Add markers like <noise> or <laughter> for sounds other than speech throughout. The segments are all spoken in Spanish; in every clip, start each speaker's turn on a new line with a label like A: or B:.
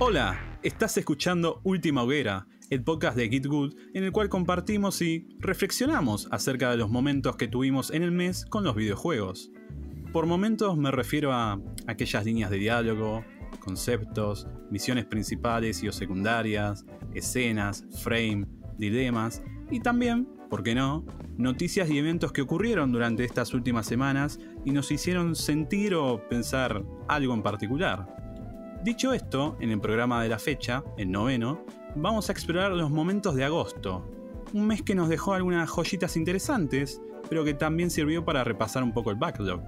A: Hola, estás escuchando Última Hoguera, el podcast de Git Good, en el cual compartimos y reflexionamos acerca de los momentos que tuvimos en el mes con los videojuegos. Por momentos me refiero a aquellas líneas de diálogo, conceptos, misiones principales y o secundarias, escenas, frame, dilemas y también, ¿por qué no?, noticias y eventos que ocurrieron durante estas últimas semanas y nos hicieron sentir o pensar algo en particular. Dicho esto, en el programa de la fecha, el noveno, vamos a explorar los momentos de agosto, un mes que nos dejó algunas joyitas interesantes, pero que también sirvió para repasar un poco el backlog.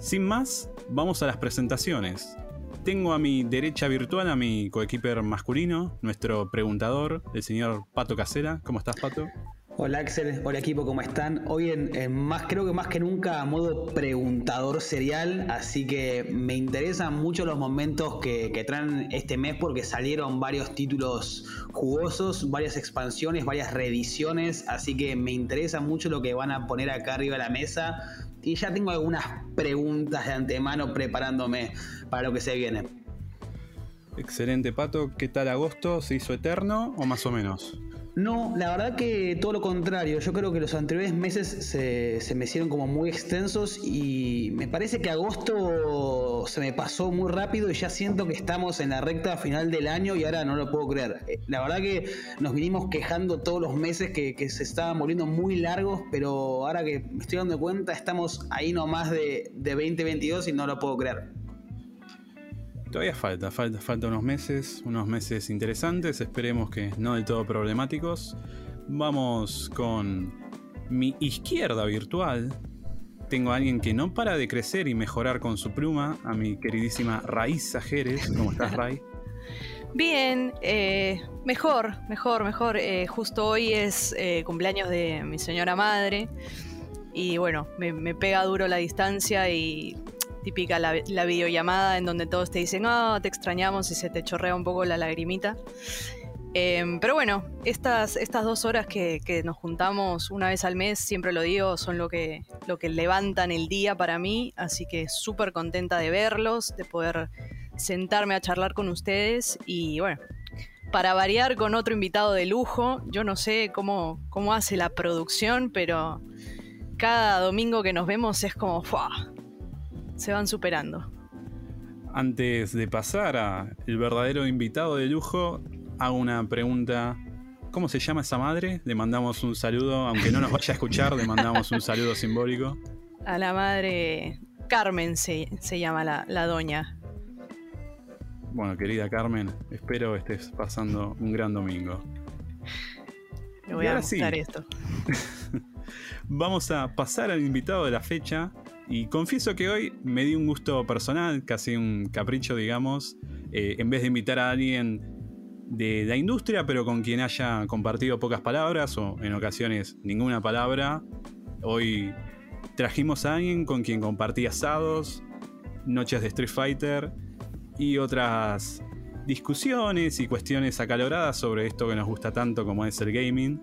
A: Sin más, vamos a las presentaciones. Tengo a mi derecha virtual a mi coequiper masculino, nuestro preguntador, el señor Pato Casera. ¿Cómo estás, Pato?
B: Hola Axel, hola equipo, ¿cómo están? Hoy en, más, creo que más que nunca, a modo preguntador serial, así que me interesan mucho los momentos que, que, traen este mes porque salieron varios títulos jugosos, varias expansiones, varias reediciones, así que me interesa mucho lo que van a poner acá arriba de la mesa y ya tengo algunas preguntas de antemano preparándome para lo que se viene.
A: Excelente, Pato. ¿Qué tal agosto? ¿Se hizo eterno o más o menos?
B: No, la verdad que todo lo contrario. Yo creo que los anteriores meses se, me hicieron como muy extensos y me parece que agosto se me pasó muy rápido y ya siento que estamos en la recta final del año y ahora no lo puedo creer. Eh, la verdad que nos vinimos quejando todos los meses que, se estaban volviendo muy largos, pero ahora que me estoy dando cuenta estamos ahí nomás de, de 2022 y no lo puedo creer.
A: Todavía falta, falta, falta unos meses, unos meses interesantes, esperemos que no del todo problemáticos. Vamos con mi izquierda virtual. Tengo a alguien que no para de crecer y mejorar con su pluma, a mi queridísima Raiza Jerez. ¿Cómo estás, Ray? <laughs>
C: Bien, eh, mejor, mejor, mejor. Eh, justo hoy es eh, cumpleaños de mi señora madre y bueno, me, pega duro la distancia y típica la, videollamada en donde todos te dicen, ah, te extrañamos y se te chorrea un poco la lagrimita. Em, pero bueno, estas, estas dos horas que, nos juntamos una vez al mes, siempre lo digo, son lo que, lo que levantan el día para mí, así que súper contenta de verlos, de poder sentarme a charlar con ustedes y bueno, para variar con otro invitado de lujo, yo no sé cómo, cómo hace la producción, pero cada domingo que nos vemos es como, ¡fua! Se van superando.
A: Antes de pasar a el verdadero invitado de lujo, hago una pregunta. ¿Cómo se llama esa madre? Le mandamos un saludo, aunque no nos vaya a escuchar, le mandamos un saludo simbólico.
C: A la madre Carmen se, llama la, doña.
A: Bueno, querida Carmen, espero estés pasando un gran domingo.
C: Me voy a gustar esto. <laughs>
A: Vamos a pasar al invitado de la fecha, y confieso que hoy me di un gusto personal, casi un capricho, digamos, eh, en vez de invitar a alguien de la industria, pero con quien haya compartido pocas palabras o en ocasiones ninguna palabra, hoy trajimos a alguien con quien compartí asados, noches de Street Fighter y otras discusiones y cuestiones acaloradas sobre esto que nos gusta tanto como es el gaming.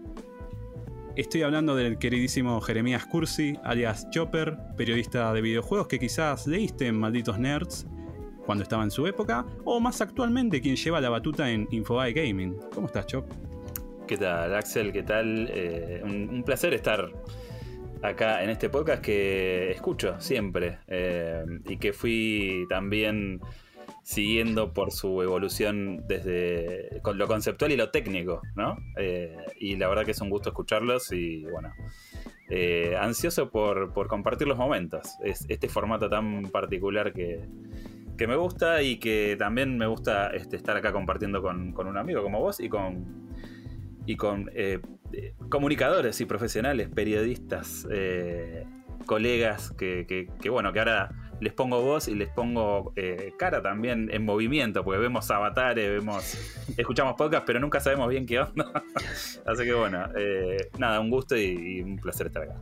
A: Estoy hablando del queridísimo Jeremías Cursi, alias Chopper, periodista de videojuegos que quizás leíste en Malditos Nerds cuando estaba en su época, o más actualmente quien lleva la batuta en Infobae Gaming. ¿Cómo estás, Chop?
D: ¿Qué tal, Axel? ¿Qué tal? Eh, un, placer estar acá en este podcast que escucho siempre eh, y que fui también siguiendo por su evolución desde lo conceptual y lo técnico, ¿no? Eh, y la verdad que es un gusto escucharlos y bueno, eh, ansioso por, compartir los momentos. Es este formato tan particular que, me gusta y que también me gusta este, estar acá compartiendo con, un amigo como vos y con, y con eh, comunicadores y profesionales, periodistas, colegas que, que, bueno, que ahora les pongo voz y les pongo eh, cara también en movimiento, porque vemos avatares, vemos, escuchamos podcast, pero nunca sabemos bien qué onda. <laughs> Así que bueno, eh, nada, un gusto y, un placer estar acá.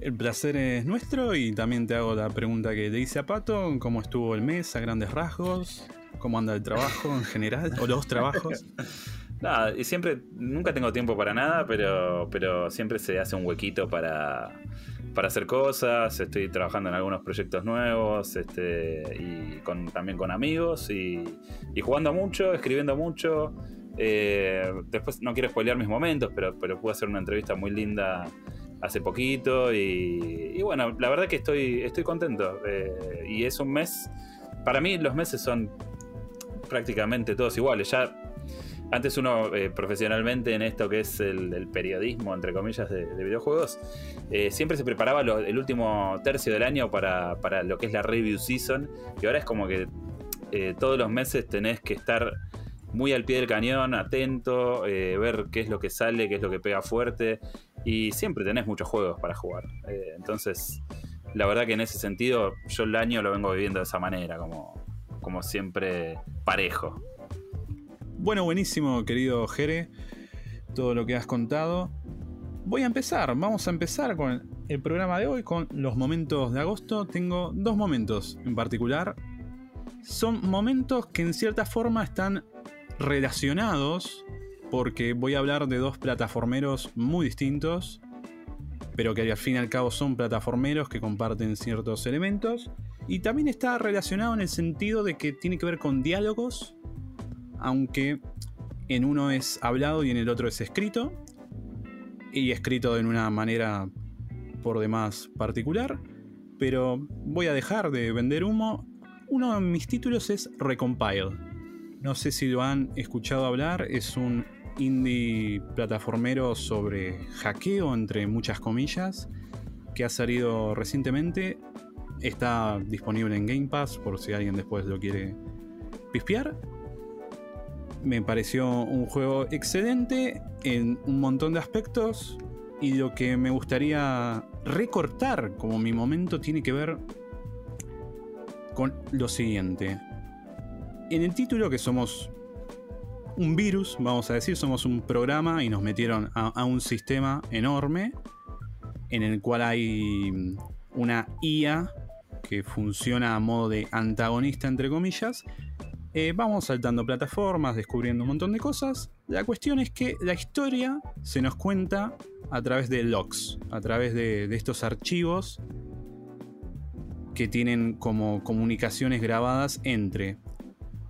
A: El placer es nuestro y también te hago la pregunta que le hice a Pato, ¿cómo estuvo el mes a grandes rasgos? ¿Cómo anda el trabajo en general? ¿O los trabajos? <laughs>
D: Nada, y siempre, nunca tengo tiempo para nada, pero, pero siempre se hace un huequito para, para hacer cosas. Estoy trabajando en algunos proyectos nuevos este, y con, también con amigos y, y jugando mucho, escribiendo mucho. Eh, después no quiero spoilear mis momentos, pero, pero pude hacer una entrevista muy linda hace poquito y, bueno, la verdad que estoy, estoy contento. Eh, y es un mes, para mí los meses son prácticamente todos iguales. Ya antes uno eh, profesionalmente en esto que es el, periodismo, entre comillas, de, videojuegos, eh, siempre se preparaba el último tercio del año para, para, lo que es la review season. Y ahora es como que todos los meses tenés que estar muy al pie del cañón, atento, ver qué es lo que sale, qué es lo que pega fuerte. Y siempre tenés muchos juegos para jugar. Eh, entonces, la verdad que en ese sentido, yo el año lo vengo viviendo de esa manera, como, como siempre parejo.
A: Bueno, buenísimo, querido Jere, todo lo que has contado. Voy a empezar, vamos a empezar con el programa de hoy, con los momentos de agosto. Tengo dos momentos en particular. Son momentos que en cierta forma están relacionados porque voy a hablar de dos plataformeros muy distintos, pero que al fin y al cabo son plataformeros que comparten ciertos elementos. Y también está relacionado en el sentido de que tiene que ver con diálogos, aunque en uno es hablado y en el otro es escrito, y escrito de una manera por demás particular, pero voy a dejar de vender humo. Uno de mis títulos es Recompile. No sé si lo han escuchado hablar, es un indie plataformero sobre hackeo, entre muchas comillas, que ha salido recientemente. Está disponible en Game Pass por si alguien después lo quiere pispear. Me pareció un juego excelente en un montón de aspectos y lo que me gustaría recortar como mi momento tiene que ver con lo siguiente. En el título que somos un virus, vamos a decir, somos un programa y nos metieron a, un sistema enorme en el cual hay una IA que funciona a modo de antagonista, entre comillas. Eh, vamos saltando plataformas, descubriendo un montón de cosas. La cuestión es que la historia se nos cuenta a través de logs, a través de estos archivos que tienen como comunicaciones grabadas entre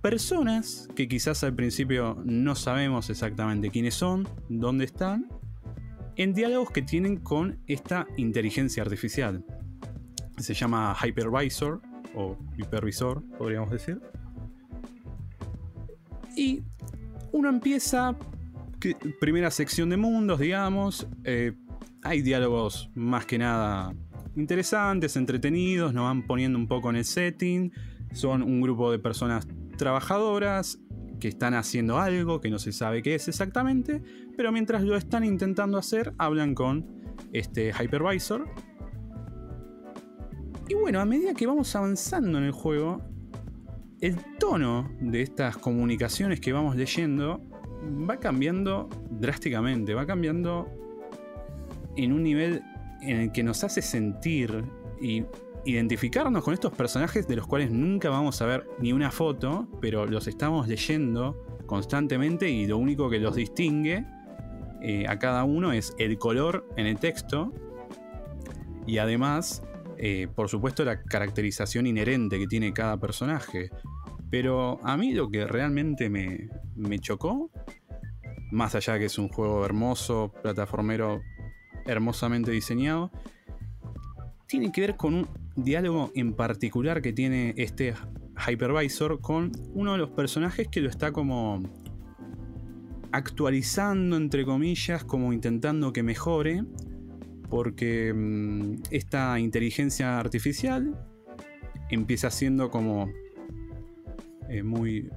A: personas que quizás al principio no sabemos exactamente quiénes son, dónde están, en diálogos que tienen con esta inteligencia artificial. Se llama Hypervisor o hipervisor, podríamos decir. Y uno empieza, primera sección de mundos, digamos, eh, hay diálogos más que nada interesantes, entretenidos, nos van poniendo un poco en el setting, son un grupo de personas trabajadoras que están haciendo algo que no se sabe qué es exactamente, pero mientras lo están intentando hacer, hablan con este hypervisor. Y bueno, a medida que vamos avanzando en el juego, el tono de estas comunicaciones que vamos leyendo va cambiando drásticamente, va cambiando en un nivel en el que nos hace sentir y identificarnos con estos personajes de los cuales nunca vamos a ver ni una foto, pero los estamos leyendo constantemente y lo único que los distingue eh, a cada uno es el color en el texto y además, eh, por supuesto, la caracterización inherente que tiene cada personaje. Pero a mí lo que realmente me, me chocó, más allá que es un juego hermoso, plataformero hermosamente diseñado, tiene que ver con un diálogo en particular que tiene este hypervisor con uno de los personajes que lo está como actualizando, entre comillas, como intentando que mejore, porque mm, esta inteligencia artificial empieza siendo como eh, muy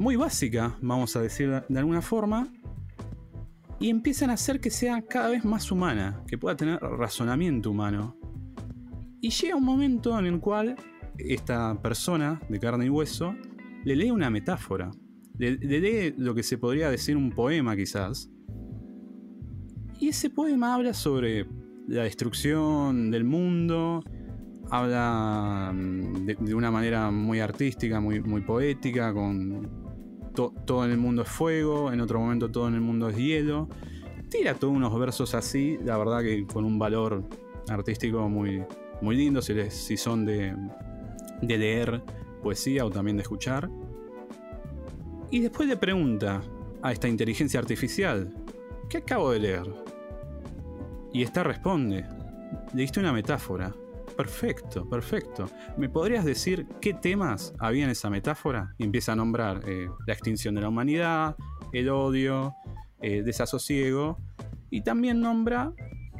A: muy básica, vamos a decir de alguna forma, y empiezan a hacer que sea cada vez más humana, que pueda tener razonamiento humano. Y llega un momento en el cual esta persona de carne y hueso le lee una metáfora, le, lee lo que se podría decir un poema quizás. Y ese poema habla sobre la destrucción del mundo, habla mm, de, una manera muy artística, muy, poética, con todo en el mundo es fuego, en otro momento todo en el mundo es hielo. Tira todos unos versos así, la verdad que con un valor artístico muy, muy lindo, si, si son de, de leer poesía o también de escuchar. Y después le pregunta a esta inteligencia artificial, ¿qué acabo de leer? Y esta responde, leíste una metáfora. Perfecto, perfecto. ¿Me podrías decir qué temas había en esa metáfora? Y empieza a nombrar eh, la extinción de la humanidad, el odio, el desasosiego, y también nombra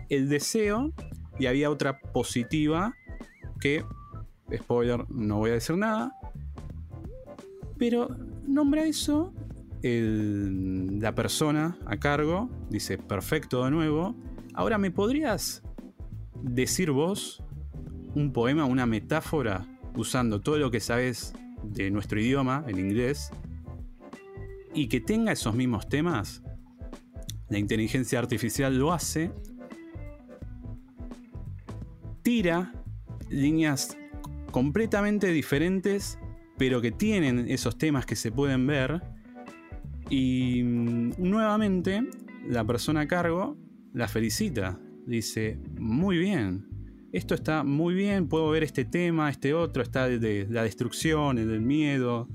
A: el deseo, y había otra positiva que, spoiler, no voy a decir nada, pero nombra eso la persona a cargo, dice, perfecto de nuevo, ahora me podrías decir vos un poema, una metáfora, usando todo lo que sabes de nuestro idioma, el inglés, y que tenga esos mismos temas, la inteligencia artificial lo hace, tira líneas completamente diferentes, pero que tienen esos temas que se pueden ver, y mm, nuevamente la persona a cargo la felicita, dice, muy bien, esto está muy bien, puedo ver este tema, este otro, está de, la destrucción, el del miedo,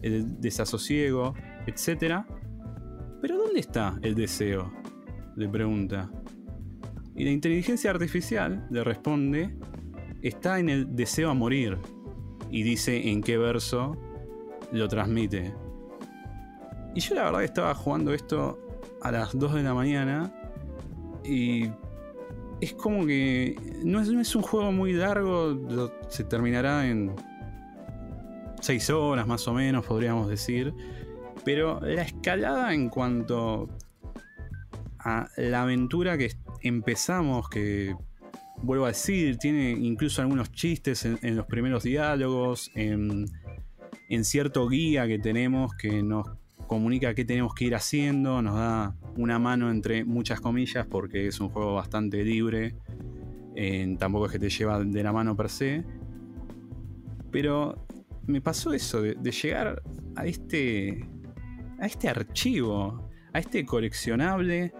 A: el desasosiego, etc. Pero ¿dónde está el deseo? Le pregunta. Y la inteligencia artificial le responde, está en el deseo a morir. Y dice en qué verso lo transmite. Y yo la verdad estaba jugando esto a las 2 de la mañana y es como que no es, un juego muy largo, se terminará en 6 horas más o menos, podríamos decir. Pero la escalada en cuanto a la aventura que empezamos, que vuelvo a decir, tiene incluso algunos chistes en, los primeros diálogos, en, en, cierto guía que tenemos que nos comunica qué tenemos que ir haciendo, nos da una mano entre muchas comillas porque es un juego bastante libre, tampoco es que te lleva de la mano per se, pero me pasó eso de, llegar a este, a este archivo, a este coleccionable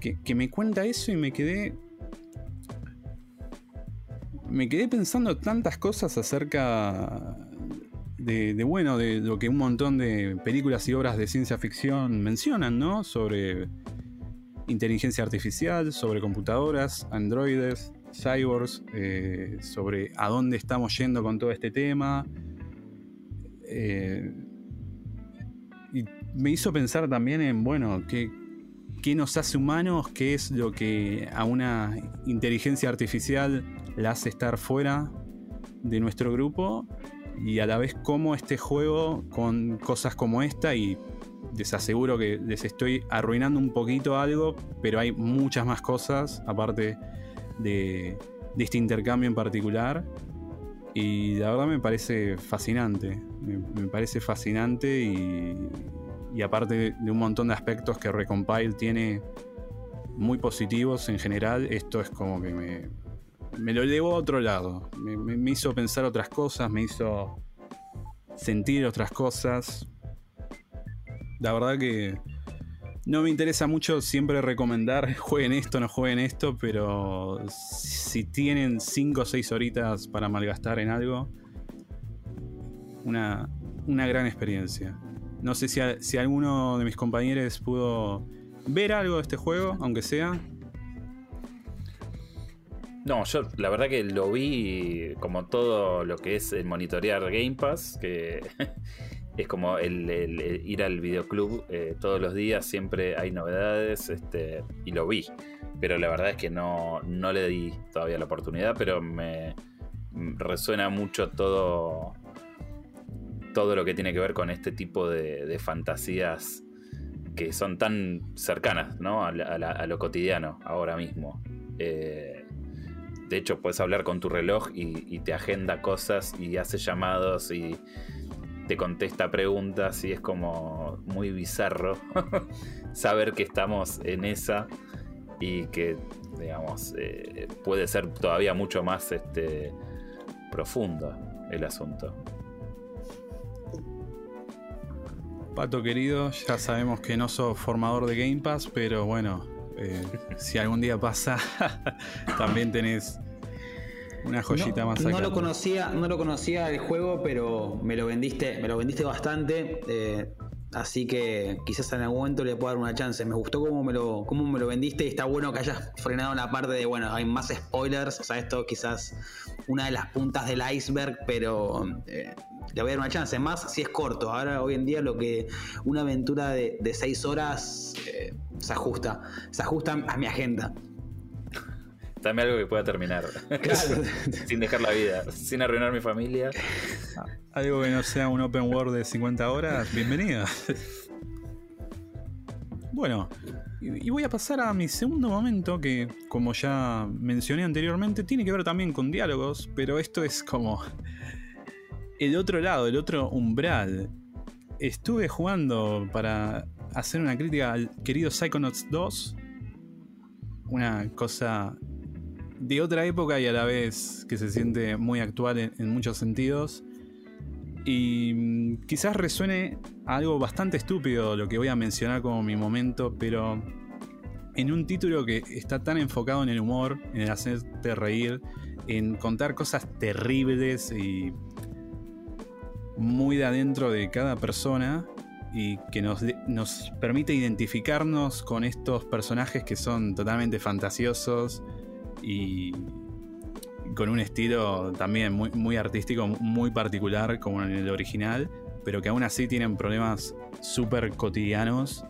A: que, que me cuenta eso y me quedé me quedé pensando tantas cosas acerca de, bueno, de lo que un montón de películas y obras de ciencia ficción mencionan, ¿no? Sobre inteligencia artificial, sobre computadoras, androides, cyborgs, eh, sobre a dónde estamos yendo con todo este tema. Eh, y me hizo pensar también en, bueno, ¿qué, qué nos hace humanos, qué es lo que a una inteligencia artificial la hace estar fuera de nuestro grupo y a la vez cómo este juego con cosas como esta y les aseguro que les estoy arruinando un poquito algo, pero hay muchas más cosas aparte de, este intercambio en particular. Y la verdad me parece fascinante, me, parece fascinante y, aparte de, de, un montón de aspectos que Recompile tiene muy positivos en general, esto es como que me, me lo llevó a otro lado. Me, hizo pensar otras cosas, me hizo sentir otras cosas. La verdad que no me interesa mucho siempre recomendar <laughs> jueguen esto, no jueguen esto, pero si tienen 5 o 6 horitas para malgastar en algo, una, una gran experiencia. No sé si, si alguno de mis compañeros pudo ver algo de este juego, aunque sea.
D: No, yo la verdad que lo vi como todo lo que es el monitorear Game Pass, que <laughs> es como el, ir al videoclub eh, todos los días, siempre hay novedades, este, y lo vi. Pero la verdad es que no, no le di todavía la oportunidad, pero me resuena mucho todo, todo lo que tiene que ver con este tipo de, fantasías que son tan cercanas ¿no? a, lo cotidiano ahora mismo. Eh, de hecho, puedes hablar con tu reloj y, te agenda cosas y hace llamados y te contesta preguntas y es como muy bizarro <laughs> saber que estamos en esa y que, digamos, eh, puede ser todavía mucho más este, profundo el asunto.
A: Pato querido, ya sabemos que no sos formador de Game Pass, pero bueno, eh, si algún día pasa, <laughs> también tenés una joyita más acá.
B: No lo conocía, no lo conocía el juego, pero me lo vendiste, me lo vendiste bastante. Eh, así que quizás en algún momento le pueda dar una chance. Me gustó cómo me lo, cómo me lo vendiste y está bueno que hayas frenado en la parte de, bueno, hay más spoilers. O sea, esto quizás una de las puntas del iceberg, pero eh, le voy a dar una chance. Más si es corto. Ahora, hoy en día, lo que una aventura de, seis horas eh, se ajusta. Se ajusta a mi agenda.
D: Dame algo que pueda terminar. <laughs> sin dejar la vida, sin arruinar mi familia. <laughs>
A: Algo que no sea un open world de 50 horas, bienvenido. <laughs> bueno, y voy a pasar a mi segundo momento que, como ya mencioné anteriormente, tiene que ver también con diálogos, pero esto es como el otro lado, el otro umbral. Estuve jugando para hacer una crítica al querido Psychonauts 2. Una cosa de otra época y a la vez que se siente muy actual en, muchos sentidos. Y mm, quizás resuene algo bastante estúpido lo que voy a mencionar como mi momento, pero en un título que está tan enfocado en el humor, en el hacerte reír, en contar cosas terribles y muy de adentro de cada persona y que nos, nos permite identificarnos con estos personajes que son totalmente fantasiosos, y con un estilo también muy, muy artístico, muy particular como en el original, pero que aún así tienen problemas súper cotidianos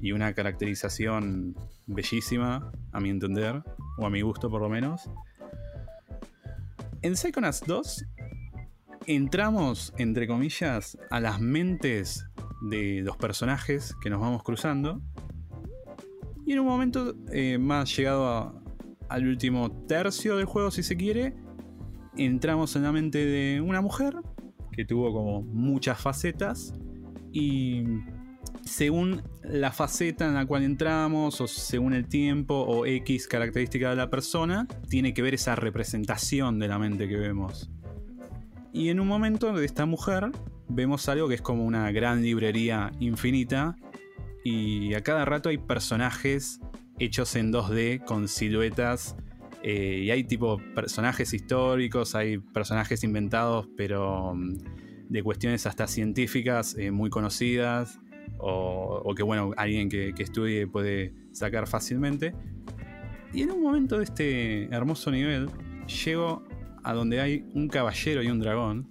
A: y una caracterización bellísima, a mi entender, o a mi gusto por lo menos. En Psychonauts 2 entramos, entre comillas, a las mentes de los personajes que nos vamos cruzando. Y en un momento eh, más llegado al último tercio del juego, si se quiere, entramos en la mente de una mujer que tuvo como muchas facetas y según la faceta en la cual entramos o según el tiempo o X característica de la persona, tiene que ver esa representación de la mente que vemos. Y en un momento de esta mujer vemos algo que es como una gran librería infinita y a cada rato hay personajes hechos en 2D con siluetas. Eh, y hay tipo personajes históricos, hay personajes inventados, pero mm, de cuestiones hasta científicas eh, muy conocidas. O, que bueno, alguien que, estudie puede sacar fácilmente. Y en un momento de este hermoso nivel, llego a donde hay un caballero y un dragón.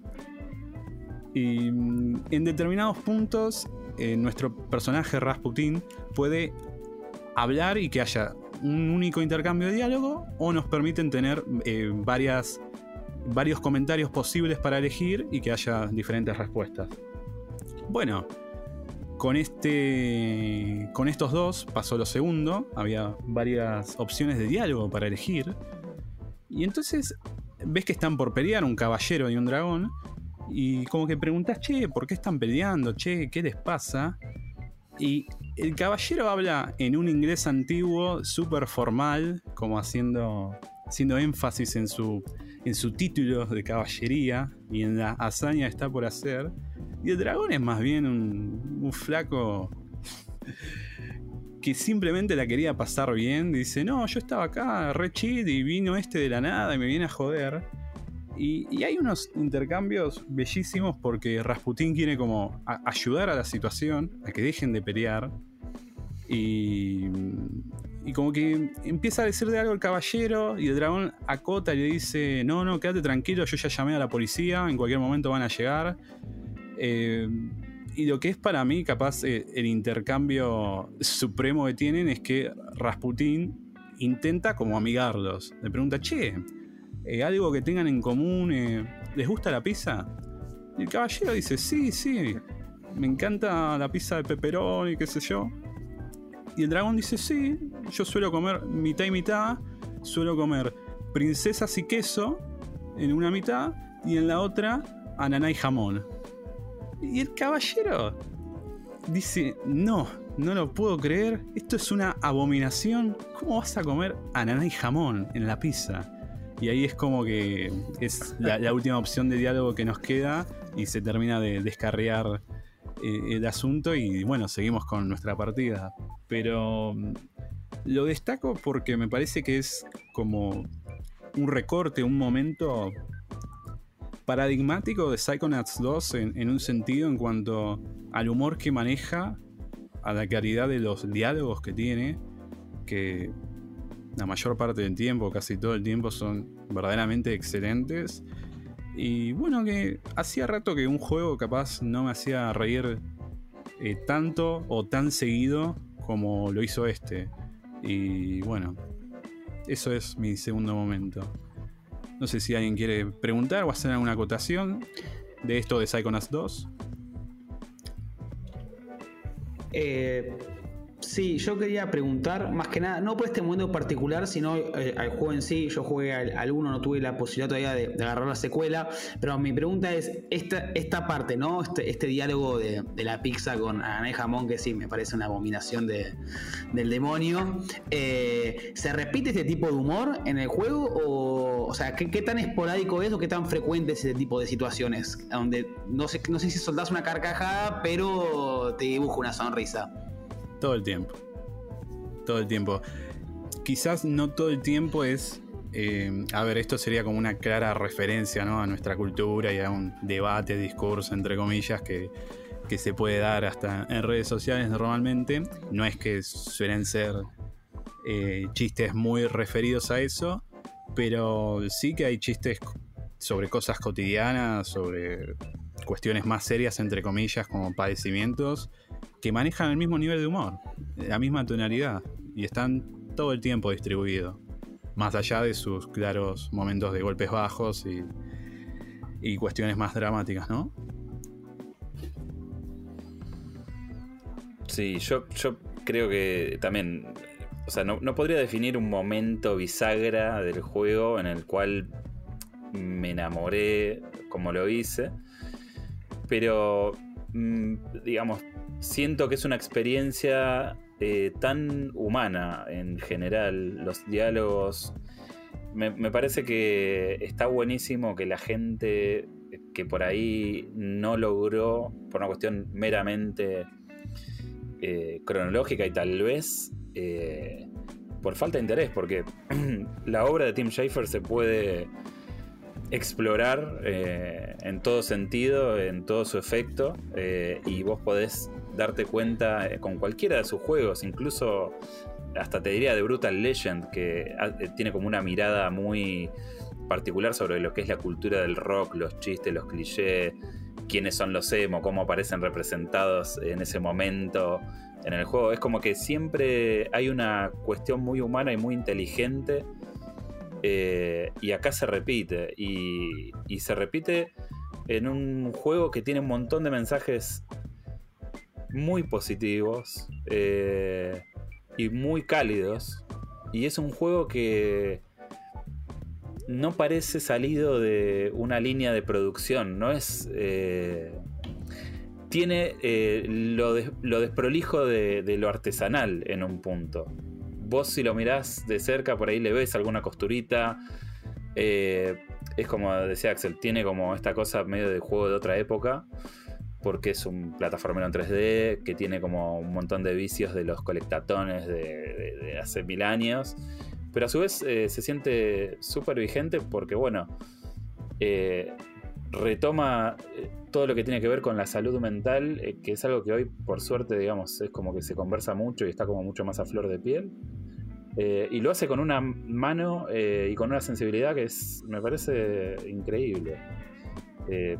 A: Y mm, en determinados puntos, eh, nuestro personaje Rasputin puede hablar y que haya un único intercambio de diálogo o nos permiten tener eh, varias, varios comentarios posibles para elegir y que haya diferentes respuestas. Bueno, con, este, con estos dos pasó lo segundo, había varias opciones de diálogo para elegir y entonces ves que están por pelear un caballero y un dragón y como que preguntas, che, ¿por qué están peleando? Che, ¿qué les pasa? Y el caballero habla en un inglés antiguo, súper formal, como haciendo, haciendo énfasis en su, en título de caballería y en la hazaña que está por hacer. Y el dragón es más bien un, flaco que simplemente la quería pasar bien. Dice, no, yo estaba acá, re chill, y vino este de la nada y me viene a joder. Y, hay unos intercambios bellísimos porque Rasputín quiere como ayudar a la situación, a que dejen de pelear. Y, y como que empieza a decirle algo al caballero y el dragón acota y le dice, no, no, quédate tranquilo, yo ya llamé a la policía, en cualquier momento van a llegar. Eh, y lo que es para mí capaz eh, el intercambio supremo que tienen es que Rasputín intenta como amigarlos. Le pregunta, che, eh, algo que tengan en común. Eh, ¿Les gusta la pizza? Y el caballero dice, sí, sí, me encanta la pizza de pepperoni, qué sé yo. Y el dragón dice, sí, yo suelo comer mitad y mitad, suelo comer princesas y queso en una mitad y en la otra ananá y jamón. Y el caballero dice, no, no lo puedo creer, esto es una abominación, ¿cómo vas a comer ananá y jamón en la pizza? Y ahí es como que es la, última opción de diálogo que nos queda y se termina de descarriar eh, el asunto y bueno, seguimos con nuestra partida. Pero mm, lo destaco porque me parece que es como un recorte, un momento paradigmático de Psychonauts 2 en, un sentido en cuanto al humor que maneja, a la claridad de los diálogos que tiene, que la mayor parte del tiempo, casi todo el tiempo, son verdaderamente excelentes. Y bueno, que hacía rato que un juego capaz no me hacía reír eh, tanto o tan seguido como lo hizo este. Y bueno, eso es mi segundo momento. No sé si alguien quiere preguntar o hacer alguna acotación de esto de Psychonauts 2.
B: Eh, Sí, yo quería preguntar, más que nada, no por este momento particular, sino eh, al juego en sí. Yo jugué al, uno, no tuve la posibilidad todavía de, agarrar la secuela, pero mi pregunta es, esta, esta parte, ¿no? Este, este diálogo de, la pizza con Anané Jamón, que sí, me parece una abominación de, del demonio. Eh, ¿Se repite este tipo de humor en el juego? O, o sea, ¿qué, tan esporádico es o qué tan frecuente es ese tipo de situaciones? Donde no sé, no sé si soltás una carcajada, pero te dibujo una sonrisa.
A: Todo el tiempo. Todo el tiempo. Quizás no todo el tiempo es. Eh, a ver, esto sería como una clara referencia ¿no? a nuestra cultura y a un debate, discurso, entre comillas, que, se puede dar hasta en redes sociales normalmente. No es que suelen ser eh, chistes muy referidos a eso, pero sí que hay chistes sobre cosas cotidianas, sobre cuestiones más serias, entre comillas, como padecimientos, que manejan el mismo nivel de humor, la misma tonalidad, y están todo el tiempo distribuidos, más allá de sus claros momentos de golpes bajos y, y cuestiones más dramáticas, ¿no?
D: Sí, yo, yo creo que también, o sea, no, no podría definir un momento bisagra del juego en el cual me enamoré como lo hice, pero mm, digamos, siento que es una experiencia eh, tan humana en general. Los diálogos. Me, parece que está buenísimo que la gente que por ahí no logró, por una cuestión meramente eh, cronológica y tal vez eh, por falta de interés, porque <clears throat> la obra de Tim Schafer se puede explorar en todo sentido, en todo su efecto, y vos podés darte cuenta eh, con cualquiera de sus juegos, incluso hasta te diría de Brutal Legend, que ah, eh, tiene como una mirada muy particular sobre lo que es la cultura del rock, los chistes, los clichés, quiénes son los emo, cómo aparecen representados en ese momento en el juego. Es como que siempre hay una cuestión muy humana y muy inteligente. Eh, y acá se repite. Y, y se repite en un juego que tiene un montón de mensajes muy positivos eh, y muy cálidos. Y es un juego que no parece salido de una línea de producción, no es... Eh, tiene eh, lo, desprolijo de, lo artesanal en un punto. Vos si lo mirás de cerca, por ahí le ves alguna costurita. es como decía Axel, tiene como esta cosa medio de juego de otra época porque es un plataformero en 3D que tiene como un montón de vicios de los colectatones de, hace mil años. Pero a su vez eh, se siente súper vigente porque, bueno, eh, retoma eh, todo lo que tiene que ver con la salud mental, que es algo que hoy, por suerte, digamos, es como que se conversa mucho y está como mucho más a flor de piel. y lo hace con una mano y con una sensibilidad que es, me parece increíble. Eh,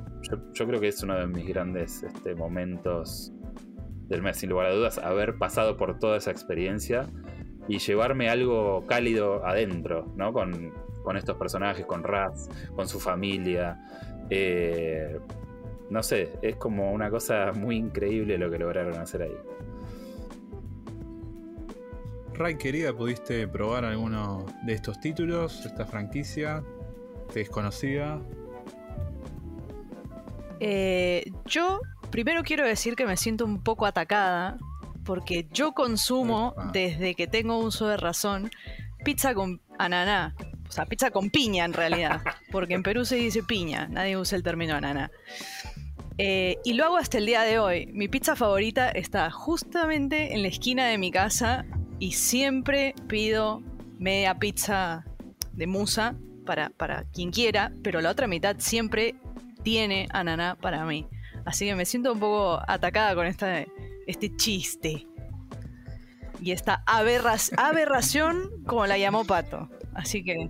D: yo, creo que es uno de mis grandes este, momentos del mes, sin lugar a dudas, haber pasado por toda esa experiencia y llevarme algo cálido adentro, ¿no? Con, estos personajes, con Raz, con su familia. Eh, no sé, es como una cosa muy increíble lo que lograron hacer ahí.
A: Ray, querida, ¿pudiste probar alguno de estos títulos, esta franquicia? ¿Te desconocida?
C: Eh, yo primero quiero decir que me siento un poco atacada porque yo consumo desde que tengo uso de razón pizza con ananá. O sea, pizza con piña en realidad. <laughs> Porque en Perú se dice piña, nadie usa el término ananá. Eh, y lo hago hasta el día de hoy. Mi pizza favorita está justamente en la esquina de mi casa y siempre pido media pizza de musa para, para quien quiera, pero la otra mitad siempre tiene ananá para mí. Así que me siento un poco atacada con esta, este chiste. Y esta <laughs> aberración, como la llamó Pato. Así que.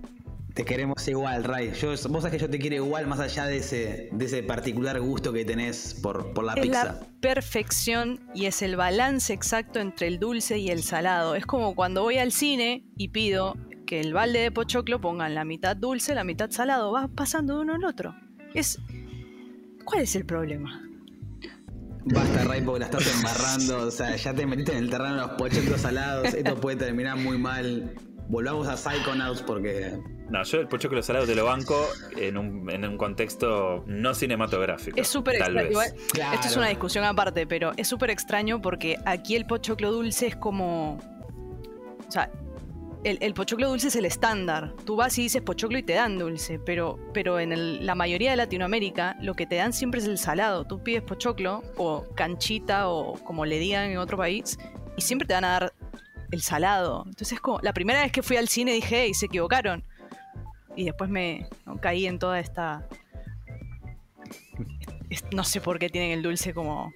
B: Te queremos igual, Ray. Yo, vos sabés que yo te quiero igual, más allá de ese, de ese particular gusto que tenés por, por la
C: es
B: pizza.
C: la perfección y es el balance exacto entre el dulce y el salado. Es como cuando voy al cine y pido que el balde de pochoclo pongan la mitad dulce, la mitad salado. Va pasando de uno al otro. Es. ¿Cuál es el problema?
B: Basta, Ray, porque la estás embarrando. O sea, ya te metiste en el terreno de los pochoclos salados. Esto puede terminar muy mal. Volvamos a Psychonauts porque.
D: No, yo el pochoclo salado te lo banco en un, en un contexto no cinematográfico.
C: Es súper
D: tal
C: extraño.
D: vez.
C: Igual,
B: Claro.
C: Esto es una discusión aparte, pero es súper extraño porque aquí el pochoclo dulce es como. O sea, el, pochoclo dulce es el estándar. Tú vas y dices pochoclo y te dan dulce, pero, pero en la mayoría de Latinoamérica lo que te dan siempre es el salado. Tú pides pochoclo o canchita o como le digan en otro país y siempre te van a dar el salado. Entonces es como, la primera vez que fui al cine dije, hey, se equivocaron. Y después me caí en toda esta... es- No sé por qué tienen el dulce como...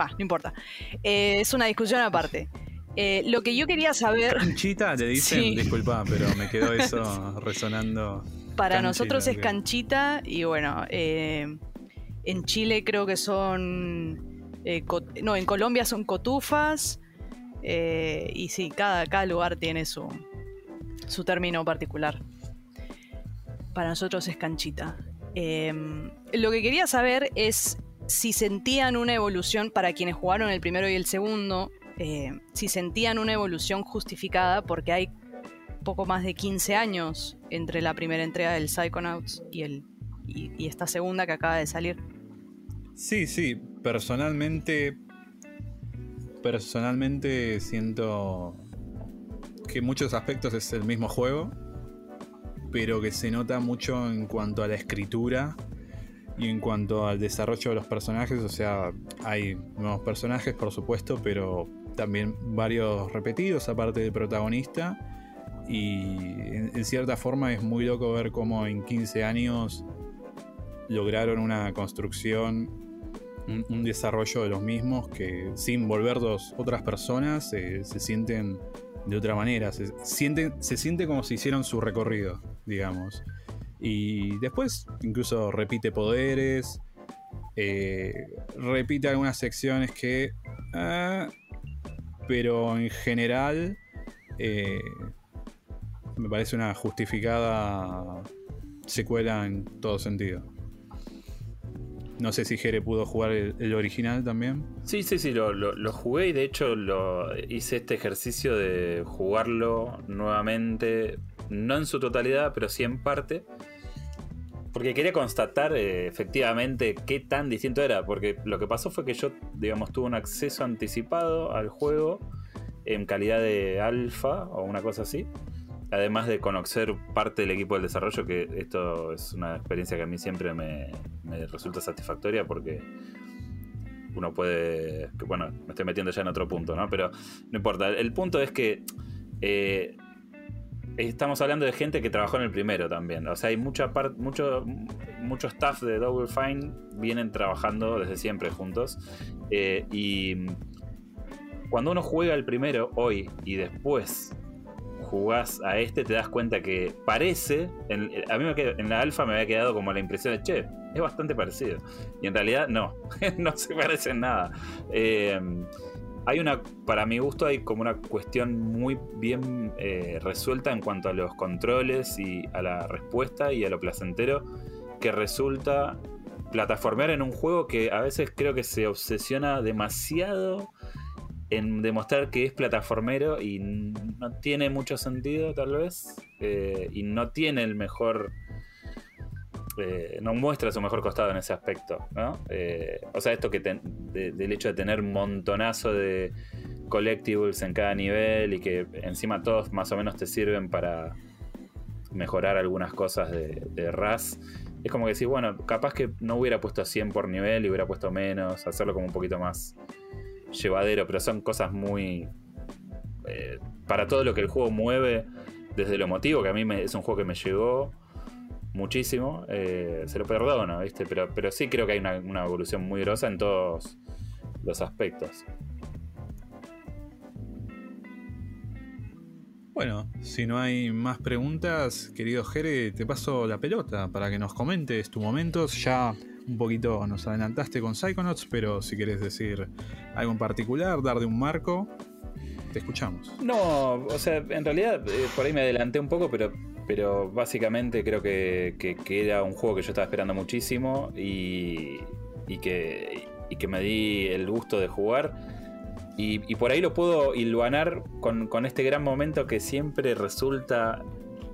C: Va, no importa. Eh, es una discusión aparte. Eh, lo que yo quería saber...
A: Canchita, te dicen,
C: Sí.
A: disculpa, pero me quedó <laughs> eso resonando.
C: Para
A: Canchita,
C: nosotros es canchita y bueno, eh, en Chile creo que son... eh, no, en Colombia son cotufas y sí, cada, cada lugar tiene su, su término particular. Para nosotros es canchita. Eh, lo que quería saber es si sentían una evolución para quienes jugaron el primero y el segundo, eh, si sentían una evolución justificada porque hay poco más de 15 años entre la primera entrega del Psychonauts y, el, y, y esta segunda que acaba de salir.
A: Sí, sí, personalmente. Personalmente siento que en muchos aspectos es el mismo juego, pero que se nota mucho en cuanto a la escritura y en cuanto al desarrollo de los personajes. O sea, hay nuevos personajes, por supuesto, pero también varios repetidos, aparte del protagonista. Y en, cierta forma es muy loco ver cómo en 15 años lograron una construcción un, desarrollo de los mismos que sin volver dos otras personas se sienten de otra manera. Se, sienten, se siente como si hicieron su recorrido, digamos. Y después incluso repite poderes, eh, repite algunas secciones que... ah, pero en general eh, me parece una justificada secuela en todo sentido. No sé si Jere pudo jugar el, original también.
D: Sí, sí, sí, lo, lo- jugué y de hecho hice este ejercicio de jugarlo nuevamente, no en su totalidad, pero sí en parte. Porque quería constatar eh, efectivamente qué tan distinto era. Porque lo que pasó fue que yo, digamos, tuve un acceso anticipado al juego en calidad de alfa o una cosa así. Además de conocer parte del equipo del desarrollo, que esto es una experiencia que a mí siempre me, resulta satisfactoria porque uno puede. Bueno, me estoy metiendo ya en otro punto, ¿no? Pero no importa. El punto es que. eh, estamos hablando de gente que trabajó en el primero también. O sea, hay mucha parte. Mucho, mucho staff de Double Fine vienen trabajando desde siempre juntos. Eh, y cuando uno juega el primero hoy y después jugás a este, te das cuenta que parece. A mí me qued- en la alfa me había quedado como la impresión de che, es bastante parecido. Y en realidad no, <laughs> no se parece en nada. Eh, hay una, para mi gusto, hay como una cuestión muy bien eh, resuelta en cuanto a los controles y a la respuesta y a lo placentero que resulta plataformear en un juego que a veces creo que se obsesiona demasiado en demostrar que es plataformero y no tiene mucho sentido tal vez eh, y no tiene el mejor eh, no muestra su mejor costado en ese aspecto ¿no? Eh, o sea esto que del hecho de tener un montonazo de collectibles en cada nivel y que encima todos más o menos te sirven para mejorar algunas cosas de, de RAS es como que decís, bueno, capaz que no hubiera puesto 100 por nivel y hubiera puesto menos, hacerlo como un poquito más llevadero, pero son cosas muy... Eh, para todo lo que el juego mueve, desde lo emotivo, que a mí es un juego que me llegó muchísimo, eh, se lo perdono, ¿viste? Pero, pero sí creo que hay una, una evolución muy grosa en todos los aspectos.
A: Bueno, si no hay más preguntas, querido Jere, te paso la pelota para que nos comentes tus momentos. Ya un poquito nos adelantaste con Psychonauts, pero si quieres decir algo en particular, darle un marco, te escuchamos.
D: No, o sea, en realidad eh, por ahí me adelanté un poco, pero, pero básicamente creo que, que, era un juego que yo estaba esperando muchísimo y, y, que, y que me di el gusto de jugar. Y, por ahí lo puedo hilvanar con, este gran momento que siempre resulta,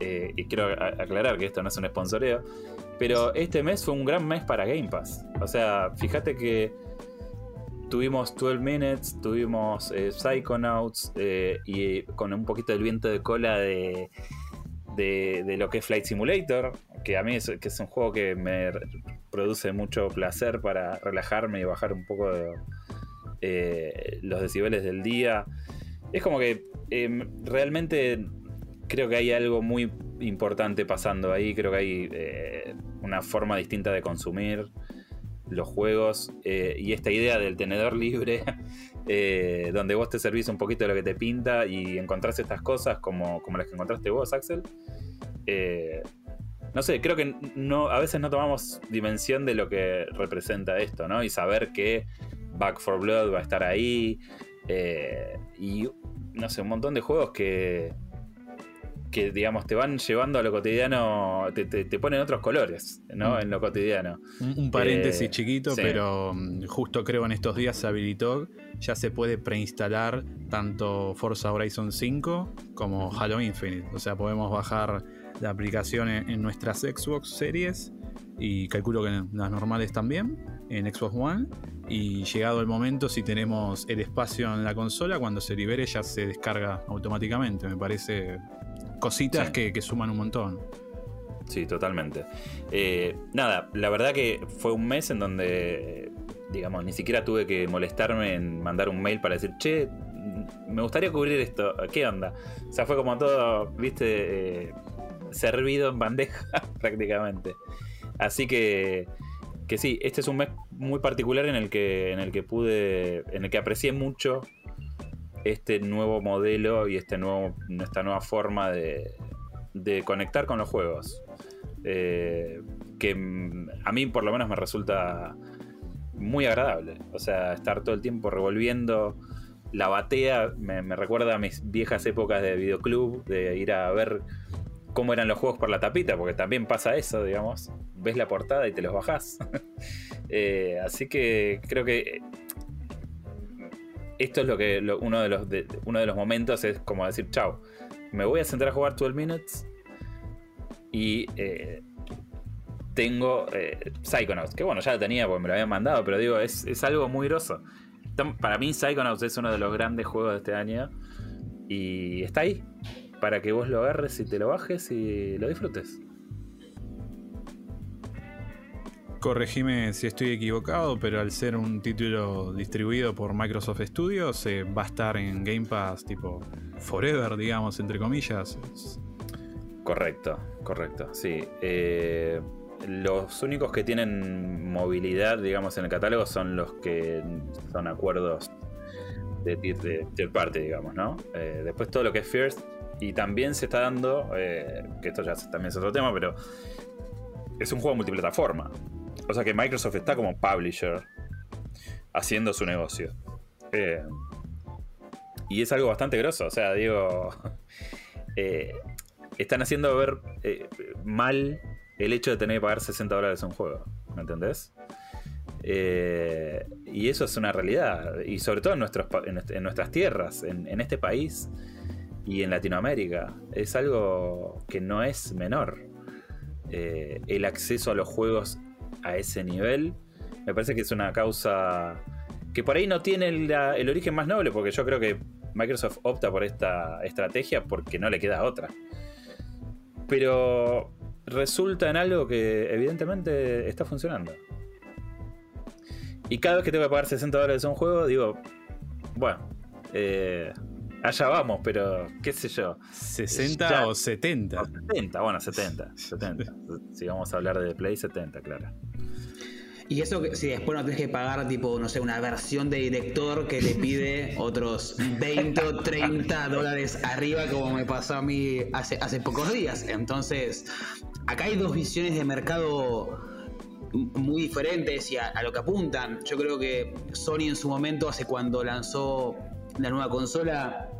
D: eh, y quiero aclarar que esto no es un sponsoreo, pero este mes fue un gran mes para Game Pass. O sea, fíjate que tuvimos 12 Minutes, tuvimos eh, Psychonauts eh, y con un poquito del viento de cola de, de, lo que es Flight Simulator, que a mí es, que es un juego que me produce mucho placer para relajarme y bajar un poco eh, los decibeles del día. Es como que em, realmente creo que hay algo muy importante pasando ahí. Creo que hay eh, una forma distinta de consumir los juegos eh, y esta idea del tenedor libre, <laughs> donde vos te servís un poquito de lo que te pinta y encontrás estas cosas como, como las que encontraste vos, Axel. no sé, creo que no, a veces no tomamos dimensión de lo que representa esto, ¿no? Y saber que Back for Blood va a estar ahí. Eh, y no sé, un montón de juegos que, que digamos, te van llevando a lo cotidiano, te, ponen otros colores, ¿no? Mm. En lo cotidiano.
A: Un, paréntesis eh, chiquito, pero mm, justo creo en estos días se habilitó, ya se puede preinstalar tanto Forza Horizon 5 como Halo Infinite. O sea, podemos bajar la aplicación en nuestras Xbox series y calculo que en las normales también, en Xbox One. Y llegado el momento, si tenemos el espacio en la consola, cuando se libere ya se descarga automáticamente. Me parece cositas que, suman un montón.
D: Sí, totalmente. Eh, nada, la verdad que fue un mes en donde, digamos, ni siquiera tuve que molestarme en mandar un mail para decir, che, me gustaría cubrir esto, ¿qué onda? O sea, fue como todo, viste, eh, servido en bandeja <laughs> prácticamente. Así que, que sí, este es un mes muy particular en el que, en el que pude, en el que aprecié mucho este nuevo modelo y este nuevo, esta nueva forma de, de conectar con los juegos. Eh, que a mí por lo menos me resulta muy agradable. O sea, estar todo el tiempo revolviendo la batea me, recuerda a mis viejas épocas de videoclub, de ir a ver cómo eran los juegos por la tapita, porque también pasa eso, digamos. Ves la portada y te los bajás. <laughs> Eh, así que creo que esto es lo que uno, de los, uno de los momentos es como decir, chao, me voy a sentar a jugar 12 minutes y eh, tengo eh, Psychonauts, que bueno, ya lo tenía porque me lo habían mandado, pero digo, es, es algo muy groso. Para mí Psychonauts es uno de los grandes juegos de este año y está ahí, para que vos lo agarres y te lo bajes y lo disfrutes.
A: Corregime si estoy equivocado, pero al ser un título distribuido por Microsoft Studios, eh, va a estar en Game Pass tipo forever, digamos, entre comillas.
D: Correcto, correcto, sí. Eh, los únicos que tienen movilidad, digamos, en el catálogo son los que son acuerdos de, de, parte, digamos, ¿no? Eh, después todo lo que es First y también se está dando, eh, que esto ya también es otro tema, pero es un juego multiplataforma. O sea que Microsoft está como publisher haciendo su negocio. Eh, y es algo bastante grosso. O sea, digo, <laughs> eh, están haciendo ver mal el hecho de tener que pagar 60 dólares un juego. ¿Me entendés? y eso es una realidad. Y sobre todo en, nuestros, en, nuestras tierras, en este país y en Latinoamérica. Es algo que no es menor. Eh, el acceso a los juegos a ese nivel me parece que es una causa que por ahí no tiene el origen más noble, porque yo creo que Microsoft opta por esta estrategia porque no le queda otra. Pero resulta en algo que evidentemente está funcionando. Y cada vez que tengo que pagar 60 dólares a un juego, digo, bueno, eh, allá vamos, pero qué sé yo.
A: ¿60 o 70?
D: 70, bueno, 70. 70. <laughs> si vamos a hablar de Play, 70, claro.
B: Y eso si después no tenés que pagar, tipo, no sé, una versión de director que le pide <laughs> otros 20 o 30 dólares arriba, como me pasó a mí hace, hace pocos días. Entonces, acá hay dos visiones de mercado muy diferentes y a, a, lo que apuntan. Yo creo que Sony en su momento, hace cuando lanzó la nueva consola,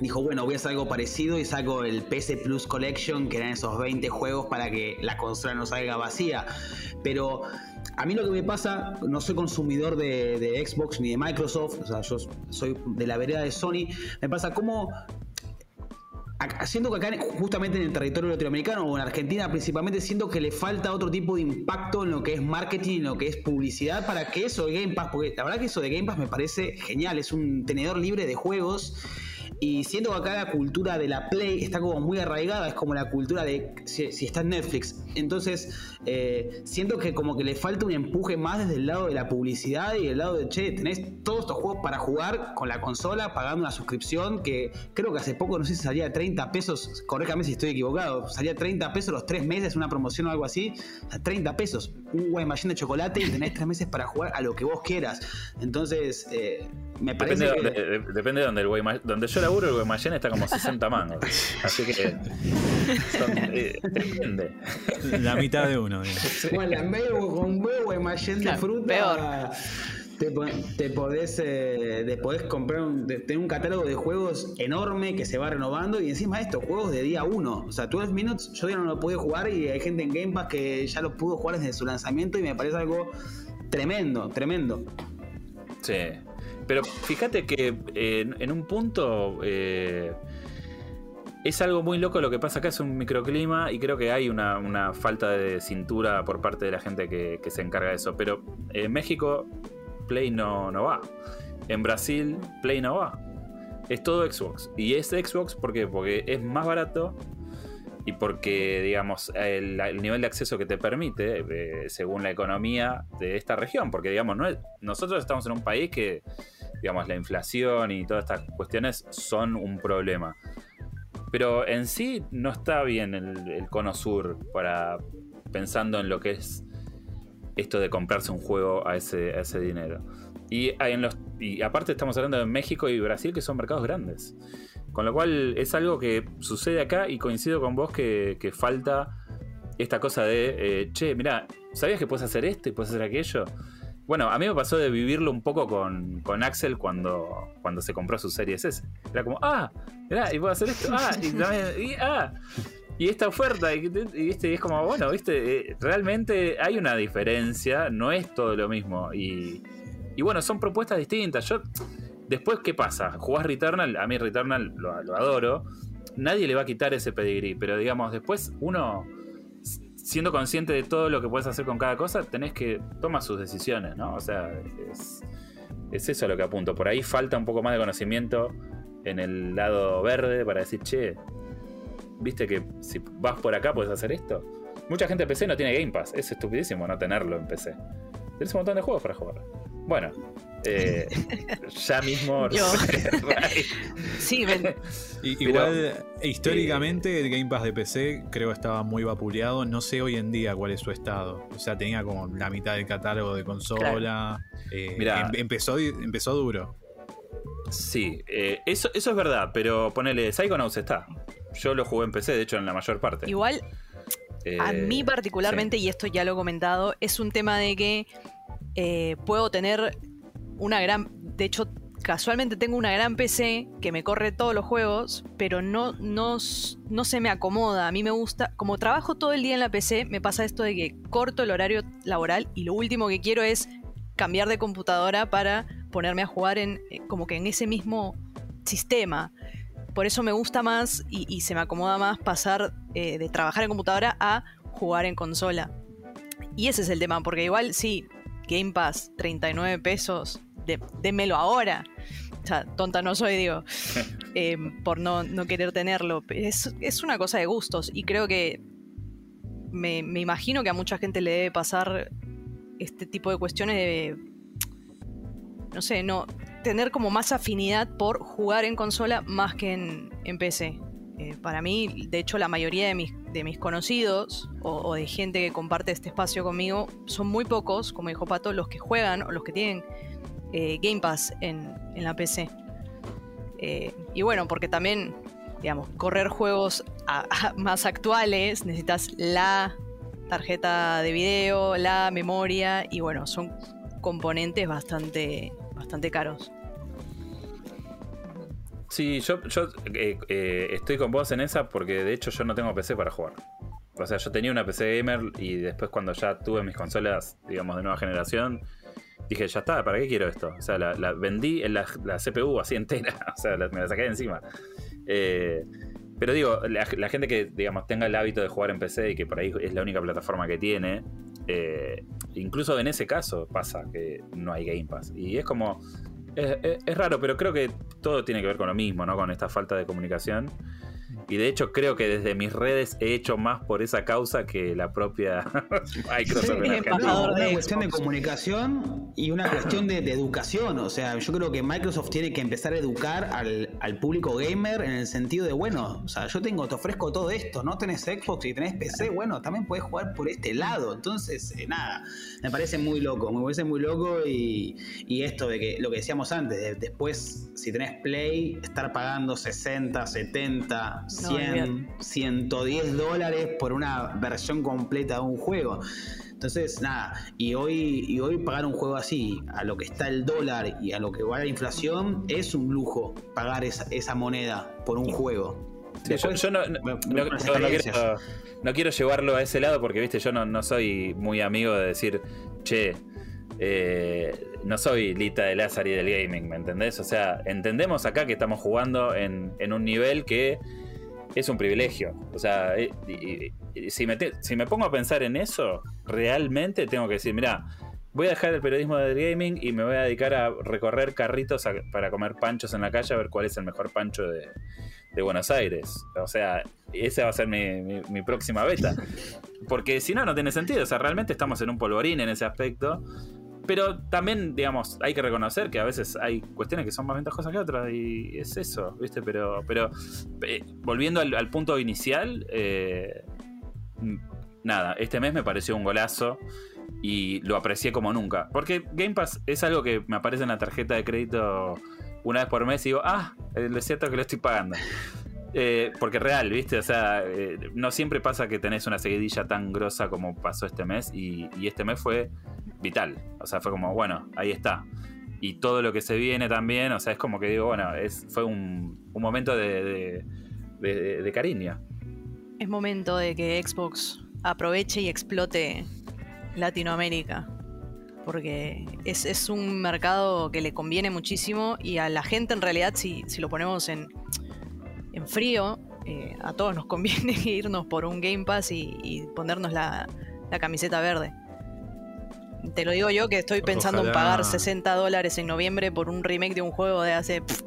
B: dijo, bueno, voy a hacer algo parecido y saco el PS Plus Collection, que eran esos 20 juegos para que la consola no salga vacía. Pero a mí lo que me pasa, no soy consumidor de, Xbox ni de Microsoft, o sea, yo soy de la vereda de Sony, me pasa como siento que acá justamente en el territorio latinoamericano o en Argentina principalmente siento que le falta otro tipo de impacto en lo que es marketing, en lo que es publicidad para que eso de Game Pass, porque la verdad que eso de Game Pass me parece genial, es un tenedor libre de juegos y siento que acá la cultura de la Play está como muy arraigada, es como la cultura de si, está en Netflix. Entonces, eh, siento que como que le falta un empuje más desde el lado de la publicidad y el lado de, che, tenés todos estos juegos para jugar con la consola, pagando una suscripción que creo que hace poco, no sé si salía 30 pesos, corréjame si estoy equivocado, salía 30 pesos los tres meses, una promoción o algo así, 30 pesos, un Guaymallén de chocolate y tenés tres meses para jugar a lo que vos quieras. Entonces, eh, me parece
D: depende que... De, depende de donde, el Guaymallén, donde yo laburo, el Guaymallén está como 60 mangos. Así que
A: eh, depende. La mitad de uno.
B: Bueno, en vez de con huevo Guaymallén de fruta... Te, te, podés, eh, podés comprar un, tener un catálogo de juegos enorme que se va renovando y encima estos juegos de día 1. O sea, 12 Minutes yo ya no lo pude jugar y hay gente en Game Pass que ya lo pudo jugar desde su lanzamiento y me parece algo tremendo, tremendo.
D: Sí, pero fíjate que en un punto eh, es algo muy loco lo que pasa acá, es un microclima y creo que hay una, falta de cintura por parte de la gente que, se encarga de eso. Pero en México, Play no, no va. En Brasil, Play no va. Es todo Xbox. Y es Xbox ¿por porque es más barato y porque, digamos, el, nivel de acceso que te permite, eh, según la economía de esta región, porque, digamos, no nosotros estamos en un país que, digamos, la inflación y todas estas cuestiones son un problema. Pero en sí no está bien el, cono sur para pensando en lo que es esto de comprarse un juego a ese, ese dinero. Y, en los, y aparte estamos hablando de México y Brasil, que son mercados grandes. Con lo cual es algo que sucede acá y coincido con vos que, falta esta cosa de, eh, che, mira, ¿sabías que puedes hacer esto y puedes hacer aquello? Bueno, a mí me pasó de vivirlo un poco con, Axel cuando, cuando se compró su Series S. Era como, ah, mirá, y puedo hacer esto, ah, y, ah, y esta oferta, y, ¿viste? es como, bueno, viste, eh, realmente hay una diferencia, no es todo lo mismo. Y, y bueno, son propuestas distintas. Yo Después, ¿qué pasa? Jugás Returnal, a mí Returnal lo, adoro. Nadie le va a quitar ese pedigrí, pero digamos, después uno, siendo consciente de todo lo que puedes hacer con cada cosa, tenés que tomar sus decisiones, ¿no? O sea, es, es eso lo que apunto. Por ahí falta un poco más de conocimiento en el lado verde para decir, che, viste que si vas por acá puedes hacer esto. Mucha gente en PC no tiene Game Pass, es estupidísimo no tenerlo en PC. Tienes un montón de juegos para jugar. Bueno, eh, <laughs> ya mismo.
C: sí,
A: Igual, históricamente, el Game Pass de PC creo estaba muy vapuleado. No sé hoy en día cuál es su estado. O sea, tenía como la mitad del catálogo de consola. Eh, em, empezó, empezó duro.
D: Sí, eh, eso, eso es verdad, pero ponele, Psychonauts está. Yo lo jugué en PC, de hecho, en la mayor parte.
C: Igual, a mí particularmente, y esto ya lo he comentado, es un tema de que puedo tener una gran. De hecho, casualmente tengo una gran PC que me corre todos los juegos, pero no, no, no se me acomoda. A mí me gusta. Como trabajo todo el día en la PC, me pasa esto de que corto el horario laboral y lo último que quiero es cambiar de computadora para ponerme a jugar en eh, como que en ese mismo sistema. Por eso me gusta más y, se me acomoda más pasar eh, de trabajar en computadora a jugar en consola. Y ese es el tema, porque igual sí, Game Pass, 39 pesos, démelo ahora. O sea, tonta no soy, digo, <laughs> em, por no, no, querer tenerlo. Es, es una cosa de gustos y creo que me, me imagino que a mucha gente le debe pasar este tipo de cuestiones de, no sé, no tener como más afinidad por jugar en consola más que en, en PC. Eh, para mí, de hecho, la mayoría de mis, de mis conocidos o, de gente que comparte este espacio conmigo son muy pocos, como dijo Pato, los que juegan o los que tienen eh, Game Pass en, la PC. Eh, y bueno, porque también, digamos, correr juegos más actuales necesitas la tarjeta de video, la memoria y bueno, son componentes bastante, bastante caros.
D: Sí, yo, yo eh, eh, estoy con vos en esa porque de hecho yo no tengo PC para jugar. O sea, yo tenía una PC gamer y después cuando ya tuve mis consolas, digamos, de nueva generación, dije, ya está, ¿para qué quiero esto? O sea, la, la vendí en la, CPU así entera, <laughs> o sea, la- me la saqué de encima. Eh, pero digo, la, la gente que, digamos, tenga el hábito de jugar en PC y que por ahí es la única plataforma que tiene, eh, incluso en ese caso pasa que no hay Game Pass. Y es como, es, es- raro, pero creo que todo tiene que ver con lo mismo, ¿no? Con esta falta de comunicación. Y de hecho creo que desde mis redes he hecho más por esa causa que la propia <laughs> Microsoft.
C: Sí,
D: Argentina.
C: embajador
B: una
C: de
B: cuestión de comunicación y una <laughs> cuestión de, de educación. O sea, yo creo que Microsoft tiene que empezar a educar al, al público gamer en el sentido de, bueno, o sea, yo tengo, te ofrezco todo esto, ¿no? Tenés Xbox y tenés PC, bueno, también puedes jugar por este lado. Entonces, eh, nada, me parece muy loco, me parece muy loco y, y esto de que lo que decíamos antes, de- después, si tenés Play, estar pagando 60, 70, 100, 110 dólares por una versión completa de un juego. Entonces, nada, y hoy, y hoy pagar un juego así, a lo que está el dólar y a lo que va la inflación, es un lujo pagar esa, esa moneda por un juego.
D: Sí, yo, no, quiero, no quiero llevarlo a ese lado porque, viste, yo no, no soy muy amigo de decir, che, eh, no soy Lita de Lázaro y del gaming, ¿me entendés? O sea, entendemos acá que estamos jugando en, en un nivel que es un privilegio. O sea, eh, si, me si me pongo a pensar en eso, realmente tengo que decir, mira, voy a dejar el periodismo del gaming y me voy a dedicar a recorrer carritos para comer panchos en la calle a ver cuál es el mejor pancho de, de Buenos Aires. O sea, esa va a ser mi, mi- mi próxima beta. Porque si no, no tiene sentido. O sea, realmente estamos en un polvorín en ese aspecto. Pero también, digamos, hay que reconocer que a veces hay cuestiones que son más ventajosas que otras y es eso, ¿viste? Pero, pero eh, volviendo al, punto inicial, eh, nada, este mes me pareció un golazo y lo aprecié como nunca. Porque Game Pass es algo que me aparece en la tarjeta de crédito una vez por mes y digo, ah, es cierto que lo estoy pagando. Eh, porque real, ¿viste? O sea, eh, no siempre pasa que tenés una seguidilla tan grosa como pasó este mes y este mes fue O sea, fue como, bueno, ahí está. Y todo lo que se viene también, o sea, es como que digo, bueno, es, fue un, un momento de cariño.
C: Es momento de que Xbox aproveche y explote Latinoamérica. Porque es, es un mercado que le conviene muchísimo y a la gente en realidad, si, si lo ponemos en, en frío, eh, a todos nos <laughs> conviene irnos por un Game Pass y, y ponernos la, la camiseta verde. Te lo digo yo que estoy pensando en pagar 60 dólares en noviembre por un remake de un juego de hace pff,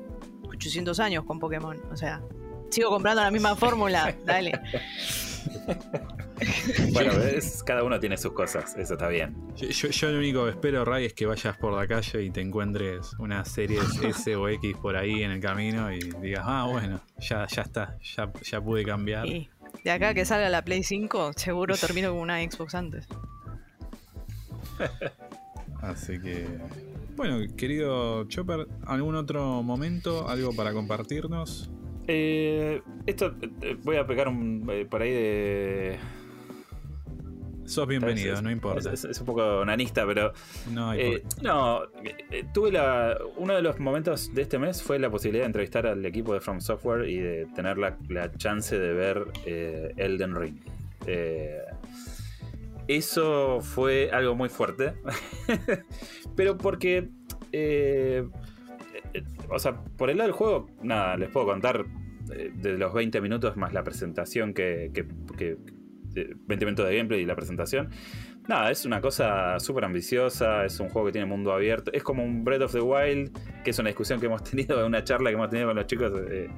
C: 800 años con Pokémon. O sea, sigo comprando la misma fórmula. <laughs> Dale.
D: Bueno, es- cada uno tiene sus cosas, eso está bien.
A: Yo, yo- yo lo único que espero, Ray, es que vayas por la calle y te encuentres una serie S o X por ahí en el camino y digas, ah, bueno, ya, ya está, ya, ya pude cambiar.
C: Y de acá que salga la Play 5, seguro termino con una Xbox antes. <laughs>
A: Así que. Bueno, querido Chopper, ¿algún otro momento? ¿Algo para compartirnos?
D: Eh, esto, eh, voy a pegar un, eh, por ahí de...
A: Sos bienvenido,
D: es-
A: no importa.
D: Es, es un poco nanista, pero
A: No hay
D: Eh, no, eh, tuve la. Uno de los momentos de este mes fue la posibilidad de entrevistar al equipo de From Software y de tener la, la chance de ver eh, Elden Ring. Eh, eso fue algo muy fuerte. <laughs> Pero porque. eh, eh, o sea, por el lado del juego, nada, les puedo contar eh, de los 20 minutos más la presentación que. que- que- eh, 20 minutos de gameplay y la presentación. Nada, es una cosa súper ambiciosa, es un juego que tiene mundo abierto, es como un Breath of the Wild, que es una discusión que hemos <laughs> tenido, una charla que hemos tenido con los chicos eh,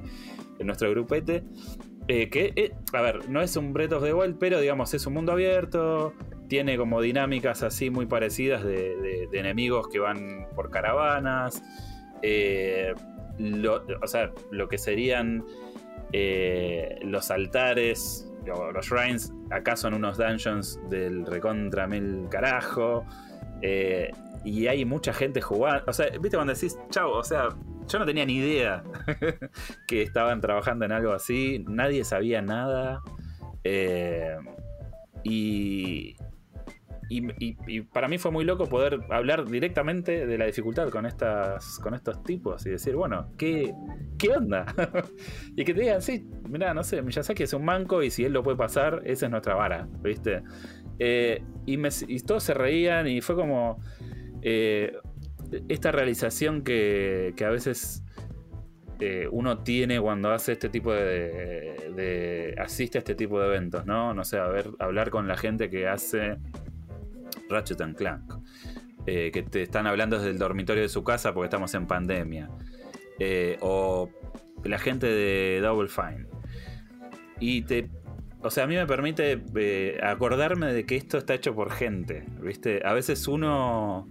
D: en nuestro grupete. Eh, que, eh, a ver, no es un Breath of the Wild, pero digamos, es un mundo abierto. Tiene como dinámicas así muy parecidas de, enemigos que van por caravanas. Eh, o sea, lo que serían los altares, los shrines, acá son unos dungeons del recontra mil carajo. y hay mucha gente jugando. O sea, viste cuando decís, chao, o sea, yo no tenía ni idea <laughs> que estaban trabajando en algo así. Nadie sabía nada. Eh, y, y, para mí fue muy loco poder hablar directamente de la dificultad con, estas, con estos tipos y decir, bueno, ¿qué, qué onda? <laughs> y que te digan, sí, mira, no sé, Miyazaki es un manco y si él lo puede pasar, esa es nuestra vara, ¿viste? Eh, y, me, y todos se reían y fue como... Eh, esta realización que, a veces eh, uno tiene cuando hace este tipo de, asiste a este tipo de eventos, ¿no? No sé, a ver, hablar con la gente que hace Ratchet and Clank. Eh, que te están hablando desde el dormitorio de su casa porque estamos en pandemia. Eh, o la gente de Double Fine. Y te. O sea, a mí me permite acordarme de que esto está hecho por gente. ¿Viste? A veces uno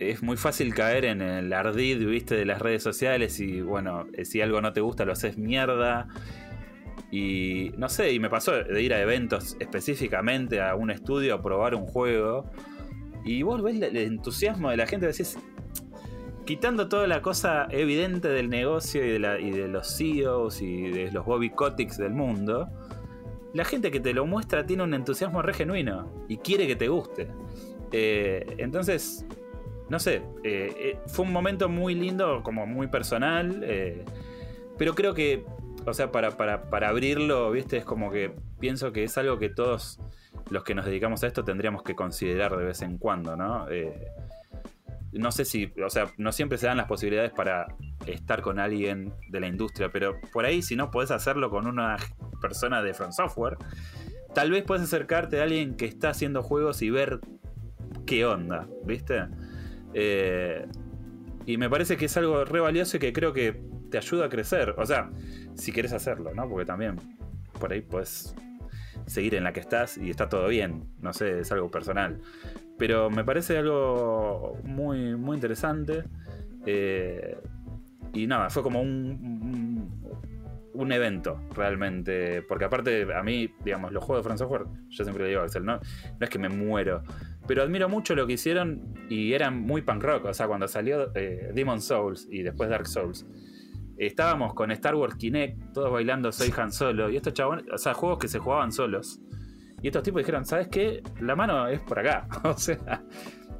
D: es muy fácil caer en el ardid, viste, de las redes sociales y bueno, eh, si algo no te gusta lo haces mierda. Y no sé, y me pasó de ir a eventos específicamente a un estudio a probar un juego. Y vos ves el entusiasmo de la gente, decís, quitando toda la cosa evidente del negocio y de, la, y de los CEOs y de los Bobby Kotics del mundo, la gente que te lo muestra tiene un entusiasmo re genuino y quiere que te guste. Eh, entonces, no sé, eh, eh, fue un momento muy lindo, como muy personal, eh, pero creo que, o sea, para, para, abrirlo, viste, es como que pienso que es algo que todos los que nos dedicamos a esto tendríamos que considerar de vez en cuando, ¿no? no sé si, o sea, no siempre se dan las posibilidades para estar con alguien de la industria, pero por ahí si no podés hacerlo con una persona de Front Software, tal vez puedes acercarte a alguien que está haciendo juegos y ver qué onda, ¿viste? Eh, y me parece que es algo re valioso y que creo que te ayuda a crecer. O sea, si quieres hacerlo, ¿no? Porque también por ahí puedes seguir en la que estás y está todo bien. No sé, es algo personal. Pero me parece algo muy, muy interesante. Eh, y nada, fue como un, un, evento realmente. Porque aparte, a mí, digamos, los juegos de Front Software, yo siempre le digo a Axel, no es que me muero pero admiro mucho lo que hicieron y eran muy punk rock. O sea, cuando salió eh, Demon Souls y después Dark Souls, estábamos con Star Wars Kinect, todos bailando Soy Han Solo. Y estos chabones, o sea, juegos que se jugaban solos. Y estos tipos dijeron, ¿sabes qué? La mano es por acá. <laughs> o sea,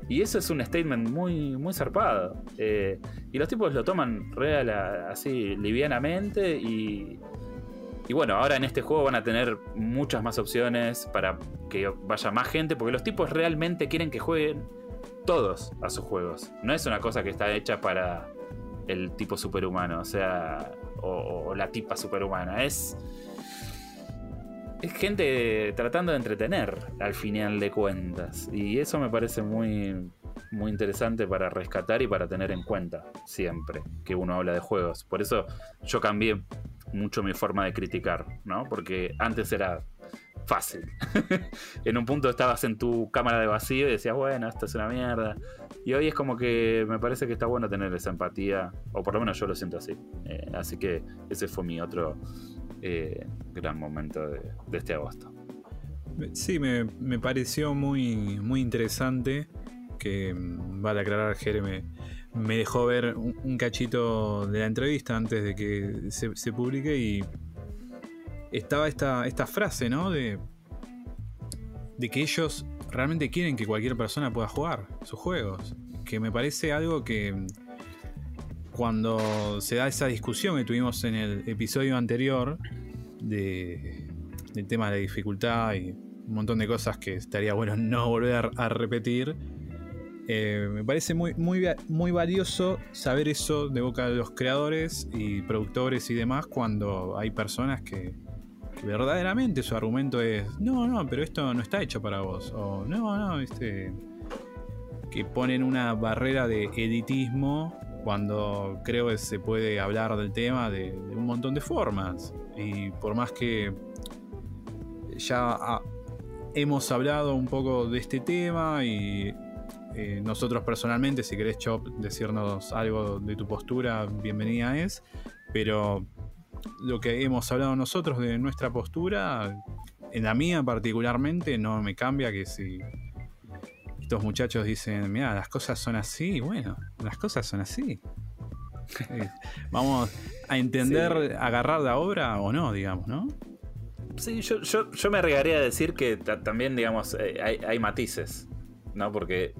D: y eso es un statement muy, muy zarpado. Eh, y los tipos lo toman real así livianamente y y bueno, ahora en este juego van a tener muchas más opciones para que vaya más gente, porque los tipos realmente quieren que jueguen todos a sus juegos. No es una cosa que está hecha para el tipo superhumano, o sea, o, la tipa superhumana. Es, es gente tratando de entretener al final de cuentas. Y eso me parece muy, muy interesante para rescatar y para tener en cuenta siempre que uno habla de juegos. Por eso yo cambié mucho mi forma de criticar, ¿no? Porque antes era fácil. <laughs> en un punto estabas en tu cámara de vacío y decías, bueno, esto es una mierda. Y hoy es como que me parece que está bueno tener esa empatía, o por lo menos yo lo siento así. Eh, así que ese fue mi otro eh, gran momento de, este agosto.
A: Sí, me, pareció muy, muy interesante que, mm, vale aclarar, Jeremy me dejó ver un, cachito de la entrevista antes de que se, publique y estaba esta, esta frase, ¿no? De, de que ellos realmente quieren que cualquier persona pueda jugar sus juegos. Que me parece algo que cuando se da esa discusión que tuvimos en el episodio anterior de, del tema de la dificultad y un montón de cosas que estaría bueno no volver a repetir, eh, me parece muy, muy, muy valioso saber eso de boca de los creadores y productores y demás cuando hay personas que, verdaderamente su argumento es, no, no, pero esto no está hecho para vos. O no, no, este, que ponen una barrera de editismo cuando creo que se puede hablar del tema de, un montón de formas. Y por más que ya hemos hablado un poco de este tema y eh, nosotros personalmente, si querés Chop decirnos algo de tu postura, bienvenida es, pero lo que hemos hablado nosotros de nuestra postura, en la mía particularmente, no me cambia que si estos muchachos dicen, mira, las cosas son así, bueno, las cosas son así. Eh, vamos a entender, agarrar la obra o no, digamos, ¿no?
D: Sí, yo, me arriesgaría a decir que también, digamos, eh, hay, matices, ¿no? Porque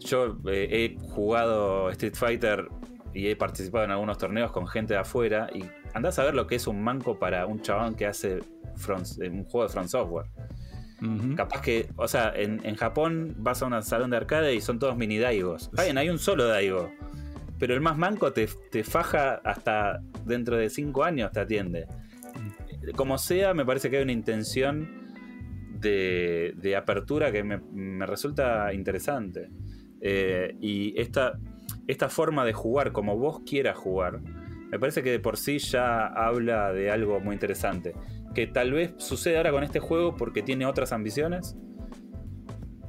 D: yo eh, he jugado Street Fighter y he participado en algunos torneos con gente de afuera y andás a ver lo que es un manco para un chabón que hace un juego de front software. Capaz que, o sea, en, Japón vas a un salón de arcade y son todos mini Daigos. hay un solo Daigo. Pero el más manco te, faja hasta dentro de 5 años te atiende. Como sea, me parece que hay una intención de, apertura que me, resulta interesante. Eh, y esta, esta forma de jugar como vos quieras jugar, me parece que de por sí ya habla de algo muy interesante que tal vez sucede ahora con este juego porque tiene otras ambiciones.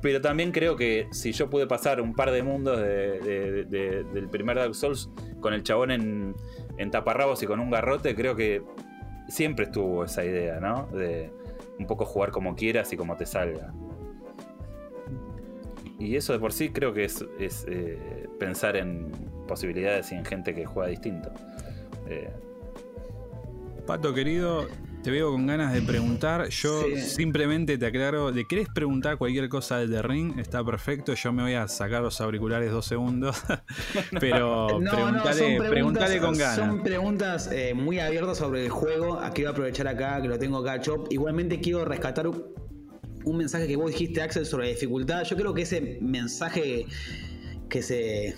D: Pero también creo que si yo pude pasar un par de mundos del primer Dark Souls con el chabón en, en taparrabos y con un garrote, creo que siempre estuvo esa idea, ¿no? Un poco jugar como quieras y como te salga. Y eso de por sí creo que es, eh, pensar en posibilidades y en gente que juega distinto. Eh,
A: Pato querido, te veo con ganas de preguntar. Yo simplemente te aclaro, ¿le querés preguntar cualquier cosa del The Ring? Está perfecto, yo me voy a sacar los auriculares dos segundos. <laughs> Pero <laughs> preguntale, con ganas.
B: Son preguntas eh, muy abiertas sobre el juego. Aquí voy a aprovechar acá, que lo tengo acá, Chop. Igualmente quiero rescatar un mensaje que vos dijiste, Axel, sobre la dificultad. Yo creo que ese mensaje que se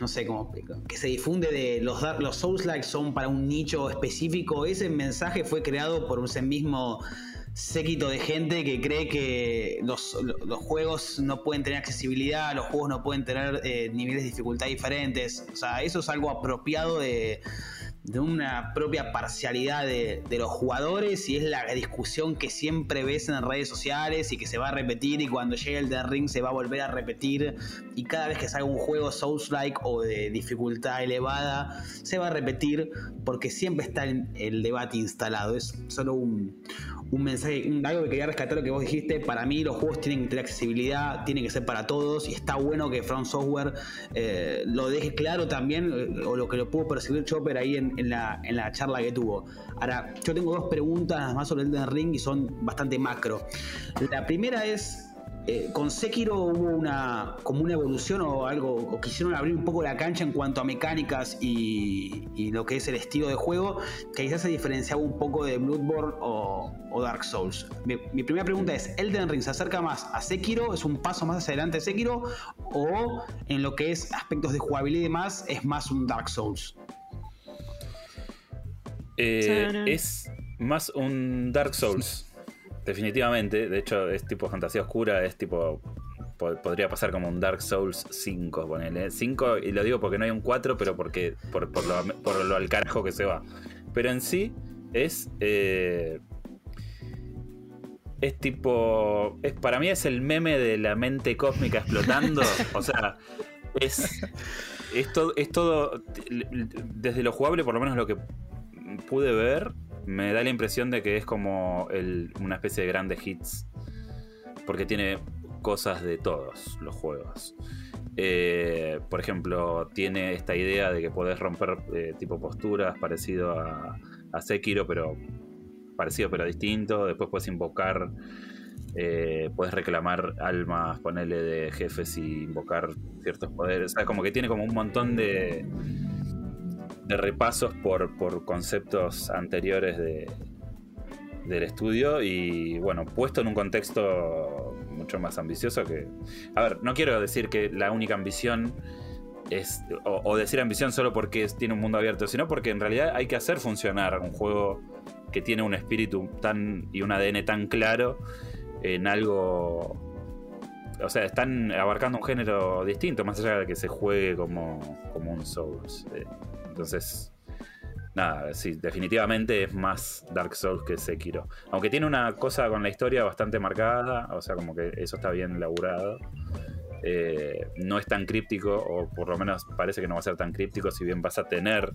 B: no sé cómo que se difunde de los los Souls like son para un nicho específico. Ese mensaje fue creado por ese mismo séquito de gente que cree que los, juegos no pueden tener accesibilidad los juegos no pueden tener eh, niveles de dificultad diferentes. O sea eso es algo apropiado de de una propia parcialidad de, los jugadores y es la discusión que siempre ves en redes sociales y que se va a repetir y cuando llegue el The Ring se va a volver a repetir y cada vez que salga un juego Souls-like o de dificultad elevada se va a repetir porque siempre está el debate instalado. Es solo un, un mensaje, algo que quería rescatar lo que vos dijiste. Para mí, los juegos tienen que tener accesibilidad, tienen que ser para todos, y está bueno que Front Software eh, lo deje claro también, eh, o lo que lo pudo percibir Chopper ahí en, la, en la charla que tuvo. Ahora, yo tengo dos preguntas más sobre el Ring y son bastante macro. La primera es eh, con Sekiro hubo una como una evolución o algo, o quisieron abrir un poco la cancha en cuanto a mecánicas y, lo que es el estilo de juego, que quizás se diferenciaba un poco de Bloodborne o, Dark Souls. Mi, primera pregunta es, ¿Elden Ring se acerca más a Sekiro? ¿Es un paso más hacia adelante de Sekiro? ¿O en lo que es aspectos de jugabilidad y demás, es más un Dark Souls?
D: Eh, es más un Dark Souls. Definitivamente, de hecho es tipo fantasía oscura, es tipo podría pasar como un Dark Souls 5, ponele. 5, y lo digo porque no hay un 4, pero porque por, lo, al carajo que se va. Pero en sí es. Eh, es tipo. Es, para mí es el meme de la mente cósmica explotando. <laughs> o sea, es. Es todo, es todo. Desde lo jugable, por lo menos lo que pude ver, me da la impresión de que es como una especie de grandes hits. Porque tiene cosas de todos los juegos. Eh, por ejemplo, tiene esta idea de que podés romper eh, tipo posturas parecido a, Sekiro, pero parecido pero distinto. Después puedes invocar, eh, puedes reclamar almas, ponerle de jefes y invocar ciertos poderes. O sea, como que tiene como un montón de, de repasos por, por conceptos anteriores de, del estudio y bueno, puesto en un contexto mucho más ambicioso que... A ver, no quiero decir que la única ambición es... o, decir ambición solo porque tiene un mundo abierto, sino porque en realidad hay que hacer funcionar un juego que tiene un espíritu tan y un ADN tan claro en algo o sea, están abarcando un género distinto, más allá de que se juegue como, como un Souls. Eh, entonces, nada, sí, definitivamente es más Dark Souls que Sekiro. Aunque tiene una cosa con la historia bastante marcada, o sea, como que eso está bien laburado. Eh, no es tan críptico, o por lo menos parece que no va a ser tan críptico, si bien vas a tener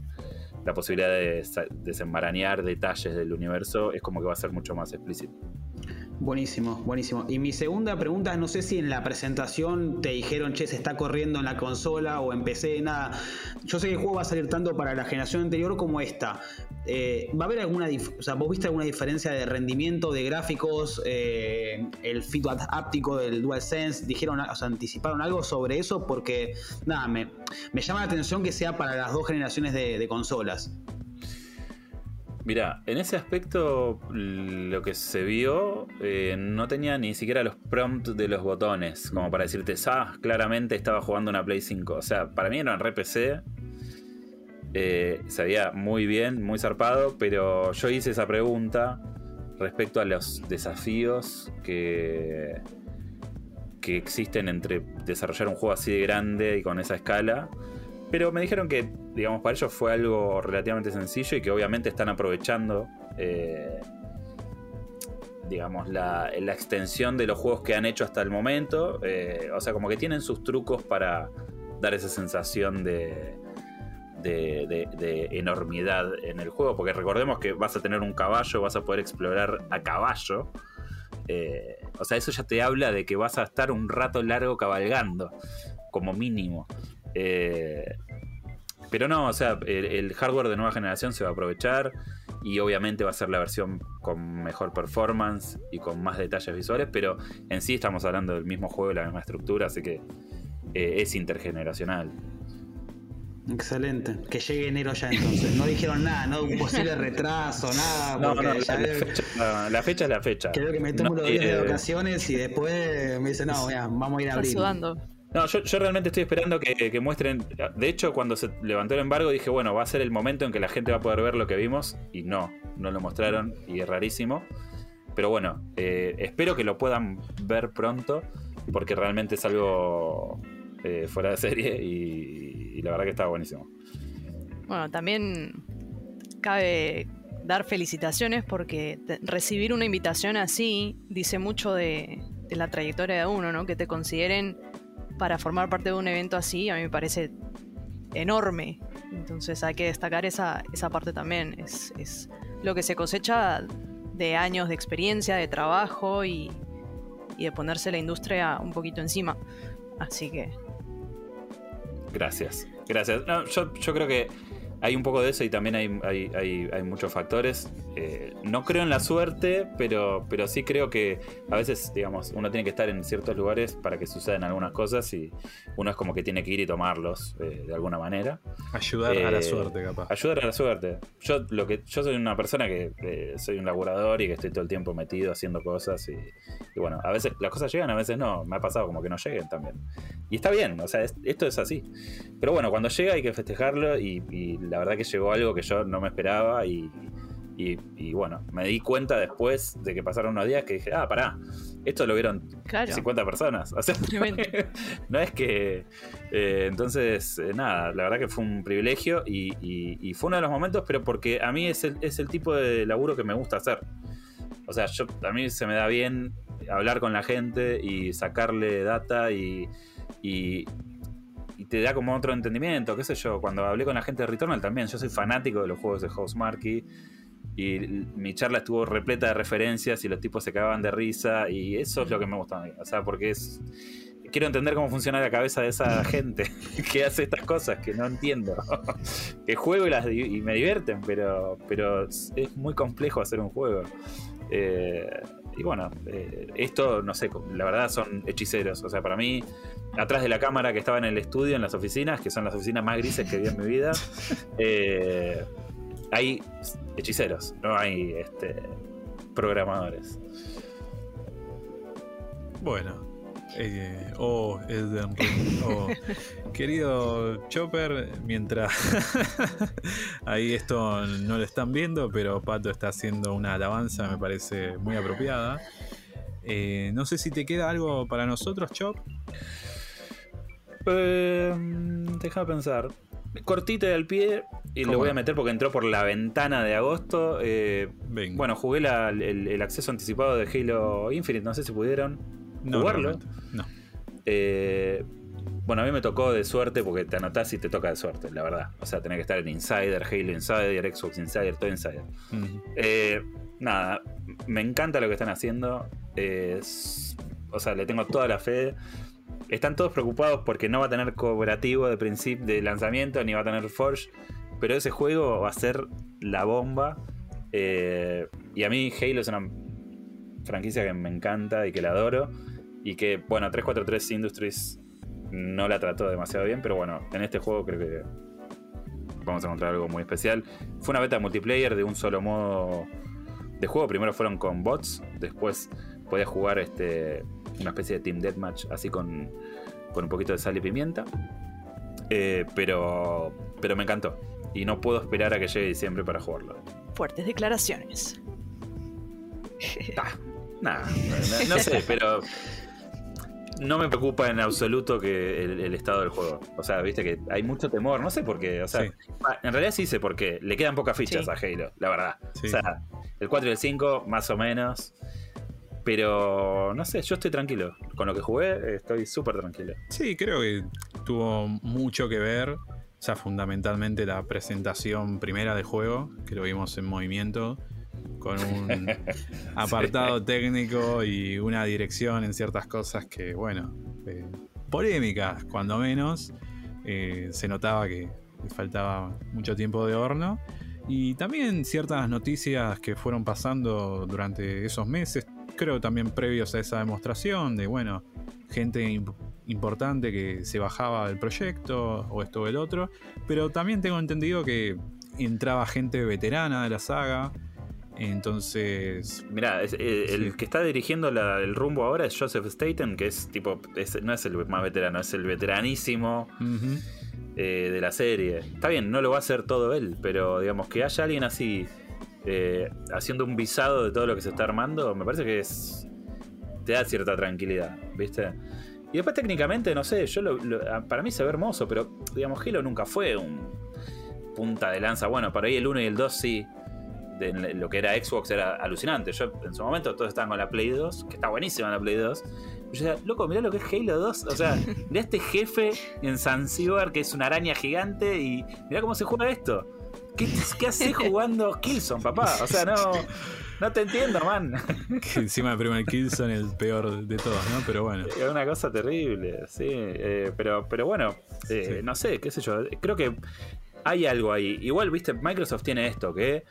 D: la posibilidad de desenmarañar detalles del universo, es como que va a ser mucho más explícito.
B: Buenísimo, buenísimo. Y mi segunda pregunta no sé si en la presentación te dijeron, che, se está corriendo en la consola o en PC, nada. Yo sé que el juego va a salir tanto para la generación anterior como esta. Eh, ¿Va a haber alguna, o sea, vos viste alguna diferencia de rendimiento, de gráficos, eh, el feedback áptico del DualSense? ¿Dijeron, o sea, anticiparon algo sobre eso? Porque, nada, me, llama la atención que sea para las dos generaciones de consolas.
D: Mira, en ese aspecto lo que se vio eh, no tenía ni siquiera los prompts de los botones, como para decirte, ah, claramente estaba jugando una Play 5. O sea, para mí era un RPC, eh, se veía muy bien, muy zarpado, pero yo hice esa pregunta respecto a los desafíos que, que existen entre desarrollar un juego así de grande y con esa escala pero me dijeron que, digamos, para ellos fue algo relativamente sencillo y que obviamente están aprovechando, eh, digamos, la, extensión de los juegos que han hecho hasta el momento. Eh, o sea, como que tienen sus trucos para dar esa sensación de, de, enormidad en el juego. Porque recordemos que vas a tener un caballo, vas a poder explorar a caballo. Eh, o sea, eso ya te habla de que vas a estar un rato largo cabalgando, como mínimo. Eh, pero no, o sea, el, hardware de nueva generación se va a aprovechar y obviamente va a ser la versión con mejor performance y con más detalles visuales, pero en sí estamos hablando del mismo juego la misma estructura, así que eh, es intergeneracional.
B: Excelente. Que llegue enero ya entonces. No dijeron nada, no un posible retraso, nada.
D: No, no, la, fecha, es la fecha.
B: Creo que me tomo los días de eh, vacaciones y después me dicen, no, vamos a ir a abrir.
D: No, yo, realmente estoy esperando que, muestren. De hecho, cuando se levantó el embargo, dije, bueno, va a ser el momento en que la gente va a poder ver lo que vimos. Y no, no lo mostraron y es rarísimo. Pero bueno, eh, espero que lo puedan ver pronto, porque realmente es algo eh, fuera de serie y, la verdad que está buenísimo.
C: Bueno, también cabe dar felicitaciones porque recibir una invitación así dice mucho de, de la trayectoria de uno, ¿no? Que te consideren para formar parte de un evento así, a mí me parece enorme. Entonces hay que destacar esa, esa parte también. Es, lo que se cosecha de años de experiencia, de trabajo y, de ponerse la industria un poquito encima. Así que...
D: Gracias, gracias. yo, yo creo que hay un poco de eso y también hay, muchos factores. Eh, no creo en la suerte, pero, pero sí creo que a veces, digamos, uno tiene que estar en ciertos lugares para que sucedan algunas cosas y uno es como que tiene que ir y tomarlos eh, de alguna manera.
A: Ayudar a la eh, suerte, capaz.
D: Ayudar a la suerte. Yo, lo que, yo soy una persona que soy un laburador y que estoy todo el tiempo metido haciendo cosas y, bueno, a veces las cosas llegan, a veces no. Me ha pasado como que no lleguen también. Y está bien, o sea, esto es así. Pero bueno, cuando llega hay que festejarlo y, y la verdad que llegó algo que yo no me esperaba y, bueno, me di cuenta después de que pasaron unos días que dije, ah, pará, esto lo vieron 50 personas. <laughs> O sea, <laughs> no es que... Eh, entonces, eh, nada, la verdad que fue un privilegio y, fue uno de los momentos, pero porque a mí es el, es el tipo de laburo que me gusta hacer. O sea, yo, a mí se me da bien hablar con la gente y sacarle data y, y te da como otro entendimiento, qué sé yo. Cuando hablé con la gente de Returnal también, yo soy fanático de los juegos de Housemarque y mi charla estuvo repleta de referencias y los tipos se cagaban de risa y eso es lo que me gusta a mí. O sea, porque es... Quiero entender cómo funciona la cabeza de esa <laughs> gente que hace estas cosas que no entiendo. <laughs> que juego y, y me divierten, pero, pero es muy complejo hacer un juego. Eh, y bueno, eh, esto, no sé, la verdad son hechiceros. O sea, para mí, atrás de la cámara que estaba en el estudio, en las oficinas, que son las oficinas más grises que vi en mi vida, eh, hay hechiceros, no hay este, programadores.
A: Bueno, eh, oh, Elden. Oh. Querido Chopper, mientras <laughs> ahí esto no lo están viendo, pero Pato está haciendo una alabanza, me parece muy apropiada. Eh, no sé si te queda algo para nosotros, Chop.
D: Eh, deja pensar. Cortito y al pie, y lo
A: ¿Cómo
D: voy a meter porque entró por la ventana de agosto. Eh,
A: Venga.
D: bueno, jugué la- el, el acceso anticipado de Halo Infinite, no sé si pudieron
A: no,
D: jugarlo.
A: No.
D: Eh, bueno, a mí me tocó de suerte porque te anotás y te toca de suerte, la verdad. O sea, tenés que estar en Insider, Halo Insider, Xbox Insider, todo Insider. Eh, nada, me encanta lo que están haciendo. O sea, le tengo toda la fe. Están todos preocupados porque no va a tener cooperativo de principio de lanzamiento ni va a tener Forge. Pero ese juego va a ser la bomba. Eh, y a mí Halo es una franquicia que me encanta y que la adoro. Y que, bueno, 343 Industries no la trató demasiado bien. Pero bueno, en este juego creo que vamos a encontrar algo muy especial. Fue una beta multiplayer de un solo modo de juego. Primero fueron con bots, después podías jugar este, una especie de Team Deathmatch así con, con un poquito de sal y pimienta. Eh, pero, pero me encantó. Y no puedo esperar a que llegue diciembre para jugarlo.
C: Fuertes declaraciones.
D: Ah, nada, no, no sé, pero no me preocupa en absoluto que el, el estado del juego. O sea, viste que hay mucho temor, no sé por qué. O sea,
A: Sí.
D: en realidad sí sé por qué. Le quedan pocas fichas
C: Sí.
D: a Halo, la verdad.
A: Sí.
D: O sea, el 4 y el 5, más o menos. Pero no sé, yo estoy tranquilo. Con lo que jugué, estoy súper tranquilo.
A: Sí, creo que tuvo mucho que ver. O sea, fundamentalmente la presentación primera del juego, que lo vimos en movimiento, con un <laughs> apartado técnico y una dirección en ciertas cosas que, bueno, eh, polémicas, cuando menos. Eh, se notaba que faltaba mucho tiempo de horno. Y también ciertas noticias que fueron pasando durante esos meses, creo también previos a esa demostración, de bueno, gente imp- importante que se bajaba del proyecto o esto o el otro, pero también tengo entendido que entraba gente veterana de la saga, entonces...
D: Mirá, es- eh, el que está dirigiendo la- el rumbo ahora es Joseph Staten, que es tipo, es- no es el más veterano, es el veteranísimo eh, de la serie. Está bien, no lo va a hacer todo él, pero digamos que haya alguien así eh, haciendo un visado de todo lo que se está armando, me parece que es te da cierta tranquilidad, ¿viste? Y después técnicamente, no sé, yo lo- lo- ah, para mí se ve hermoso, pero digamos Halo nunca fue un punta de lanza. Bueno, para ahí el 1 y el 2 sí. De lo que era Xbox era alucinante. Yo en su momento todos estaban con la Play 2, que está buenísima la Play 2. Yo decía, loco, mirá lo que es Halo 2. O sea, <laughs> mirá este jefe en Zanzibar que es una araña gigante y mirá cómo se juega esto. ¿Qué, qué haces jugando Killzone, papá? O sea, no, no te entiendo, man. <laughs>
A: que encima el primer kill son el peor de todos, ¿no? Pero bueno.
D: Es una cosa terrible, sí. eh, pero, pero bueno, eh,
A: Sí.
D: no sé, qué sé yo. Creo que hay algo ahí. Igual, viste, Microsoft tiene esto, que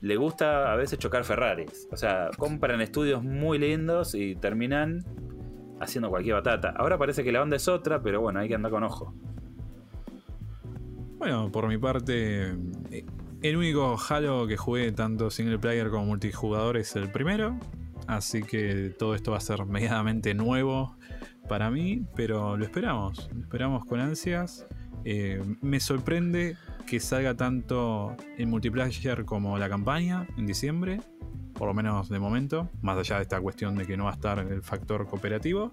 D: le gusta a veces chocar Ferraris. O sea, compran estudios muy lindos y terminan haciendo cualquier batata. Ahora parece que la onda es otra, pero bueno, hay que andar con ojo.
A: Bueno, por mi parte, el único Halo que jugué tanto single player como multijugador es el primero. Así que todo esto va a ser medianamente nuevo para mí, pero lo esperamos, lo esperamos con ansias. Eh, me sorprende que salga tanto el multiplayer como la campaña en diciembre, por lo menos de momento, más allá de esta cuestión de que no va a estar el factor cooperativo.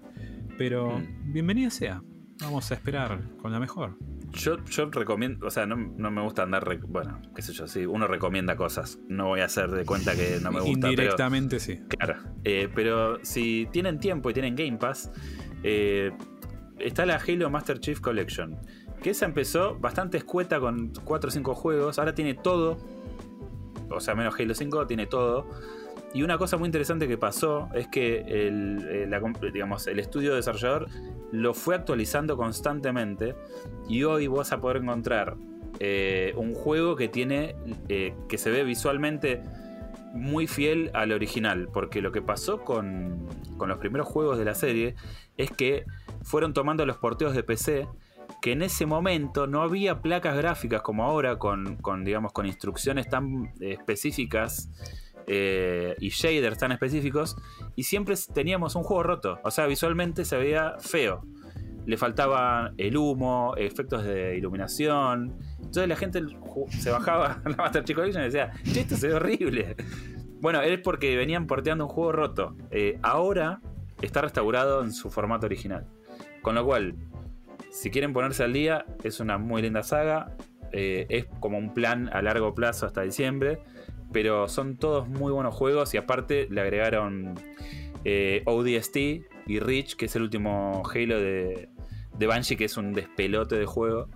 A: Pero
D: Mm.
A: bienvenida sea, vamos a esperar con la mejor.
D: Yo, yo recomiendo, o sea, no, no me gusta andar, bueno, qué sé yo, sí, uno recomienda cosas. No voy a hacer de cuenta que no me <laughs> gusta. pero-
A: Indirectamente sí.
D: Claro, eh, pero si tienen tiempo y tienen Game Pass, eh, está la Halo Master Chief Collection. Que esa empezó bastante escueta con 4 o 5 juegos, ahora tiene todo. O sea, menos Halo 5, tiene todo. Y una cosa muy interesante que pasó es que el, eh, la digamos, el estudio desarrollador lo fue actualizando constantemente. Y hoy vas a poder encontrar eh, un juego que tiene. eh, que se ve visualmente muy fiel al original, porque lo que pasó con, con los primeros juegos de la serie es que fueron tomando los porteos de PC, que en ese momento no había placas gráficas como ahora, con, con, digamos, con instrucciones tan eh, específicas eh, y shaders tan específicos, y siempre teníamos un juego roto, o sea, visualmente se veía feo. Le faltaba el humo, efectos de iluminación. Entonces la gente se bajaba a <laughs> la Master Chief Collection y decía, esto se ve horrible. Bueno, es porque venían porteando un juego roto. Eh, ahora está restaurado en su formato original. Con lo cual, si quieren ponerse al día, es una muy linda saga. Eh, es como un plan a largo plazo hasta diciembre. Pero son todos muy buenos juegos y aparte le agregaron eh, ODST y Reach, que es el último Halo de, de Banshee, que es un despelote de juego.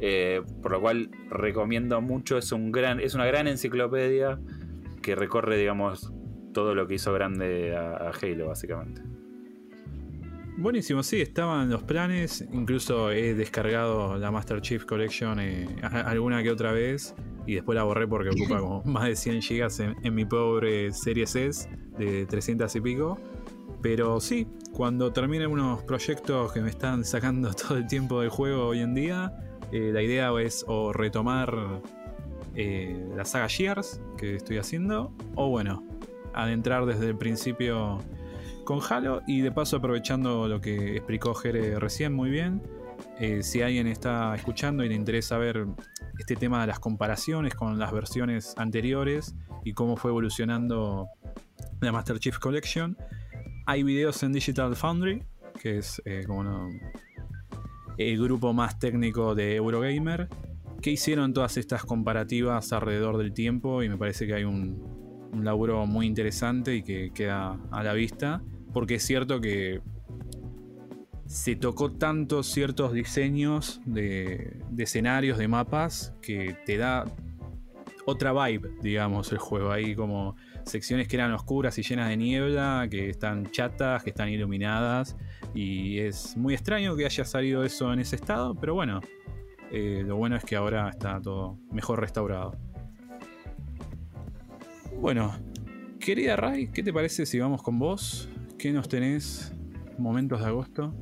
D: Eh, por lo cual recomiendo mucho. Es, un gran, es una gran enciclopedia que recorre, digamos, todo lo que hizo grande a, Halo, básicamente.
A: Buenísimo, sí, estaban los planes. Incluso he descargado la Master Chief Collection eh, alguna que otra vez. Y después la borré porque ocupa como <laughs> más de 100 GB en, mi pobre Series S de 300 y pico. Pero sí, cuando terminen unos proyectos que me están sacando <laughs> todo el tiempo del juego hoy en día, eh, la idea es o retomar eh, la saga Gears que estoy haciendo, o bueno, adentrar desde el principio con Halo y de paso aprovechando lo que explicó Jere recién muy bien. Eh, si alguien está escuchando y le interesa ver este tema de las comparaciones con las versiones anteriores y cómo fue evolucionando la Master Chief Collection, hay videos en Digital Foundry, que es como no, el grupo más técnico de Eurogamer, que hicieron todas estas comparativas alrededor del tiempo y me parece que hay un, laburo muy interesante y que queda a la vista, porque es cierto que se tocó tanto ciertos diseños de, escenarios, de mapas, que te da otra vibe, digamos, el juego. Hay como secciones que eran oscuras y llenas de niebla, que están chatas, que están iluminadas. Y es muy extraño que haya salido eso en ese estado, pero bueno, eh, lo bueno es que ahora está todo mejor restaurado. Bueno, querida Ray, ¿qué te parece si vamos con vos? ¿Qué nos tenés momentos de agosto?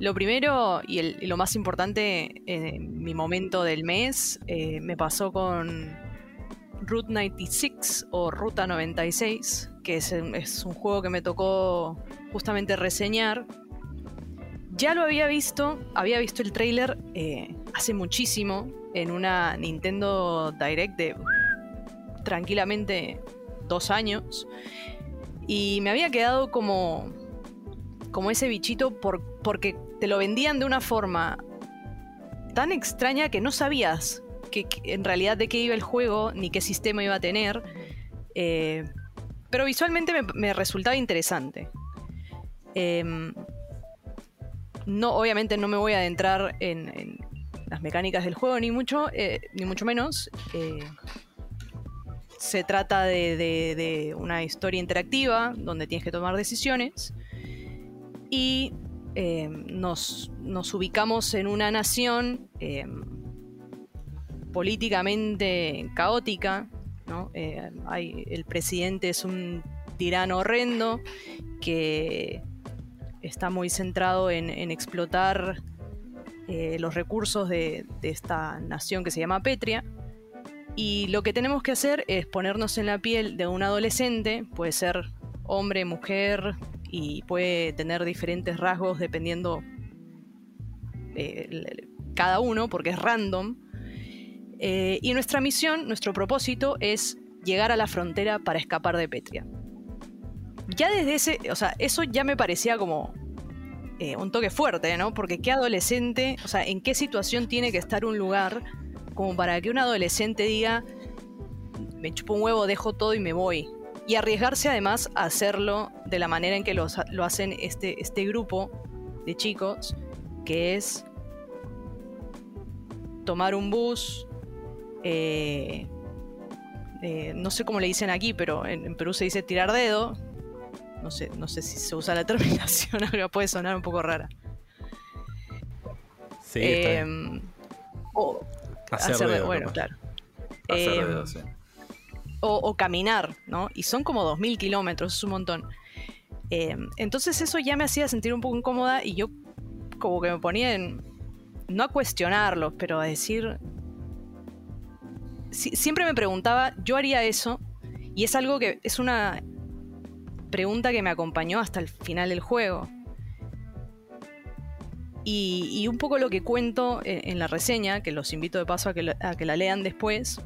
C: Lo primero y, lo más importante, en mi momento del mes, eh, me pasó con Route 96 o Ruta 96, que es, un juego que me tocó justamente reseñar. Ya lo había visto, había visto el trailer eh, hace muchísimo en una Nintendo Direct de tranquilamente dos años. Y me había quedado como, como ese bichito por, porque te lo vendían de una forma tan extraña que no sabías que, en realidad de qué iba el juego ni qué sistema iba a tener. Eh, pero visualmente me, resultaba interesante. Em, no, obviamente no me voy a adentrar en, las mecánicas del juego, ni mucho, eh, ni mucho menos. Eh, se trata de, una historia interactiva donde tienes que tomar decisiones. Y em, nos, ubicamos en una nación em, políticamente caótica. Eh, el presidente es un tirano horrendo que está muy centrado en, explotar eh, los recursos de, esta nación que se llama Petria. Y lo que tenemos que hacer es ponernos en la piel de un adolescente, puede ser hombre, mujer, y puede tener diferentes rasgos dependiendo eh, cada uno, porque es random. Eh, y nuestra misión, nuestro propósito es llegar a la frontera para escapar de Petria. Ya desde ese, o sea, eso ya me parecía como eh, un toque fuerte, ¿no? Porque qué adolescente, o sea, en qué situación tiene que estar un lugar como para que un adolescente diga, me chupo un huevo, dejo todo y me voy. Y arriesgarse además a hacerlo de la manera en que lo, lo hacen este, este grupo de chicos, que es tomar un bus, eh, eh, no sé cómo le dicen aquí, pero en, Perú se dice tirar dedo. No sé, no sé si se usa la <laughs> terminación, ahora puede sonar un poco rara.
A: Sí, em,
C: o hacer, dedo, bueno, claro. Em, o, caminar, ¿no? Y son como 2.000 kilómetros, es un montón. Em, entonces eso ya me hacía sentir un poco incómoda y yo como que me ponía en, no a cuestionarlo, pero a decir, siempre me preguntaba, yo haría eso, y es algo que es una pregunta que me acompañó hasta el final del juego. Y, un poco lo que cuento en, la reseña, que los invito de paso a que, la lean después,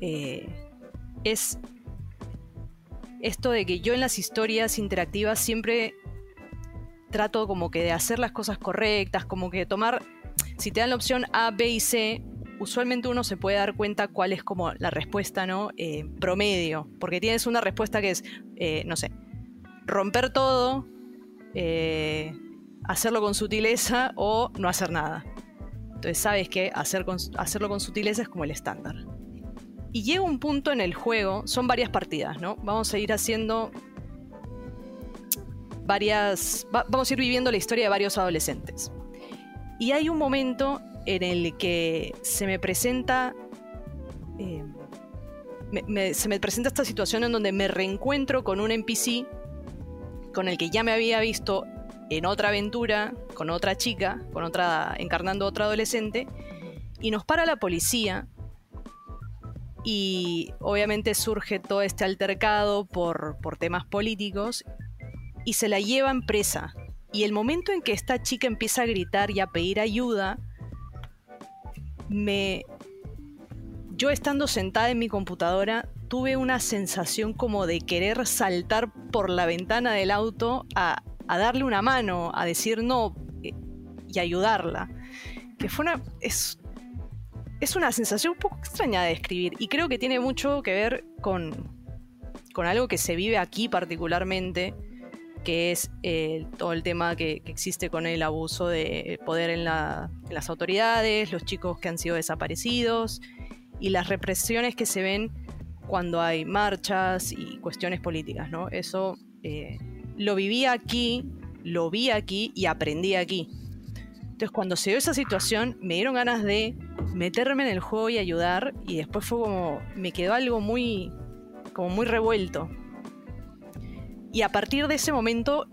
C: eh, es esto de que yo en las historias interactivas siempre trato como que de hacer las cosas correctas, como que tomar, si te dan la opción A, B y C, usualmente uno se puede dar cuenta cuál es como la respuesta, ¿no? Eh, promedio, porque tienes una respuesta que es, eh, no sé, romper todo, eh, hacerlo con sutileza o no hacer nada. Entonces sabes que hacer hacerlo con sutileza es como el estándar. Y llega un punto en el juego, son varias partidas, ¿no? Vamos a ir haciendo varias... vamos a ir viviendo la historia de varios adolescentes. Y hay un momento en el que se me presenta... Eh, se me presenta esta situación en donde me reencuentro con un NPC con el que ya me había visto en otra aventura, con otra chica, con otra, encarnando otra adolescente, y nos para la policía y obviamente surge todo este altercado por, por temas políticos y se la llevan presa. Y el momento en que esta chica empieza a gritar y a pedir ayuda, me... Yo estando sentada en mi computadora tuve una sensación como de querer saltar por la ventana del auto a, a darle una mano, a decir no eh, y ayudarla. Que fue una... Es, es una sensación un poco extraña de describir y creo que tiene mucho que ver con, con algo que se vive aquí particularmente, que es eh, todo el tema que, existe con el abuso de poder en, las autoridades, los chicos que han sido desaparecidos y las represiones que se ven cuando hay marchas y cuestiones políticas, ¿no? Eso eh, lo viví aquí, lo vi aquí y aprendí aquí. Entonces cuando se dio esa situación me dieron ganas de meterme en el juego y ayudar y después fue como me quedó algo muy como muy revuelto. Y a partir de ese momento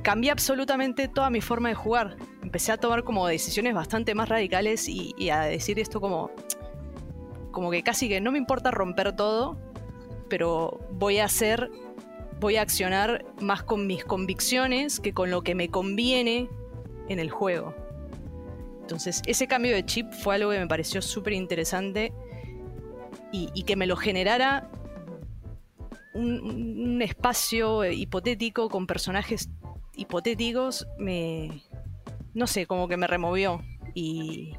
C: cambié absolutamente toda mi forma de jugar. Empecé a tomar como decisiones bastante más radicales y, y a decir esto como como que casi que no me importa romper todo, pero voy a hacer voy a accionar más con mis convicciones que con lo que me conviene en el juego. Entonces, ese cambio de chip fue algo que me pareció súper interesante y, que me lo generara un, espacio hipotético con personajes hipotéticos, me. No sé, como que me removió. Y.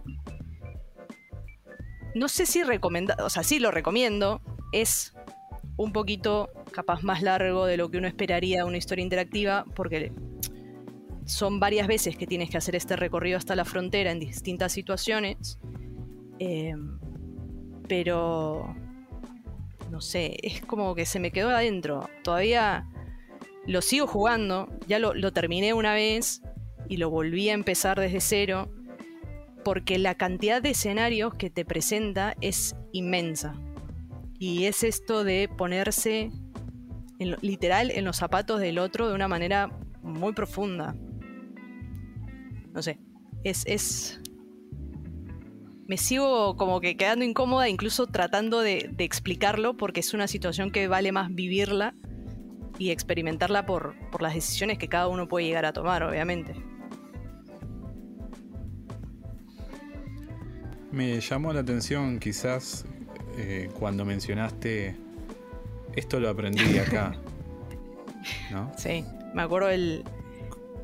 C: No sé si recomendar. O sea, sí lo recomiendo. Es un poquito capaz más largo de lo que uno esperaría de una historia interactiva, porque son varias veces que tienes que hacer este recorrido hasta la frontera en distintas situaciones. Em, pero, no sé, es como que se me quedó adentro. Todavía lo sigo jugando, ya lo, lo terminé una vez y lo volví a empezar desde cero, porque la cantidad de escenarios que te presenta es inmensa. Y es esto de ponerse literal en los zapatos del otro de una manera muy profunda no sé, es, es... Me sigo como que quedando incómoda, incluso tratando de, explicarlo, porque es una situación que vale más vivirla y experimentarla por, las decisiones que cada uno puede llegar a tomar, obviamente.
A: Me llamó la atención quizás eh, cuando mencionaste esto lo aprendí acá. <laughs> ¿no?
C: Sí, me acuerdo el,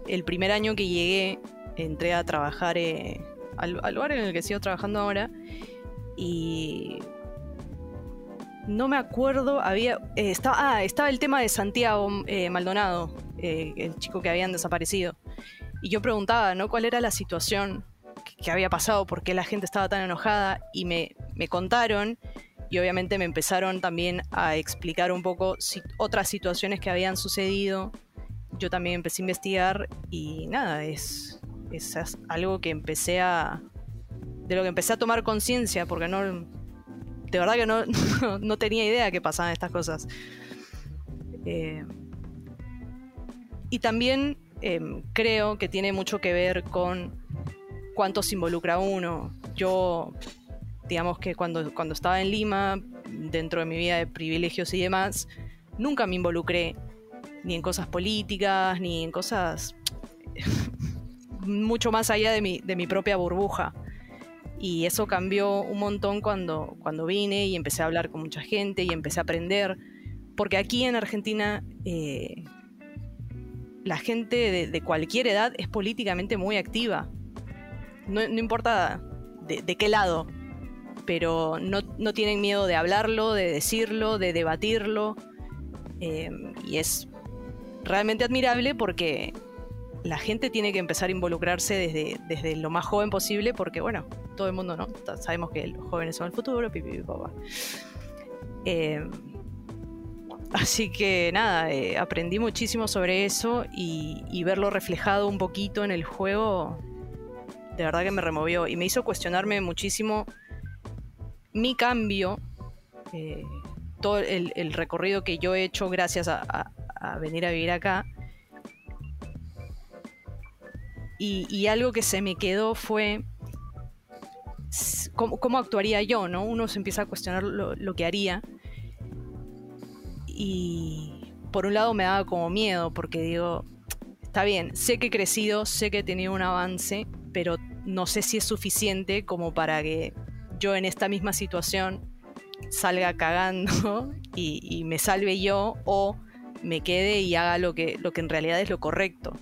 C: el primer año que llegué entré a trabajar eh, al, lugar en el que sigo trabajando ahora y no me acuerdo, había eh, estaba, ah, estaba el tema de Santiago Maldonado, el chico que habían desaparecido. Y yo preguntaba, ¿no? ¿Cuál era la situación que, había pasado? ¿Por qué la gente estaba tan enojada? Y me, me contaron y obviamente me empezaron también a explicar un poco otras situaciones que habían sucedido. Yo también empecé a investigar y nada, es, es algo que empecé a. de lo que empecé a tomar conciencia, porque no. de verdad que no, <laughs> no, tenía idea que pasaban estas cosas. Eh, y también em, creo que tiene mucho que ver con cuánto se involucra uno. Yo, digamos que cuando, cuando estaba en Lima, dentro de mi vida de privilegios y demás, nunca me involucré ni en cosas políticas, ni en cosas <laughs> mucho más allá de mi, de mi propia burbuja. Y eso cambió un montón cuando, cuando vine y empecé a hablar con mucha gente y empecé a aprender, porque aquí en Argentina eh, la gente de, cualquier edad es políticamente muy activa. No, importa de, qué lado, pero no, tienen miedo de hablarlo, de decirlo, de debatirlo. Eh, y es realmente admirable porque la gente tiene que empezar a involucrarse desde, desde lo más joven posible, porque bueno, todo el mundo no, sabemos que los jóvenes son el futuro, pipi, papá. Eh, así que nada, eh, aprendí muchísimo sobre eso y, verlo reflejado un poquito en el juego, de verdad que me removió y me hizo cuestionarme muchísimo mi cambio, eh, todo el, recorrido que yo he hecho gracias a venir a vivir acá y, algo que se me quedó fue cómo, actuaría yo, ¿no? Uno se empieza a cuestionar lo, que haría. Y por un lado me daba como miedo, porque digo, está bien, sé que he crecido, sé que he tenido un avance, pero no sé si es suficiente como para que yo en esta misma situación salga cagando <laughs> y, me salve yo o me quede y haga lo que, lo que en realidad es lo correcto.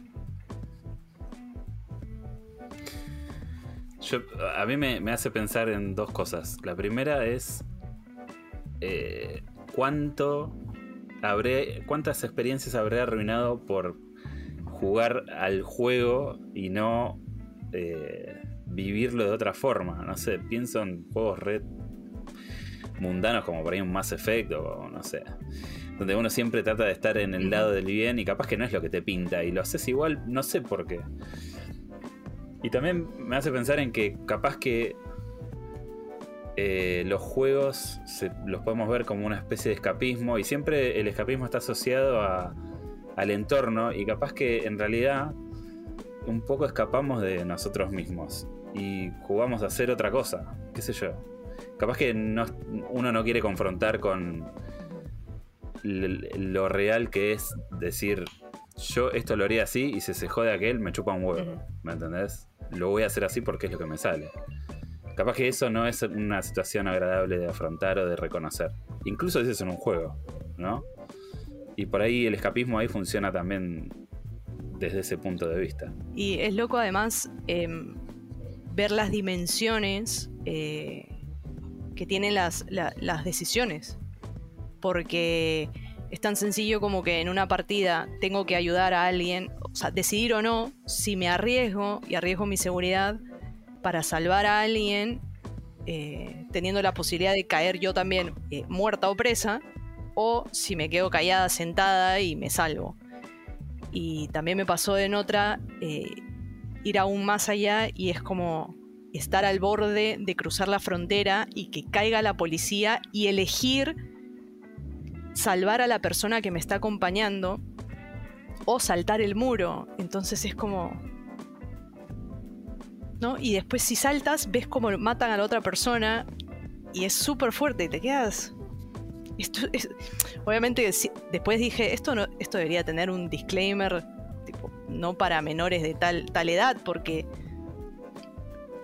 D: a mí me, hace pensar en dos cosas. La primera es eh, cuánto habré, cuántas experiencias habré arruinado por jugar al juego y no eh, vivirlo de otra forma. No sé, pienso en juegos red mundanos como por ahí un Mass Effect o no sé. Donde uno siempre trata de estar en el lado del bien y capaz que no es lo que te pinta y lo haces igual, no sé por qué. Y también me hace pensar en que capaz que eh, los juegos los podemos ver como una especie de escapismo y siempre el escapismo está asociado al entorno y capaz que en realidad un poco escapamos de nosotros mismos y jugamos a hacer otra cosa, qué sé yo. Capaz que uno no quiere confrontar con lo real que es decir, yo esto lo haría así y si se jode aquel me chupa un huevo, ¿me entendés? lo voy a hacer así porque es lo que me sale. Capaz que eso no es una situación agradable de afrontar o de reconocer. Incluso eso es en un juego, ¿no? Y por ahí el escapismo ahí funciona también desde ese punto de vista.
C: Y es loco además em, ver las dimensiones eh, que tienen las, las decisiones. Porque es tan sencillo como que en una partida tengo que ayudar a alguien, o sea, decidir o no si me arriesgo y arriesgo mi seguridad para salvar a alguien, eh, teniendo la posibilidad de caer yo también eh, muerta o presa, o si me quedo callada, sentada y me salvo. Y también me pasó en otra ir aún más allá y es como estar al borde de cruzar la frontera y que caiga la policía y elegir salvar a la persona que me está acompañando o saltar el muro. Entonces es como... ¿No? Y después si saltas, ves cómo matan a la otra persona y es súper fuerte y te quedas... Esto es... Obviamente después dije, esto, esto debería tener un disclaimer, no para menores de tal, tal edad, porque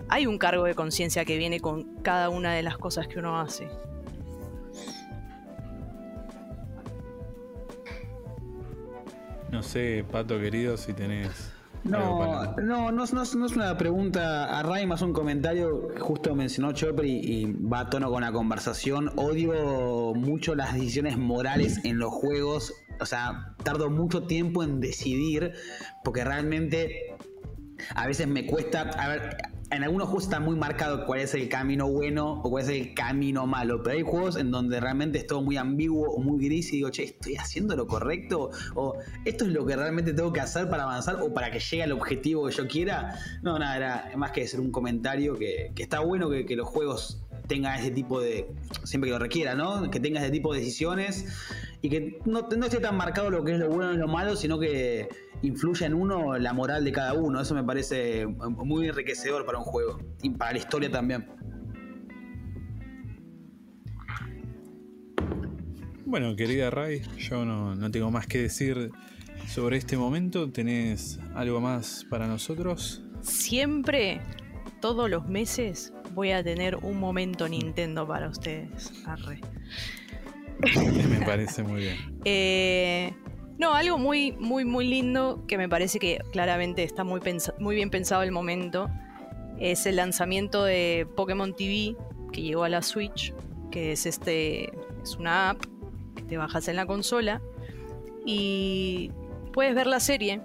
C: hay un cargo de conciencia que viene con cada una de las cosas que uno hace.
A: No sé, Pato querido, si tenés.
B: No, no, no, no, es una pregunta a Ray, más un comentario. Justo mencionó Chopper y, va a tono con la conversación. Odio mucho las decisiones morales en los juegos. O sea, tardo mucho tiempo en decidir porque realmente a veces me cuesta. A ver, en algunos juegos está muy marcado cuál es el camino bueno o cuál es el camino malo, pero hay juegos en donde realmente es todo muy ambiguo o muy gris y digo, che, ¿estoy haciendo lo correcto? ¿O esto es lo que realmente tengo que hacer para avanzar o para que llegue al objetivo que yo quiera? No, nada, era más que ser un comentario que, está bueno que, que los juegos tengan ese tipo de, siempre que lo requiera, ¿no? Que tenga ese tipo de decisiones y que no, no esté tan marcado lo que es lo bueno y lo malo, sino que influye en uno la moral de cada uno. Eso me parece muy enriquecedor para un juego y para la historia también.
A: Bueno, querida Ray, yo no, tengo más que decir sobre este momento. ¿Tenés algo más para nosotros?
C: Siempre, todos los meses, voy a tener un momento Nintendo para ustedes. Arre. <laughs>
A: me parece muy bien.
C: Eh, no, algo muy, muy, muy lindo que me parece que claramente está muy, muy bien pensado el momento es el lanzamiento de Pokémon TV que llegó a la Switch, que es este es una app que te bajas en la consola y puedes ver la serie.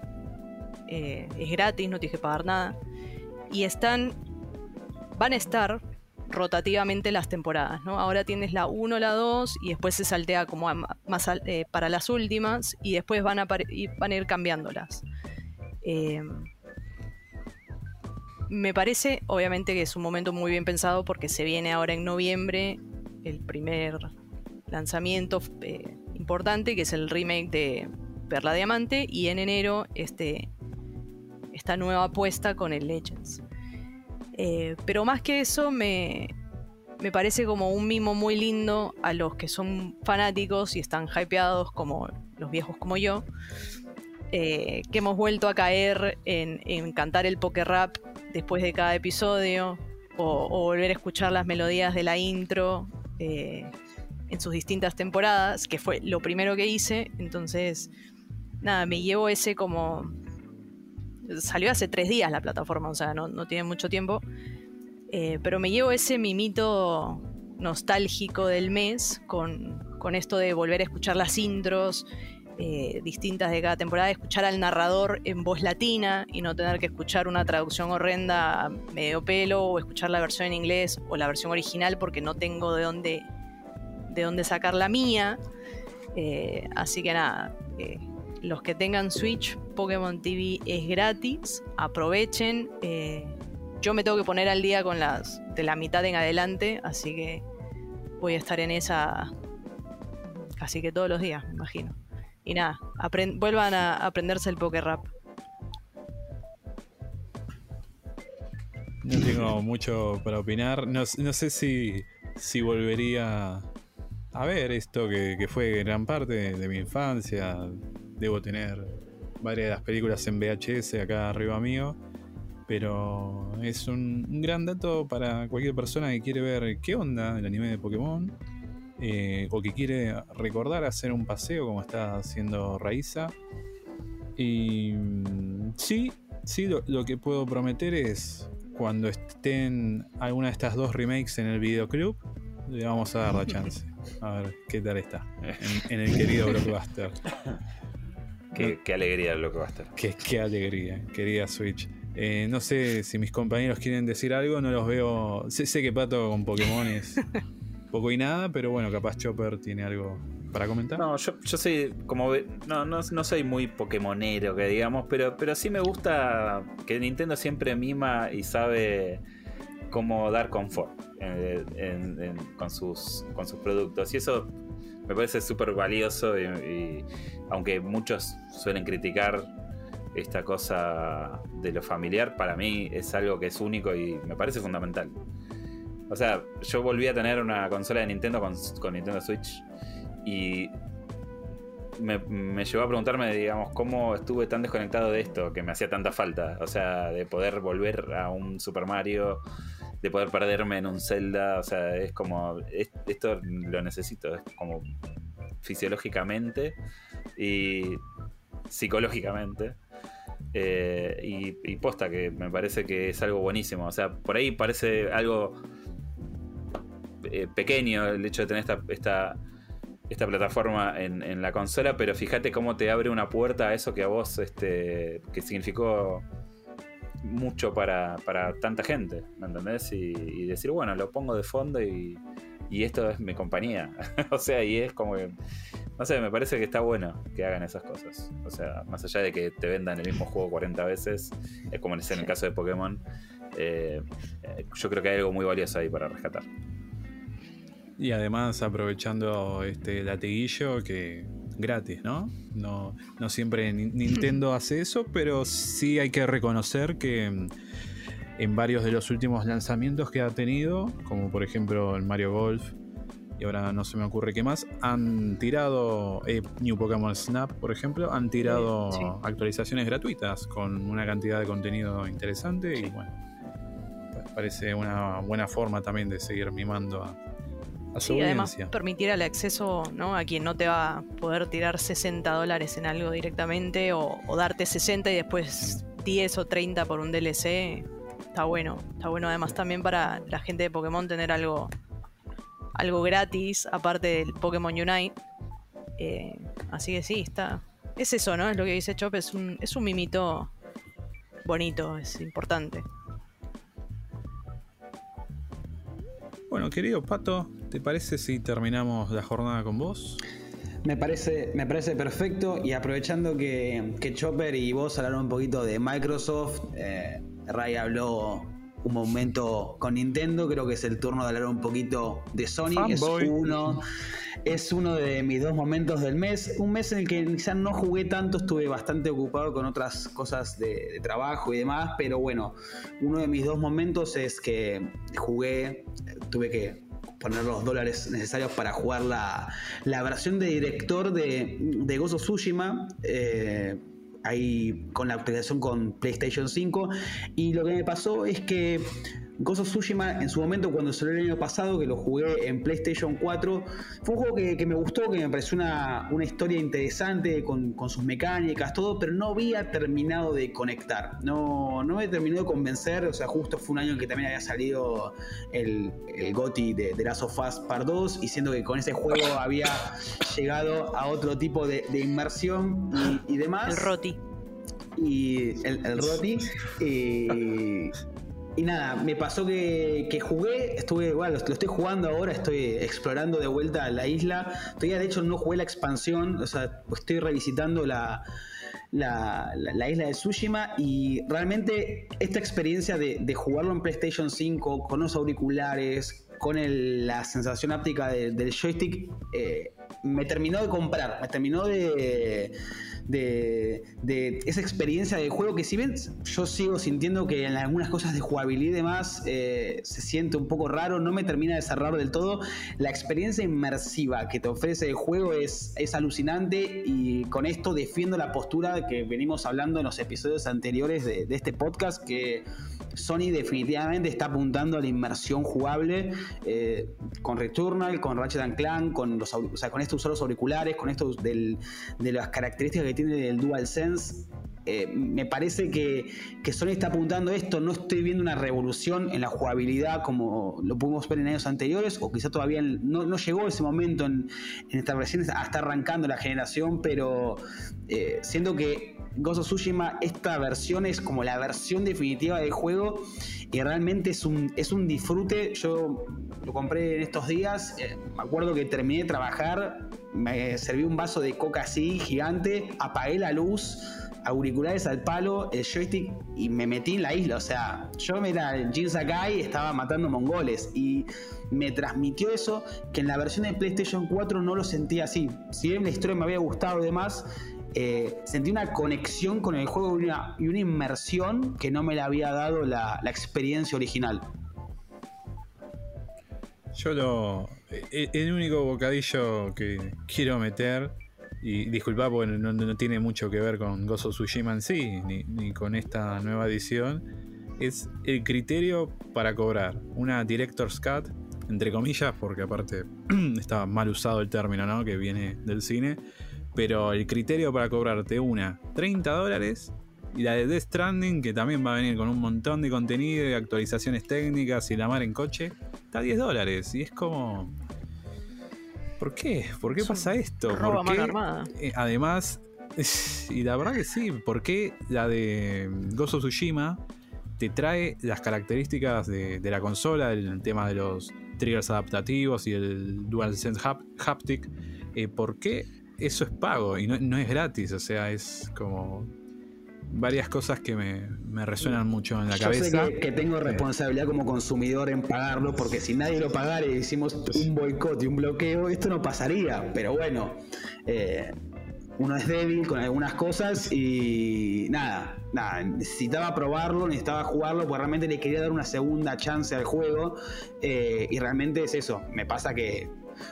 C: Eh, es gratis, no tienes que pagar nada. Y están van a estar rotativamente las temporadas, ¿no? Ahora tienes la 1, la 2 y después se saltea como más eh, para las últimas y después van a, a ir cambiándolas. Eh, me parece, obviamente, que es un momento muy bien pensado porque se viene ahora en noviembre el primer lanzamiento eh, importante, que es el remake de Perla Diamante, y en enero este, esta nueva apuesta con el Legends. Eh, pero más que eso, me, me parece como un mimo muy lindo a los que son fanáticos y están hypeados como los viejos como yo. Eh, que hemos vuelto a caer en, cantar el poker rap después de cada episodio o, volver a escuchar las melodías de la intro eh, en sus distintas temporadas, que fue lo primero que hice. Entonces, nada, me llevo ese como... Salió hace tres días la plataforma, o sea, no, tiene mucho tiempo. Eh, pero me llevo ese mimito nostálgico del mes con, con esto de volver a escuchar las intros, eh, distintas de cada temporada, escuchar al narrador en voz latina y no tener que escuchar una traducción horrenda medio pelo o escuchar la versión en inglés o la versión original porque no tengo de dónde, de dónde sacar la mía. Eh, así que nada, los que tengan Switch, Pokémon TV es gratis, aprovechen. yo me tengo que poner al día con las de la mitad en adelante, así que voy a estar en esa casi que todos los días, me imagino. Y nada, vuelvan a aprenderse el poker rap.
A: No tengo mucho para opinar. No, sé si volvería a ver esto que, fue gran parte de, mi infancia. Debo tener varias de las películas en VHS acá arriba mío. Pero es un gran dato para cualquier persona que quiere ver qué onda el anime de Pokémon eh, o que quiere recordar hacer un paseo como está haciendo Raiza. Y mm, sí, sí, lo, que puedo prometer es cuando estén alguna de estas dos remakes en el videoclub, le vamos a dar la chance. A ver qué tal está en, el querido Blockbuster. <laughs>
D: Qué, qué alegría el Blockbuster.
A: Qué, qué alegría, querida Switch. Eh, no sé si mis compañeros quieren decir algo, no los veo. Sé, sé que Pato con Pokémon es poco y nada, pero bueno, capaz Chopper tiene algo para comentar.
D: No, yo, yo soy como no, no, no, soy muy pokémonero, que digamos, pero, pero sí me gusta que Nintendo siempre mima y sabe cómo dar confort con, sus, con sus productos. Y eso me parece súper valioso y, aunque muchos suelen criticar esta cosa de lo familiar, para mí es algo que es único y me parece fundamental. O sea, yo volví a tener una consola de Nintendo con, Nintendo Switch y me, llevó a preguntarme, digamos, cómo estuve tan desconectado de esto, que me hacía tanta falta. O sea, de poder volver a un Super Mario, de poder perderme en un Zelda. O sea, es como, esto lo necesito, es como fisiológicamente y psicológicamente. Eh, y, posta que me parece que es algo buenísimo. O sea, por ahí parece algo eh, pequeño el hecho de tener esta, esta, esta plataforma en, la consola, pero fíjate cómo te abre una puerta a eso que a vos, este, que significó mucho para, tanta gente, ¿me entendés? Y, decir, bueno, lo pongo de fondo y, y esto es mi compañía. <laughs> o sea, y es como que, no sé, me parece que está bueno que hagan esas cosas. O sea, más allá de que te vendan el mismo juego 40 veces, es como en el caso de Pokémon, eh, eh, yo creo que hay algo muy valioso ahí para rescatar.
A: Y además aprovechando este latiguillo que gratis, ¿no? No, no siempre <laughs> Nintendo hace eso, pero sí hay que reconocer que mm, en varios de los últimos lanzamientos que ha tenido, como por ejemplo el Mario Golf, y ahora no se me ocurre qué más, han tirado eh, New Pokémon Snap, por ejemplo, han tirado actualizaciones gratuitas con una cantidad de contenido interesante y bueno, parece una buena forma también de seguir mimando a, a su
C: Y además permitir el acceso ¿no? a quien no te va a poder tirar 60 dólares en algo directamente o, o darte 60 y después 10 o 30 por un DLC. Está bueno. Está bueno además también para la gente de Pokémon tener algo, algo gratis aparte del Pokémon Unite. Eh, así que sí, está. Es eso, ¿no? Es lo que dice Chop, es un, es un mimito bonito, es importante.
A: Bueno, querido Pato, ¿te parece si terminamos la jornada con vos?
B: Me parece, me parece perfecto y aprovechando que, que Chopper y vos hablaron un poquito de Microsoft, eh, Ray habló un momento con Nintendo, creo que es el turno de hablar un poquito de Sony, es uno, es uno de mis dos momentos del mes, un mes en el que quizás no jugué tanto, estuve bastante ocupado con otras cosas de, de trabajo y demás, pero bueno, uno de mis dos momentos es que jugué, tuve que poner los dólares necesarios para jugar la, la versión de director de, de of Tsushima. eh, ahí con la actualización con PlayStation 5. Y lo que me pasó es que Ghost of Tsushima en su momento cuando salió el año pasado, que lo jugué en PlayStation 4, fue un juego que, que me gustó, que me pareció una, una historia interesante con, con sus mecánicas, todo, pero no había terminado de conectar. No, no me terminó de convencer, o sea, justo fue un año en que también había salido el, el GOTY de, de Last of Us Part 2, y siento que con ese juego había llegado a otro tipo de, de inmersión y, y demás
C: El Roti.
B: y el, el Roti. Y, y nada, me pasó que, jugué, estuve, bueno, lo estoy jugando ahora, estoy explorando de vuelta la isla. Todavía de hecho no jugué la expansión, o sea, estoy revisitando la- la isla de Tsushima y realmente esta experiencia de, de jugarlo en PlayStation 5 con los auriculares, con el- la sensación áptica de- del joystick, eh, me terminó de comprar, me terminó de, de, de esa experiencia de juego que si bien yo sigo sintiendo que en algunas cosas de jugabilidad y demás eh, se siente un poco raro, no me termina de cerrar del todo, la experiencia inmersiva que te ofrece el juego es, es alucinante y con esto defiendo la postura que venimos hablando en los episodios anteriores de este podcast que Sony definitivamente está apuntando a la inmersión jugable eh, con Returnal, con Ratchet and Clank, con los, o sea, con estos auriculares, con estos de las características que tiene el DualSense. Eh, me parece que, que Sony está apuntando esto. No estoy viendo una revolución en la jugabilidad como lo pudimos ver en años anteriores, o quizá todavía no, no llegó ese momento en, en esta recién está arrancando la generación, pero eh, siento que Ghost of Tsushima, esta versión es como la versión definitiva del juego y realmente es un, es un disfrute. Yo lo compré en estos días, eh, me acuerdo que terminé de trabajar, me serví un vaso de coca así gigante, apagué la luz, auriculares al palo, el joystick y me metí en la isla. O sea, yo me era Jin Sakai estaba matando mongoles y me transmitió eso que en la versión de PlayStation 4 no lo sentía así. Si bien la historia me había gustado y demás, eh, sentí una conexión con el juego y una, y una inmersión que no me la había dado la, la experiencia original.
A: Yo lo. e- El único bocadillo que quiero meter, y disculpa porque no, no tiene mucho que ver con Gozo Tsushima en sí, ni, ni con esta nueva edición, es el criterio para cobrar una Director's Cut, entre comillas, porque aparte <clears throat> está mal usado el término, ¿no? Que viene del cine, pero el criterio para cobrarte una 30 dólares y la de Death Stranding, que también va a venir con un montón de contenido y actualizaciones técnicas y la mar en coche, está a 10 dólares. Y es como. ¿Por qué? ¿Por qué pasa esto?
C: robo a
A: ¿Por qué?
C: armada.
A: Eh, además, <laughs> y la verdad que sí, ¿por qué la de Ghost of Tsushima te trae las características de, de la consola, el tema de los triggers adaptativos y el DualSense hap- Haptic? Eh, ¿Por qué eso es pago y no, no es gratis? O sea, es como varias cosas que me, me resuenan mucho en la
B: Yo
A: cabeza.
B: sé que, que tengo responsabilidad como consumidor en pagarlo, porque si nadie lo pagara y hicimos un boicot y un bloqueo, esto no pasaría. Pero bueno, eh, uno es débil con algunas cosas y nada, nada, necesitaba probarlo, necesitaba jugarlo, porque realmente le quería dar una segunda chance al juego. eh, y realmente es eso, me pasa que,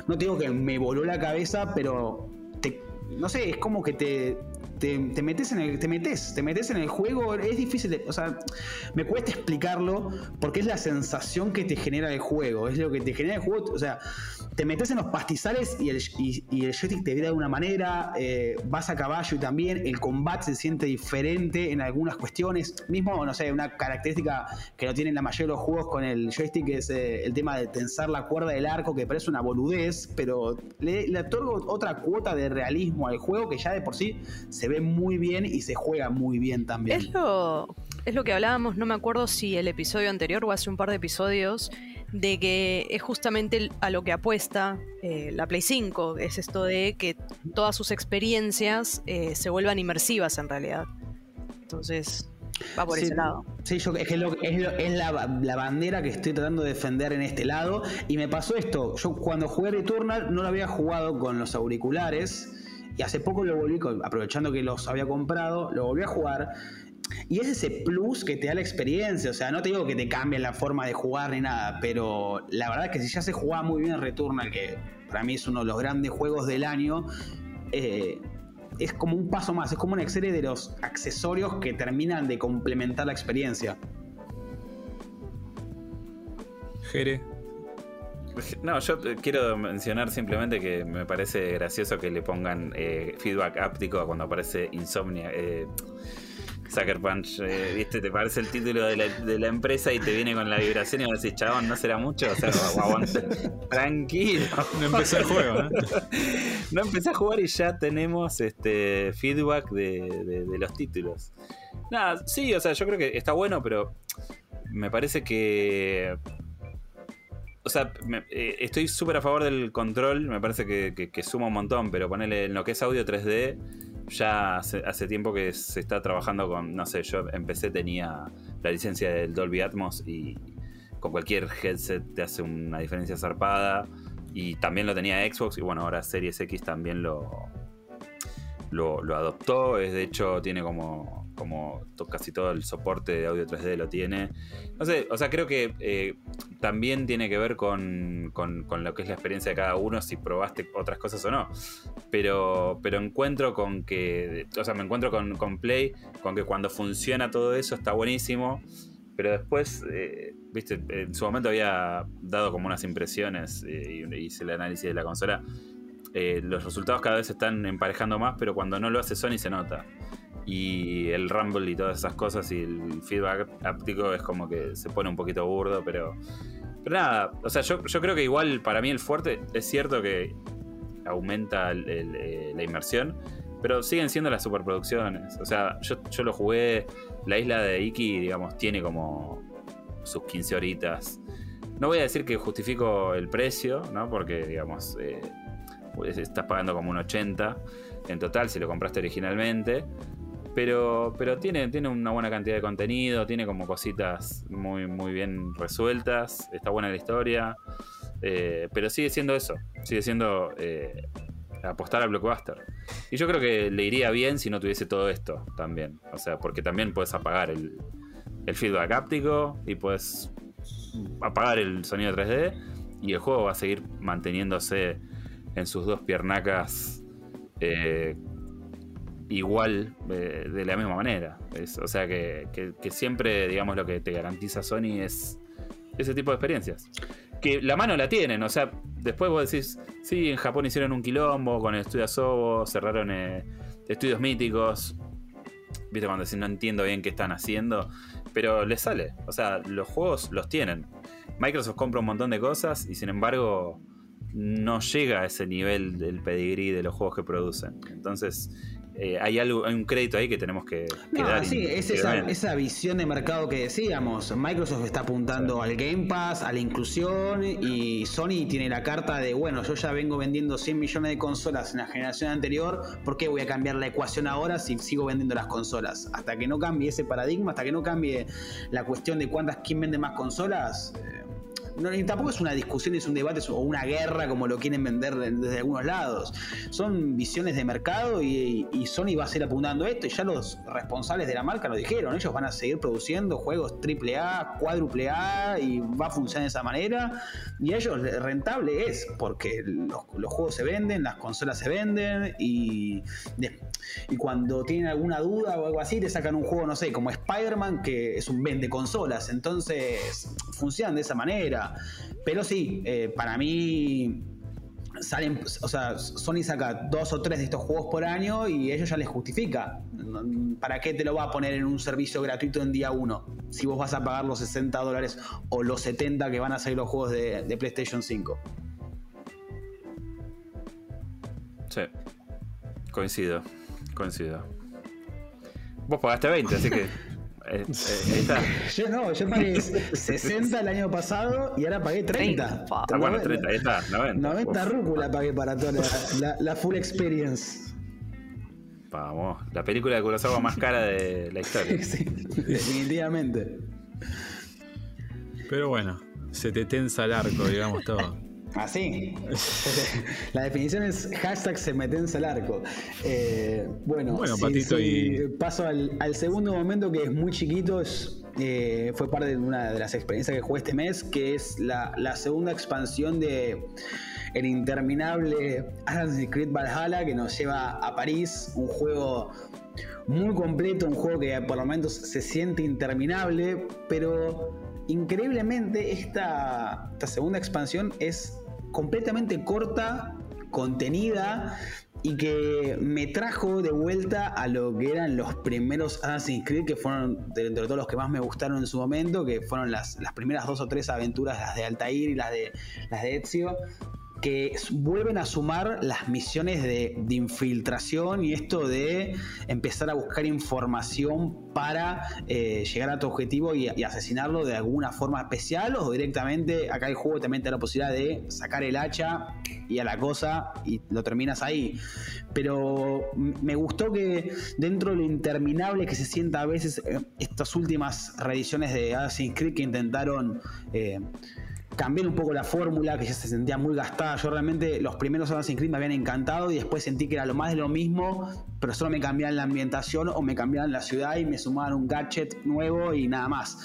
B: no digo que me voló la cabeza, pero te- no sé, es como que te te, metes en el, te metes, te metes en el juego, es difícil, o sea, me cuesta explicarlo porque es la sensación que te genera el juego, es lo que te genera el juego, o sea, te metes en los pastizales y el, y, el joystick te vira de una manera, eh, vas a caballo y también el combate se siente diferente en algunas cuestiones, mismo, no sé, una característica que no tienen la mayoría de los juegos con el joystick es eh, el tema de tensar la cuerda del arco, que parece una boludez, pero le, le otorgo otra cuota de realismo al juego que ya de por sí se ve muy bien y se juega muy bien también.
C: Es lo, es lo que hablábamos, no me acuerdo si el episodio anterior o hace un par de episodios, de que es justamente a lo que apuesta eh, la Play 5, es esto de que todas sus experiencias eh, se vuelvan inmersivas en realidad. Entonces, va por ese lado.
B: Sí, yo, es, que es, la, bandera que estoy tratando de defender en este lado. Y me pasó esto, yo cuando jugué Returnal no lo había jugado con los auriculares. Y hace poco lo volví, aprovechando que los había comprado, lo volví a jugar. Y es ese plus que te da la experiencia. O sea, no te digo que te cambie la forma de jugar ni nada, pero la verdad es que si ya se jugaba muy bien Returnal, que para mí es uno de los grandes juegos del año, eh, es como un paso más, es como una serie de los accesorios que terminan de complementar la experiencia.
A: Jere. <laughs>
D: No, yo quiero mencionar simplemente que me parece gracioso que le pongan eh, feedback áptico cuando aparece Insomnia. Eh, Sucker Punch, eh, ¿viste? Te parece el título de la, empresa y te viene con la vibración y vos decís, chabón, no será mucho, o sea, tranquilo. <laughs>
A: No empecé el juego, ¿no? <laughs>
D: no empecé a jugar y ya tenemos este feedback de, los títulos. Nada, sí, o sea, yo creo que está bueno, pero me parece que o sea, eh, estoy súper a favor del control, me parece que, suma un montón, pero ponerle en lo que es audio 3D, ya hace, tiempo que se está trabajando con, no sé, yo empecé, tenía la licencia del Dolby Atmos y con cualquier headset te hace una diferencia zarpada. Y también lo tenía Xbox y bueno, ahora Series X también lo, lo, lo adoptó. Es, de hecho, tiene como como casi todo el soporte de audio 3D lo tiene. No sé, o sea, creo que eh, también tiene que ver con, con, lo que es la experiencia de cada uno, si probaste otras cosas o no. Pero, pero encuentro con que, o sea, me encuentro con, Play, con que cuando funciona todo eso está buenísimo. Pero después, eh, viste, en su momento había dado como unas impresiones eh, y hice el análisis de la consola. los resultados cada vez se están emparejando más, pero cuando no lo hace Sony se nota y el rumble y todas esas cosas y el feedback áptico es como que se pone un poquito burdo, pero, pero nada, o sea, yo, creo que igual para mí el fuerte es cierto que aumenta eh, la inmersión, pero siguen siendo las superproducciones. O sea, yo, yo lo jugué, la isla de Iki, digamos, tiene como sus 15 horitas. No voy a decir que justifico el precio, ¿no? Porque, digamos, eh, pues estás pagando como un 80 en total si lo compraste originalmente. Pero, pero tiene, tiene una buena cantidad de contenido, tiene como cositas muy, muy bien resueltas, está buena la historia, eh, pero sigue siendo eso, sigue siendo eh, apostar al blockbuster. Y yo creo que le iría bien si no tuviese todo esto también, o sea, porque también puedes apagar el, el feedback áptico y puedes apagar el sonido 3D y el juego va a seguir manteniéndose en sus dos piernacas eh, igual eh, de la misma manera. o sea que, siempre, digamos, lo que te garantiza Sony es ese tipo de experiencias. Que la mano la tienen, o sea, después vos decís, sí, en Japón hicieron un quilombo con el estudio Asobo, cerraron eh, estudios míticos. Viste cuando decís, no entiendo bien qué están haciendo, pero les sale. O sea, los juegos los tienen. Microsoft compra un montón de cosas y sin embargo no llega a ese nivel del pedigrí de los juegos que producen. Entonces, eh, hay algo, hay un crédito ahí que tenemos que,
B: dar. Sí, es esa, visión de mercado que decíamos. Microsoft está apuntando al Game Pass, a la inclusión, y Sony tiene la carta de, bueno, yo ya vengo vendiendo 100 millones de consolas en la generación anterior, ¿por qué voy a cambiar la ecuación ahora si sigo vendiendo las consolas? Hasta que no cambie ese paradigma, hasta que no cambie la cuestión de cuántas, quién vende más consolas. No, y tampoco es una discusión, es un debate o una guerra como lo quieren vender desde algunos lados. Son visiones de mercado y, Sony va a seguir apuntando esto y ya los responsables de la marca lo dijeron, ellos van a seguir produciendo juegos AAA, cuádruple A y va a funcionar de esa manera y a ellos rentable es porque los, juegos se venden, las consolas se venden y, y cuando tienen alguna duda o algo así te sacan un juego, no sé, como Spider-Man que es un vende consolas, entonces funcionan de esa manera. Pero sí, eh, para mí salen, o sea, Sony saca dos o tres de estos juegos por año y ellos ya les justifica. ¿Para qué te lo va a poner en un servicio gratuito en día uno? Si vos vas a pagar los 60 dólares o los 70 que van a salir los juegos de, de PlayStation 5.
D: Sí. Coincido. Coincido. Vos pagaste 20, así que. Eh, <laughs> eh.
B: Yo no, yo pagué 60 el año pasado y ahora pagué 30.
C: 30.
D: Ah, bueno, 30, ahí está, 90.
B: 90
D: Uf,
B: rúcula pagué para toda la, la- la full experience.
D: Vamos, la película de Kurosawa más cara de la historia. <laughs>
B: Sí, definitivamente.
A: Pero bueno, se te tensa el arco, digamos todo.
B: Así. <laughs> La definición es hashtag se metense al arco. Eh, bueno,
A: Bueno,
B: sí,
A: Patito,
B: sí,
A: y-
B: paso al, al segundo momento que es muy chiquito. Es, eh, fue parte de una de las experiencias que jugué este mes, que es la, la segunda expansión de el interminable Assassin's Creed Valhalla que nos lleva a París, un juego muy completo, un juego que por lo menos se siente interminable, pero increíblemente esta, esta segunda expansión es completamente corta, contenida y que me trajo de vuelta a lo que eran los primeros Assassin's Creed, que fueron de entre todos los que más me gustaron en su momento, que fueron las, las primeras dos o tres aventuras, las de Altair y las de, las de Ezio, que vuelven a sumar las misiones de, infiltración y esto de empezar a buscar información para eh, llegar a tu objetivo y, asesinarlo de alguna forma especial o directamente, acá el juego también te da la posibilidad de sacar el hacha y a la cosa y lo terminas ahí. Pero me gustó que dentro de lo interminable que se sienta a veces eh, estas últimas reediciones de Assassin's Creed que intentaron... eh, cambiar un poco la fórmula que ya se sentía muy gastada. Yo realmente los primeros Assassin's Creed me habían encantado y después sentí que era lo más de lo mismo, pero solo me cambiaban la ambientación o me cambiaban la ciudad y me sumaban un gadget nuevo y nada más.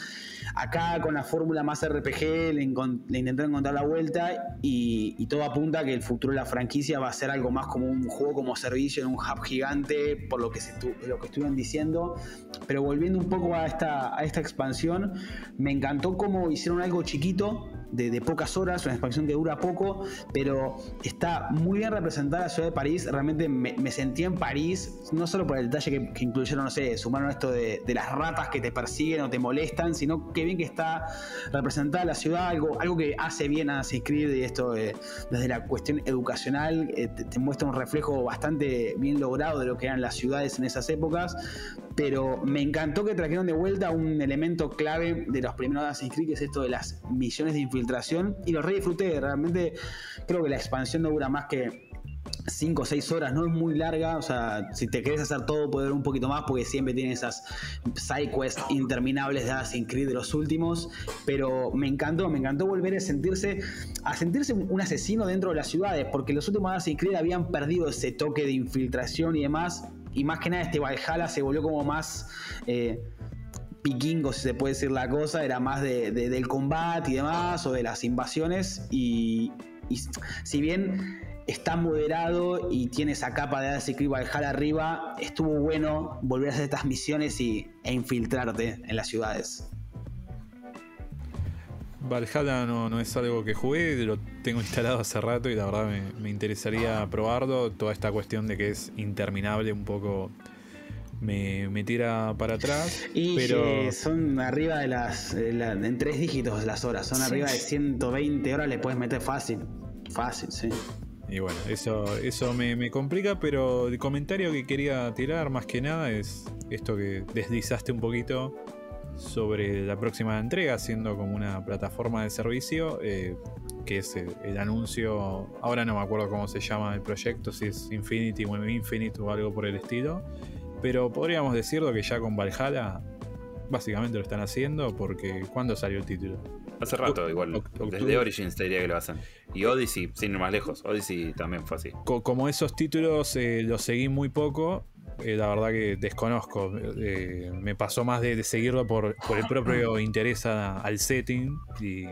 B: Acá con la fórmula más RPG le, le intenté encontrar la vuelta y, todo apunta a que el futuro de la franquicia va a ser algo más como un juego como servicio en un hub gigante, por lo que, se lo que estuvieron diciendo. Pero volviendo un poco a esta, a esta expansión, me encantó cómo hicieron algo chiquito, de, de pocas horas, una expansión que dura poco, pero está muy bien representada la ciudad de París. Realmente me, me sentí en París, no solo por el detalle que, que incluyeron, no sé, sumaron esto de, de las ratas que te persiguen o te molestan, sino que bien que está representada la ciudad, algo, algo que hace bien a Creed y esto eh, desde la cuestión educacional eh, te, te muestra un reflejo bastante bien logrado de lo que eran las ciudades en esas épocas. Pero me encantó que trajeron de vuelta un elemento clave de los primeros Assassin's Creed, que es esto de las misiones de infiltración. Y lo re disfruté. Realmente creo que la expansión no dura más que 5 o 6 horas, no es muy larga. O sea, si te querés hacer todo, puede durar un poquito más, porque siempre tiene esas side quests interminables de Assassin's Creed de los últimos. Pero me encantó, me encantó volver a sentirse, a sentirse un un asesino dentro de las ciudades, porque los últimos Assassin's Creed habían perdido ese toque de infiltración y demás. Y más que nada, este Valhalla se volvió como más. eh, piquingo, si se puede decir la cosa, era más de, de- del combate y demás, o de las invasiones, y, y si bien está moderado y tiene esa capa de Assassin's Creed Valhalla arriba, estuvo bueno volver a hacer estas misiones y, e infiltrarte en las ciudades.
A: Valhalla no, no es algo que jugué, lo tengo <laughs> instalado hace rato y la verdad me, me interesaría probarlo. Toda esta cuestión de que es interminable un poco me, me tira para atrás.
B: Y
A: pero
B: eh, son arriba de las, eh, la- en tres dígitos las horas, son
C: Sí.
B: arriba de 120 horas, le puedes meter fácil. Fácil, sí.
A: Y bueno, eso, eso me, me complica, pero el comentario que quería tirar más que nada es esto que deslizaste un poquito sobre la próxima entrega, siendo como una plataforma de servicio, eh, que es el, el anuncio, ahora no me acuerdo cómo se llama el proyecto, si es Infinity o Infinite o algo por el estilo, pero podríamos decirlo que ya con Valhalla básicamente lo están haciendo porque ¿cuándo salió el título?
D: Hace rato,
A: O-
D: igual. Desde. Origins te diría que lo hacen. Y Odyssey, sin ir más lejos. Odyssey también fue así.
A: Co- como esos títulos eh, los seguí muy poco, eh, la verdad que desconozco. Eh, me pasó más de, de seguirlo por, por el propio <clears throat> interés a- al setting y,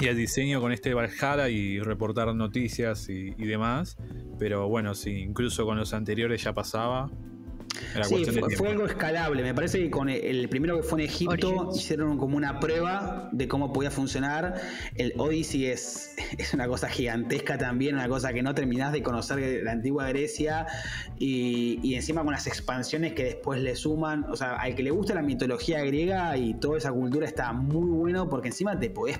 A: y al diseño con este Valhalla y reportar noticias y, y demás. Pero bueno, sí, incluso con los anteriores ya pasaba. Era
B: Sí, fue, algo escalable. Me parece que con el, el primero que fue en Egipto
C: Origins.
B: hicieron como una prueba de cómo podía funcionar. El Odyssey es, <laughs> es una cosa gigantesca también, una cosa que no terminás de conocer de la antigua Grecia y, y encima con las expansiones que después le suman. O sea, al que le gusta la mitología griega y toda esa cultura está muy bueno porque encima te podés...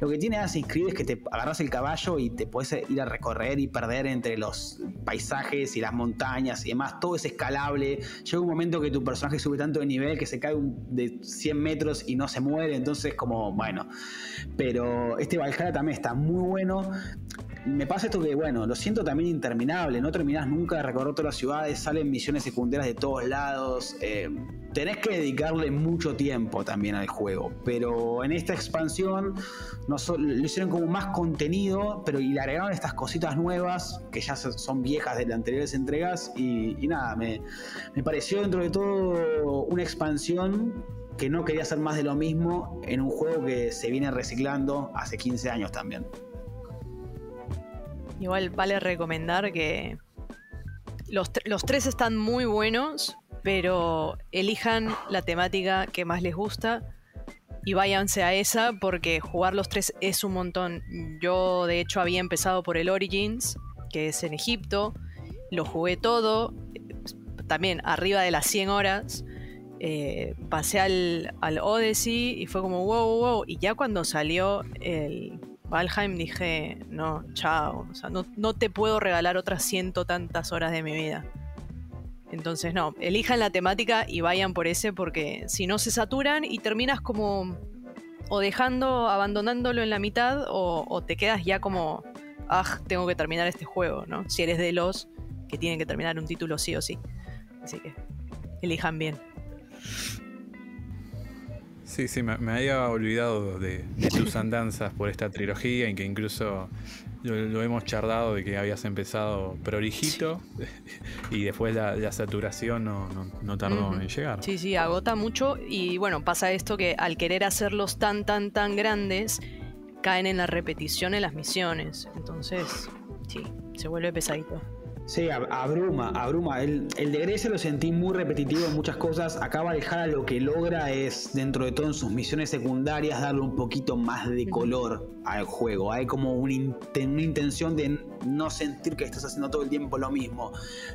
B: Lo que tiene Assassin's Creed es que te agarras el caballo y te podés ir a recorrer y perder entre los paisajes y las montañas y demás. Todo es escalable. Llega un momento que tu personaje sube tanto de nivel que se cae de 100 metros y no se muere. Entonces, como, bueno. Pero este Valhalla también está muy bueno. Me pasa esto que, bueno, lo siento también interminable. No terminás nunca de recorrer todas las ciudades. Salen misiones secundarias de todos lados. eh, tenés que dedicarle mucho tiempo también al juego. Pero en esta expansión no lo hicieron como más contenido, pero y le agregaron estas cositas nuevas que ya son viejas de las anteriores entregas. Y, y nada, me, me pareció dentro de todo una expansión que no quería hacer más de lo mismo en un juego que se viene reciclando hace 15 años también.
C: Igual vale recomendar que los, los tres están muy buenos, pero elijan la temática que más les gusta y váyanse a esa porque jugar los tres es un montón. Yo de hecho había empezado por el Origins, que es en Egipto, lo jugué todo, también arriba de las 100 horas. eh, pasé al, al Odyssey y fue como wow, wow, wow. Y ya cuando salió el Valheim dije, no, chao. O sea, no, no te puedo regalar otras ciento tantas horas de mi vida. Entonces, no, elijan la temática y vayan por ese porque si no se saturan y terminas como o dejando, abandonándolo en la mitad o, o te quedas ya como, ah, tengo que terminar este juego, ¿no? Si eres de los que tienen que terminar un título sí o sí. Así que elijan bien.
A: Sí, sí, me, me había olvidado de, de tus <laughs> andanzas por esta trilogía en que incluso lo, lo hemos charlado de que habías empezado prolijito <laughs> y después la, la saturación no, no- no tardó en llegar.
C: Sí, sí, agota mucho y bueno, pasa esto que al querer hacerlos tan, tan, tan grandes, caen en la repetición en las misiones. Entonces, sí, se vuelve pesadito.
B: Sí, ab- abruma, abruma. El, el de Grecia lo sentí muy repetitivo en muchas cosas. Acá Valhalla lo que logra es, dentro de todo en sus misiones secundarias, darle un poquito más de color al juego. Hay como un inte- una intención de no sentir que estás haciendo todo el tiempo lo mismo.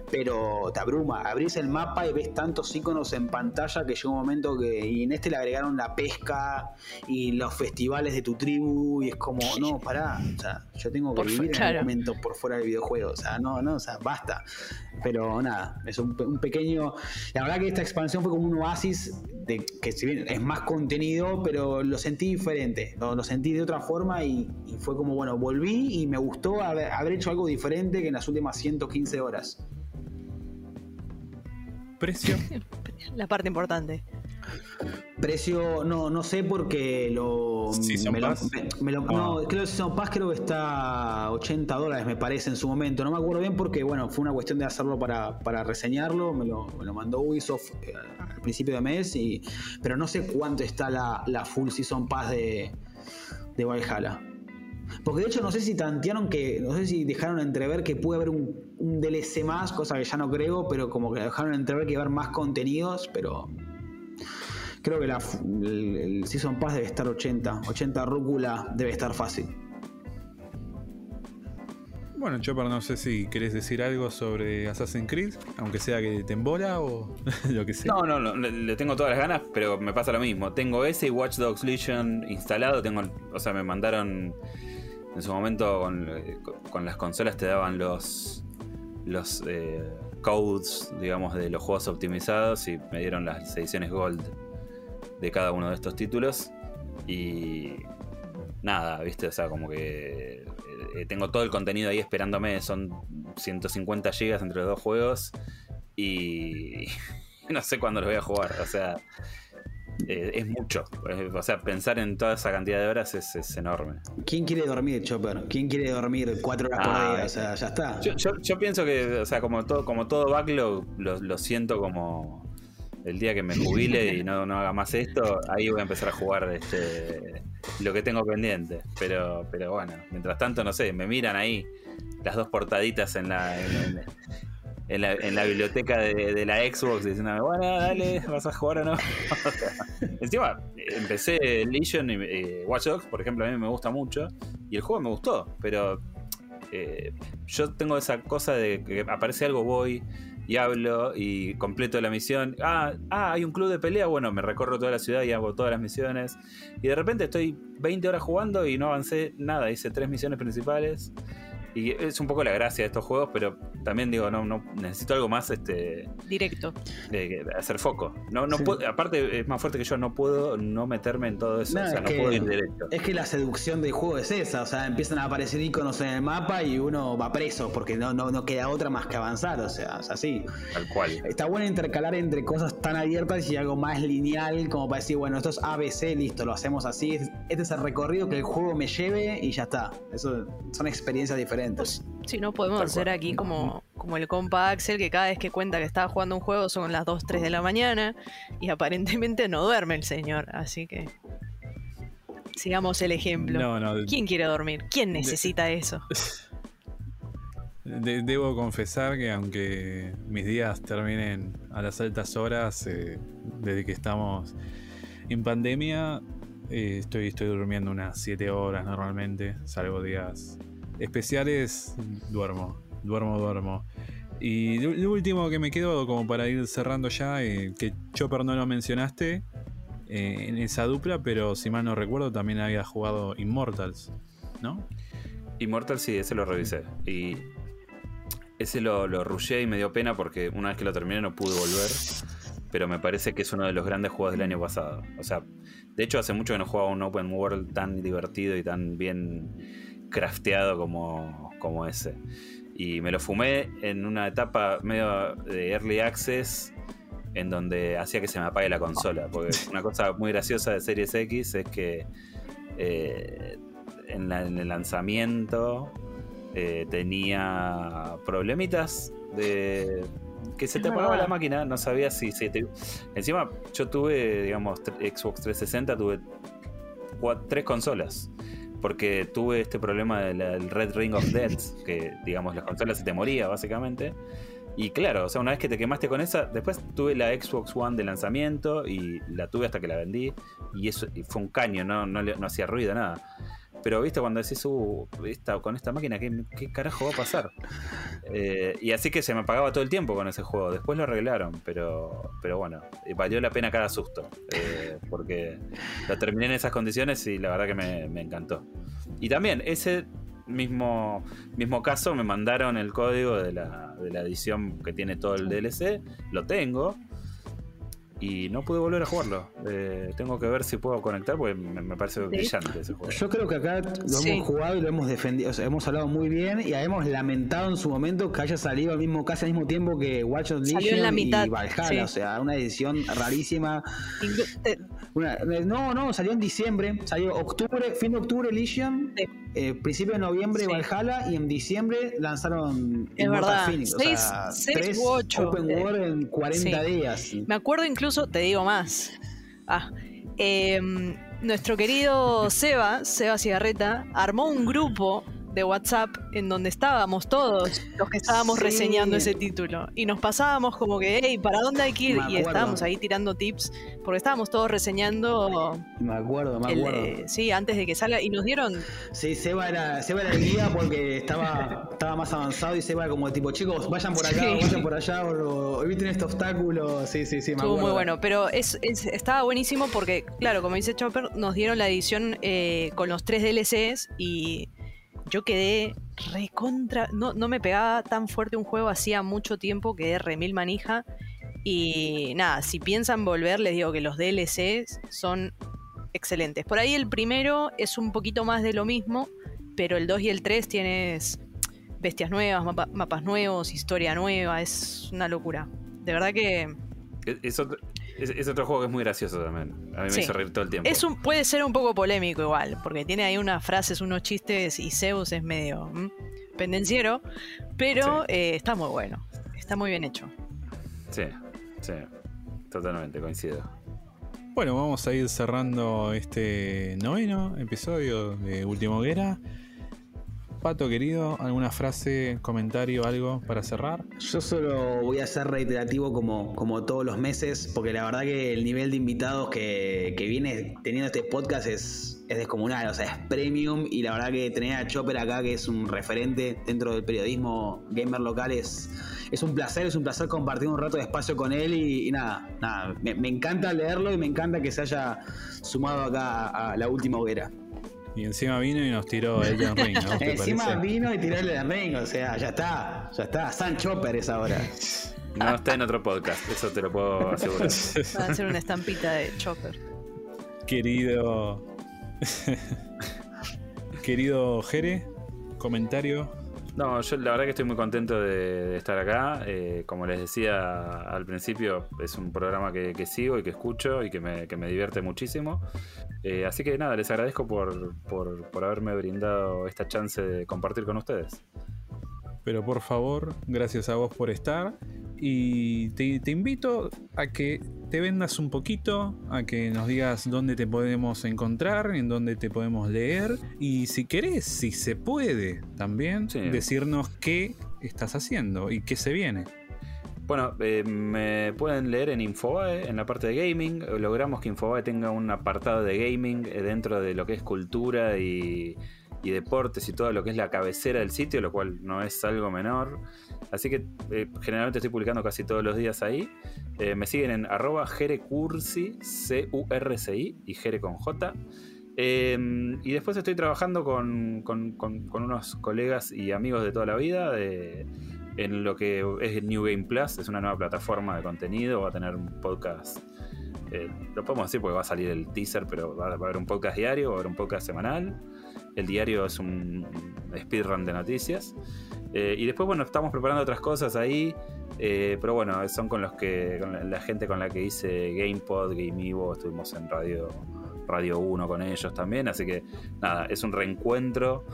B: Pero te abruma. Abrís el mapa y ves tantos iconos en pantalla que llega un momento que. Y en este le agregaron la pesca y los festivales de tu tribu. Y es como, no, pará. O sea, yo tengo que
C: Por
B: vivir en
C: claro.
B: un momento por fuera del videojuego. O sea, no, no, o sea, basta. Pero nada, es un, pe- un pequeño. La verdad que esta expansión fue como un oasis de que si bien es más contenido, pero lo sentí diferente. Lo, lo sentí de otra forma y, y fue como, bueno, volví y me gustó haber, haber hecho algo diferente que en las últimas 115 horas.
A: Precio. <laughs>
C: La parte importante.
B: Precio, no, no sé porque lo.
A: Season
B: me lo-
A: Pass.
B: me- me lo-
A: Ah.
B: No, creo que Season Pass creo que está a 80 dólares, me parece, en su momento. No me acuerdo bien porque, bueno, fue una cuestión de hacerlo para, para reseñarlo. Me lo, me lo mandó Ubisoft eh, al principio de mes, y, pero no sé cuánto está la, la full Season Pass de, de Valhalla. Porque de hecho no sé si tantearon que, no sé si dejaron entrever que puede haber un, un DLC más, cosa que ya no creo, pero como que dejaron entrever que va a haber más contenidos, pero creo que la, el, el Season Pass debe estar 80, 80 rúcula debe estar fácil.
A: Bueno, Chopper, no sé si querés decir algo sobre Assassin's Creed, aunque sea que te embola o <laughs> lo que sea.
D: No, no, no, le, le tengo todas las ganas, pero me pasa lo mismo. Tengo ese y Watch Dogs Legion instalado. Tengo, o sea, me mandaron en su momento con, con las consolas te daban los los eh, codes, digamos, de los juegos optimizados y me dieron las ediciones Gold de cada uno de estos títulos y nada, viste, o sea, como que eh, tengo todo el contenido ahí esperándome. Son 150 gigas entre los dos juegos y <laughs> no sé cuándo los voy a jugar. O sea, eh, es mucho. Eh, o sea, pensar en toda esa cantidad de horas es, enorme.
B: ¿Quién quiere dormir, Chopper? ¿Quién quiere dormir cuatro horas por ah, día? O sea, ya está.
D: Yo, pienso que, o sea, como todo, como todo backlog, lo, siento como el día que me jubile y no, no haga más esto, ahí voy a empezar a jugar este, lo que tengo pendiente. Pero, pero bueno, mientras tanto, no sé, me miran ahí las dos portaditas en la, en la, en la biblioteca de, la Xbox diciendo, bueno, dale, vas a jugar o no. <laughs> Encima, empecé Legion y eh, Watch Dogs, por ejemplo, a mí me gusta mucho, y el juego me gustó, pero eh, yo tengo esa cosa de que aparece algo, voy y hablo y completo la misión. Ah, ah, hay un club de pelea, bueno, me recorro toda la ciudad y hago todas las misiones. Y de repente estoy 20 horas jugando y no avancé nada, hice tres misiones principales. Y es un poco la gracia de estos juegos, pero también digo, no, no necesito algo más este
C: directo.
D: De, hacer foco. No, no aparte es más fuerte que yo, no puedo no meterme en todo eso. o sea, no puedo ir directo.
B: Es que la seducción del juego es esa, o sea, empiezan a aparecer iconos en el mapa y uno va preso, porque no, no, no queda otra más que avanzar. O sea, es así.
D: Tal cual.
B: Está bueno intercalar entre cosas tan abiertas y algo más lineal, como para decir, bueno, esto es ABC, listo, lo hacemos así. Este es el recorrido que el juego me lleve y ya está. Eso son experiencias diferentes.
C: Pues, si no, podemos hacer aquí como, como el compa Axel, que cada vez que cuenta que estaba jugando un juego son las 2, 3 de la mañana y aparentemente no duerme el señor. Así que sigamos el ejemplo. ¿Quién quiere dormir? ¿Quién necesita <laughs> eso?
A: debo confesar que aunque mis días terminen a las altas horas, eh, desde que estamos en pandemia, eh, estoy, estoy durmiendo unas 7 horas normalmente, salvo días especiales, duermo, duermo, duermo. Y lo último que me quedo, como para ir cerrando ya, eh, que Chopper no lo mencionaste eh, en esa dupla, pero si mal no recuerdo, también había jugado Immortals, ¿no?
D: Immortals sí, ese lo revisé. Y ese lo, lo rushé y me dio pena porque una vez que lo terminé no pude volver. Pero me parece que es uno de los grandes juegos del año pasado. O sea, de hecho hace mucho que no jugaba un open world tan divertido y tan bien crafteado como, como ese. Y me lo fumé en una etapa medio de early access en donde hacía que se me apague la consola. Porque <laughs> una cosa muy graciosa de Series X es que eh, en, el lanzamiento eh, tenía problemitas de que se te apagaba la máquina, no sabía si se te... Encima yo tuve, digamos, Xbox 360, tuve tres consolas porque tuve este problema del Red Ring of Death, que digamos las consolas se te moría básicamente. Y claro, o sea, una vez que te quemaste con esa, después tuve la Xbox One de lanzamiento y la tuve hasta que la vendí. Y eso fue un caño, no, no, no hacía ruido, nada. Pero viste, cuando decís, uh, con esta máquina, ¿qué, carajo va a pasar? Eh, y así que se me apagaba todo el tiempo con ese juego. Después lo arreglaron, pero, pero bueno, valió la pena cada susto. Eh, porque lo terminé en esas condiciones y la verdad que me, encantó. Y también, ese mismo, mismo caso, me mandaron el código de la, de la edición que tiene todo el DLC. Lo tengo y no pude volver a jugarlo. Eh, tengo que ver si puedo conectar porque me, parece brillante ese juego.
B: Yo creo que acá lo hemos jugado y lo hemos defendido, o sea, hemos hablado muy bien y hemos lamentado en su momento que haya salido al mismo casi al mismo tiempo que Watch Dogs Legion y Valhalla, o sea, una edición rarísima. Eh, no, no, salió en diciembre, salió octubre, fin de octubre Legion, eh, principio de noviembre Valhalla y en diciembre lanzaron
C: es verdad. Phoenix, seis,
B: o sea, ocho. Open World en 40 días.
C: Me acuerdo incluso, te digo más. Ah, em, nuestro querido Seba, Seba Cigarreta, armó un grupo de WhatsApp en donde estábamos todos los que estábamos reseñando ese título y nos pasábamos como que, hey, ¿para dónde hay que ir? Y estábamos ahí tirando tips porque estábamos todos reseñando.
B: Me acuerdo, me acuerdo.
C: sí, antes de que salga y nos dieron.
B: Sí, Seba era, Seba era el guía porque estaba, estaba más avanzado y Seba era como tipo, chicos, vayan por acá, vayan por allá o, eviten este obstáculo. Sí, sí, sí, me
C: Estuvo muy bueno, pero es, estaba buenísimo porque, claro, como dice Chopper, nos dieron la edición eh, con los tres DLCs y yo quedé recontra. No, no me pegaba tan fuerte un juego hacía mucho tiempo, quedé remil manija. Y nada, si piensan volver, les digo que los DLCs son excelentes. Por ahí el primero es un poquito más de lo mismo, pero el 2 y el 3 tienes bestias nuevas, mapas nuevos, historia nueva, es una locura. De verdad que...
D: E, eso Es, otro juego que es muy gracioso también. A mí me hizo reír todo el tiempo.
C: Es un, puede ser un poco polémico igual, porque tiene ahí unas frases, unos chistes y Zeus es medio pendenciero, pero eh, está muy bueno. Está muy bien hecho.
D: Sí, sí. Totalmente, coincido.
A: Bueno, vamos a ir cerrando este noveno episodio de Último Hoguera. Pato querido, ¿alguna frase, comentario, algo para cerrar?
B: Yo solo voy a ser reiterativo como, como todos los meses, porque la verdad que el nivel de invitados que, viene teniendo este podcast es, es descomunal, o sea, es premium y la verdad que tener a Chopper acá, que es un referente dentro del periodismo gamer local, es, es un placer, es un placer compartir un rato de espacio con él y, nada, nada, me, me encanta leerlo y me encanta que se haya sumado acá a la última hoguera.
A: Y encima vino y nos tiró el Den <laughs> Ring. ¿no?
B: encima vino y tiró el Den Ring, o sea, ya está, ya está. San Chopper es ahora.
D: No está en otro podcast, eso te lo puedo asegurar. <laughs>
C: Va a ser una estampita de Chopper.
A: Querido. <laughs> Querido Jere, comentario
D: no, yo la verdad que estoy muy contento de, estar acá. Eh, como les decía al principio, es un programa que, sigo y que escucho y que me, divierte muchísimo. Eh, así que nada, les agradezco por, por haberme brindado esta chance de compartir con ustedes.
A: Pero por favor, gracias a vos por estar. Y te, invito a que te vendas un poquito, a que nos digas dónde te podemos encontrar, en dónde te podemos leer. Y si querés, si se puede también, decirnos qué estás haciendo y qué se viene.
D: Bueno, eh, me pueden leer en Infobae, en la parte de gaming. Logramos que Infobae tenga un apartado de gaming eh, dentro de lo que es cultura y, y deportes y todo lo que es la cabecera del sitio, lo cual no es algo menor. Así que eh, generalmente estoy publicando casi todos los días ahí. Eh, me siguen en arroba jerecursi, C-U-R-C-I y jere con J. Em, y después estoy trabajando con, unos colegas y amigos de toda la vida en lo que es New Game Plus, es una nueva plataforma de contenido, va a tener un podcast, eh, lo podemos decir porque va a salir el teaser, pero va, a haber un podcast diario, va a haber un podcast semanal. El diario es un speedrun de noticias. Eh, y después, bueno, estamos preparando otras cosas ahí. Eh, pero bueno, son con los que. con la, gente con la que hice GamePod, Game Evo, estuvimos en Radio, Radio 1 con ellos también. Así que nada, es un reencuentro.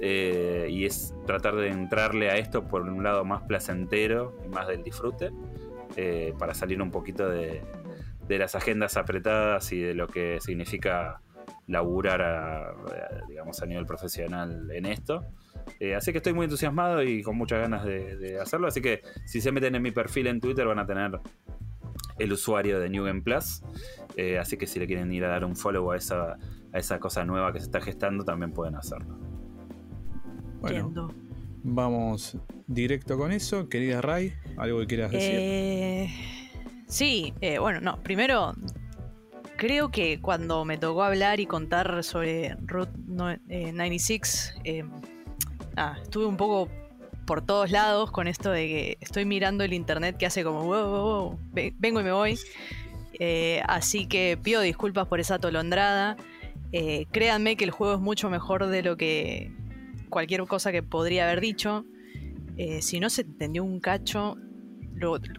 D: Eh, y es tratar de entrarle a esto por un lado más placentero y más del disfrute. para salir un poquito de las agendas apretadas y de lo que significa laburar a, digamos, a nivel profesional en esto. Eh, así que estoy muy entusiasmado y con muchas ganas de, hacerlo. Así que si se meten en mi perfil en Twitter van a tener el usuario de New Game Plus. Eh, así que si le quieren ir a dar un follow a esa, a esa cosa nueva que se está gestando, también pueden hacerlo.
A: Bueno, vamos directo con eso. Querida Ray, ¿algo que quieras decir?
C: Eh, sí, bueno, no. Primero, creo que cuando me tocó hablar y contar sobre Route 96, ah, estuve un poco por todos lados con esto de que estoy mirando el internet que hace como wow, wow, vengo y me voy. Eh, así que pido disculpas por esa tolondrada. Eh, créanme que el juego es mucho mejor de lo que cualquier cosa que podría haber dicho. Eh, si no se entendió un cacho,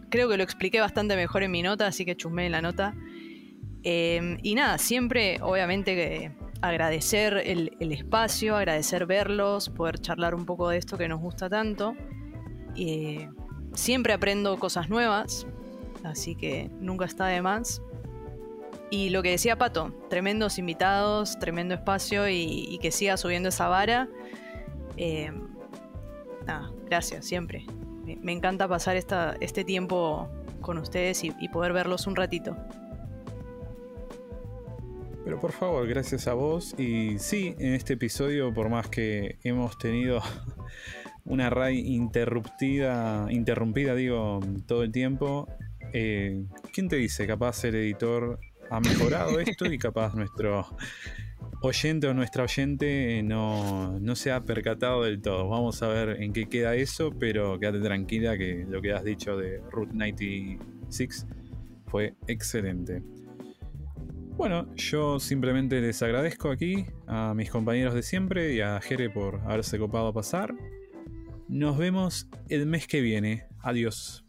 C: creo que lo expliqué bastante mejor en mi nota, así que chusmé en la nota. Y nada, siempre, obviamente, que agradecer el, espacio, agradecer verlos, poder charlar un poco de esto que nos gusta tanto. y siempre aprendo cosas nuevas, así que nunca está de más. Y lo que decía Pato, tremendos invitados, tremendo espacio y, que siga subiendo esa vara. Eh, gracias, siempre. Me, encanta pasar esta, este tiempo con ustedes y poder verlos un ratito.
A: Pero por favor, gracias a vos. Y sí, en este episodio, por más que hemos tenido <laughs> una RAI interrumpida, interrumpida, digo, todo el tiempo, eh, ¿quién te dice? Capaz el editor ha mejorado <laughs> esto y capaz nuestro oyente o nuestra oyente no, no, se ha percatado del todo. Vamos a ver en qué queda eso, pero quédate tranquila que lo que has dicho de Route 96 fue excelente. Bueno, yo simplemente les agradezco aquí a mis compañeros de siempre y a Jere por haberse copado a pasar. Nos vemos el mes que viene. Adiós.